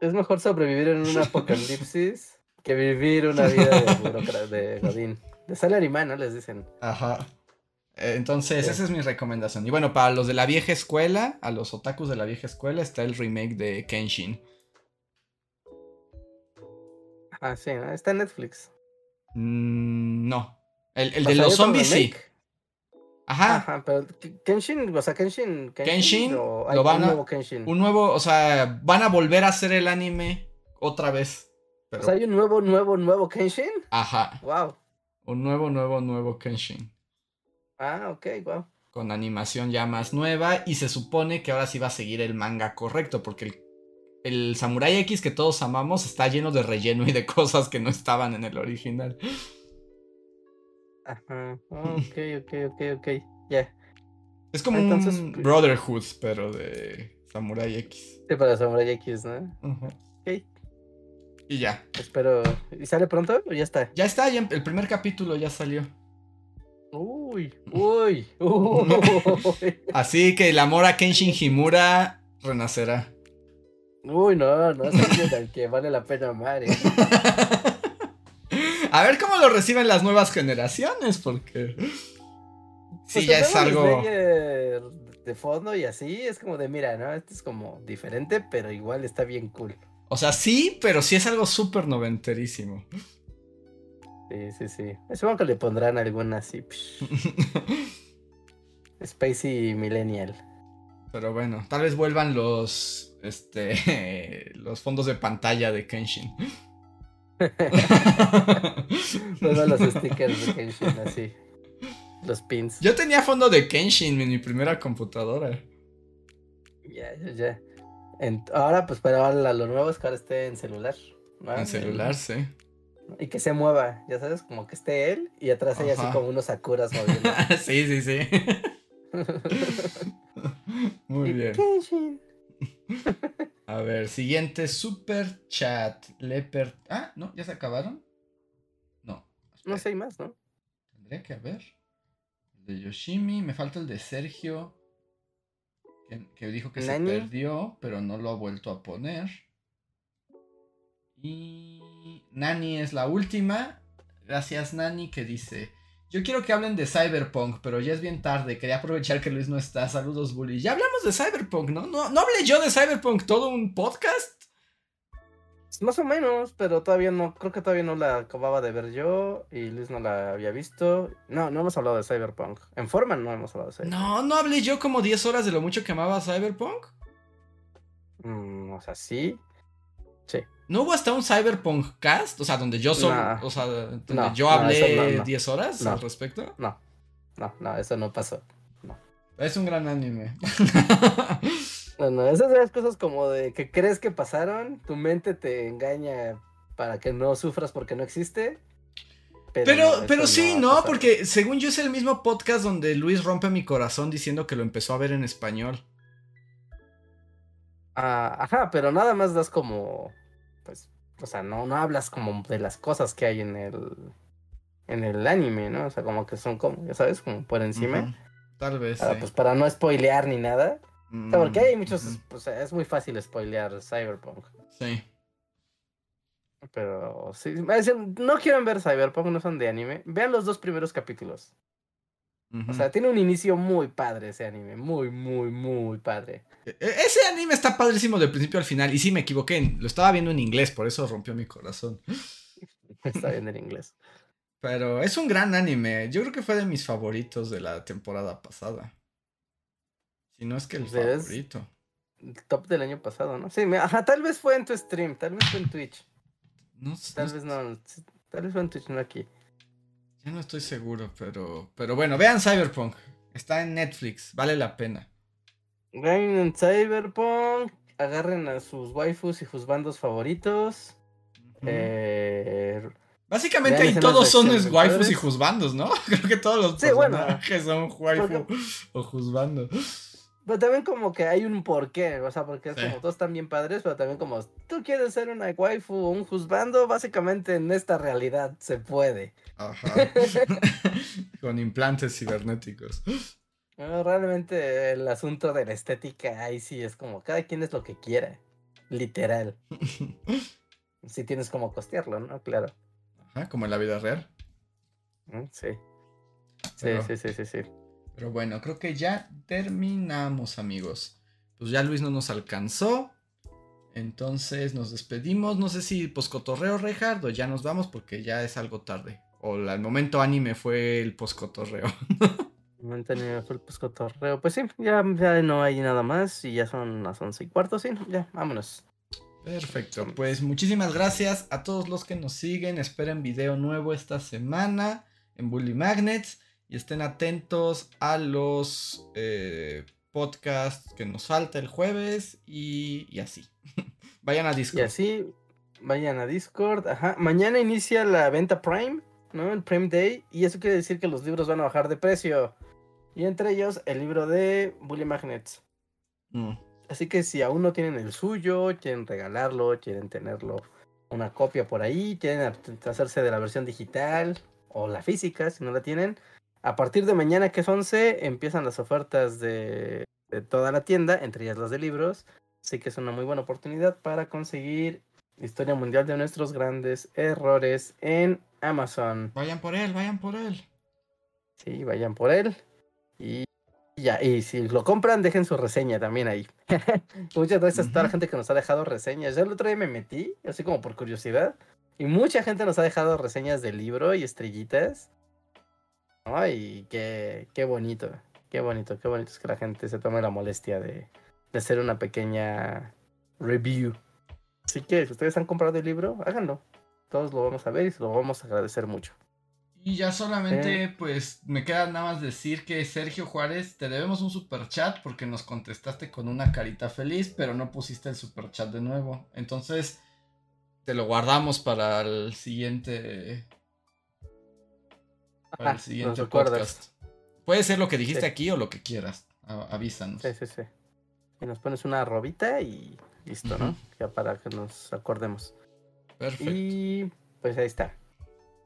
Es mejor sobrevivir en un apocalipsis que vivir una vida de, de Godín. De salaryman, ¿no? Les dicen. Ajá. Eh, Entonces, Sí. esa es mi recomendación. Y bueno, para los de la vieja escuela, a los otakus de la vieja escuela, está el remake de Kenshin. Ah, sí, ¿no? está en Netflix. Mm, no. El, el de los ¿hay otro zombies sí. Ajá. Ajá, pero Kenshin, o sea, Kenshin. Kenshin, o hay lo van un a- nuevo Kenshin. Un nuevo, o sea, van a volver a hacer el anime otra vez. Pero, O sea, hay un nuevo, nuevo, nuevo Kenshin. ajá. Wow. Un nuevo, nuevo, nuevo Kenshin. Ah, ok, wow. Con animación ya más nueva. Y se supone que ahora sí va a seguir el manga correcto. Porque el, el Samurai X que todos amamos está lleno de relleno y de cosas que no estaban en el original. Ajá. Ok, ok, ok, ok. Ya. Es como Entonces, un pues- Brotherhood, pero de Samurai X. Sí, para Samurai X, ¿no? Ujú. Ok. Y ya. Espero. ¿Y sale pronto o ya está? Ya está, ya el primer capítulo ya salió. Uy, uy, uy. Así que el amor a Kenshin Himura renacerá. Uy, no, no es al que vale la pena amar. ¿eh? A ver cómo lo reciben las nuevas generaciones, porque. Sí, Pues ya es algo. De, fondo y así, es como de, mira, ¿no? Este es como diferente, pero igual está bien cool. O sea, sí, pero sí es algo súper noventerísimo. Sí, sí, sí. Supongo que le pondrán alguna así. Spacey Millennial. Pero bueno, tal vez vuelvan los. Este. Los fondos de pantalla de Kenshin. Todos los stickers de Kenshin así. Los pins. Yo tenía fondo de Kenshin en mi primera computadora. Ya, ya, ya. Ahora, pues, pero ahora lo nuevo es que ahora esté en celular. ¿no? En celular, sí. Y que se mueva, ya sabes, como que esté él y atrás hay así como unos sakuras moviendo. sí, sí, sí. Muy Y bien. Kenshin. A ver, siguiente super chat. Leper. Ah, no, ya se acabaron. No. No sé, hay más, ¿no? Tendría que haber. El de Yoshimi. Me falta el de Sergio. Que, que dijo que Nani. se perdió, pero no lo ha vuelto a poner. Y. Nani es la última. Gracias, Nani, que dice. Yo quiero que hablen de Cyberpunk, pero ya es bien tarde. Quería aprovechar que Luis no está. Saludos, Bully. Ya hablamos de Cyberpunk, ¿no? No, no hablé yo de Cyberpunk todo un podcast. Más o menos, pero todavía no, creo que todavía no la acababa de ver yo y Luis no la había visto. No, no hemos hablado de Cyberpunk. En forma no hemos hablado de Cyberpunk. No, no hablé yo como 10 horas de lo mucho que amaba Cyberpunk. Mm, o sea, sí. Sí. ¿No hubo hasta un Cyberpunk cast? O sea, donde yo solo, No. o sea, donde No, yo no, hablé no, no. 10 horas No. al respecto. No, no, no, eso no pasó. Es un gran anime. No, no, esas las cosas como de que crees que pasaron, tu mente te engaña para que no sufras porque no existe. Pero, Pero, no, sí, ¿no? pasado. Porque según yo es el mismo podcast donde Luis rompe mi corazón diciendo que lo empezó a ver en español. Ah, ajá, pero nada más das como, pues, o sea, no, no hablas como de las cosas que hay en el, en el anime, ¿no? O sea, como que son como, ya sabes, como por encima. Tal vez, Ah, sí. pues para no spoilear ni nada. O sea, porque hay muchos, pues, es muy fácil spoilear Cyberpunk. Sí. Pero sí, no quieren ver Cyberpunk, no son de anime. Vean los dos primeros capítulos. O sea, tiene un inicio muy padre ese anime, muy, muy, muy padre. E- e- Ese anime está padrísimo de principio al final. Y sí, me equivoqué. Lo estaba viendo en inglés, por eso rompió mi corazón. Está bien en inglés. Pero es un gran anime. Yo creo que fue de mis favoritos de la temporada pasada. Si no es que el Pues es- favorito. El top del año pasado, ¿no? Sí, me- ajá, tal vez fue en tu stream, tal vez fue en Twitch. No sé. Tal vez no, tal vez fue en Twitch, no aquí. Ya no estoy seguro, pero. Pero bueno, vean Cyberpunk. Está en Netflix. Vale la pena. Gamen en Cyberpunk, agarren a sus waifus y sus bandos favoritos. Eh, Básicamente vean ahí todos son waifus y juzbandos, ¿no? Creo que todos los Sí, bueno. personajes son waifu o juzbandos. Pero también como que hay un porqué, o sea, porque es Sí. como todos están bien padres, pero también como tú quieres ser una waifu o un juzbando, básicamente en esta realidad se puede. Ajá. Con implantes cibernéticos. No, realmente el asunto de la estética ahí sí es como cada quien es lo que quiera, literal. Si tienes como costearlo, ¿no? Claro. Ajá, como en la vida real. Mm, Sí. Sí, Pero- sí, sí, sí, sí. Pero bueno, creo que ya terminamos, amigos. Pues ya Luis no nos alcanzó. Entonces nos despedimos. No sé si poscotorreo, Reinhardt, o ya nos vamos porque ya es algo tarde. O la- el momento anime fue el poscotorreo. Momento anime fue el pescotorreo. Pues sí, ya, ya no hay nada más y ya son las once y cuarto, sí, ya, vámonos. Perfecto, pues muchísimas gracias a todos los que nos siguen. Esperen video nuevo esta semana en Bully Magnets y estén atentos a los eh, podcasts que nos falta el jueves y, y así. Vayan a Y Discord. así, vayan a Discord. Ajá, mañana inicia la venta Prime, ¿no? El Prime Day. Y eso quiere decir que los libros van a bajar de precio. Y entre ellos, el libro de Bully Magnets. Mm, Así que si aún no tienen el suyo, quieren regalarlo, quieren tenerlo una copia por ahí, quieren hacerse de la versión digital o la física, si no la tienen, a partir de mañana que es 11 empiezan las ofertas de, de toda la tienda, entre ellas las de libros. Así que es una muy buena oportunidad para conseguir Historia Mundial de nuestros grandes errores en Amazon. Vayan por él, vayan por él. Sí, vayan por él. Y ya, y si lo compran, dejen su reseña también ahí. Muchas gracias a toda la gente que nos ha dejado reseñas. Yo el otro día me metí, así como por curiosidad, y mucha gente nos ha dejado reseñas del libro y estrellitas. Ay, qué, qué bonito, qué bonito, qué bonito es que la gente se tome la molestia de, de hacer una pequeña review. Así que si ustedes han comprado el libro, háganlo. Todos lo vamos a ver y se lo vamos a agradecer mucho. Y ya solamente, pues, me queda nada más decir que Sergio Juárez, te debemos un super chat porque nos contestaste con una carita feliz, pero no pusiste el super chat de nuevo. Entonces, te lo guardamos para el siguiente. Para el siguiente podcast. Puede ser lo que dijiste Sí. aquí o lo que quieras. A- avísanos. Sí, sí, sí. Y nos pones una arrobita y listo, ¿no? Ya para que nos acordemos. Perfecto. Y pues ahí está.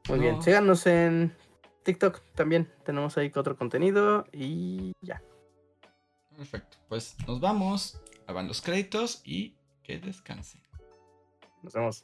Muy No. bien. Síganos en TikTok también. Tenemos ahí otro contenido y ya. Perfecto. Pues nos vamos. Hagan los créditos y que descansen. Nos vemos.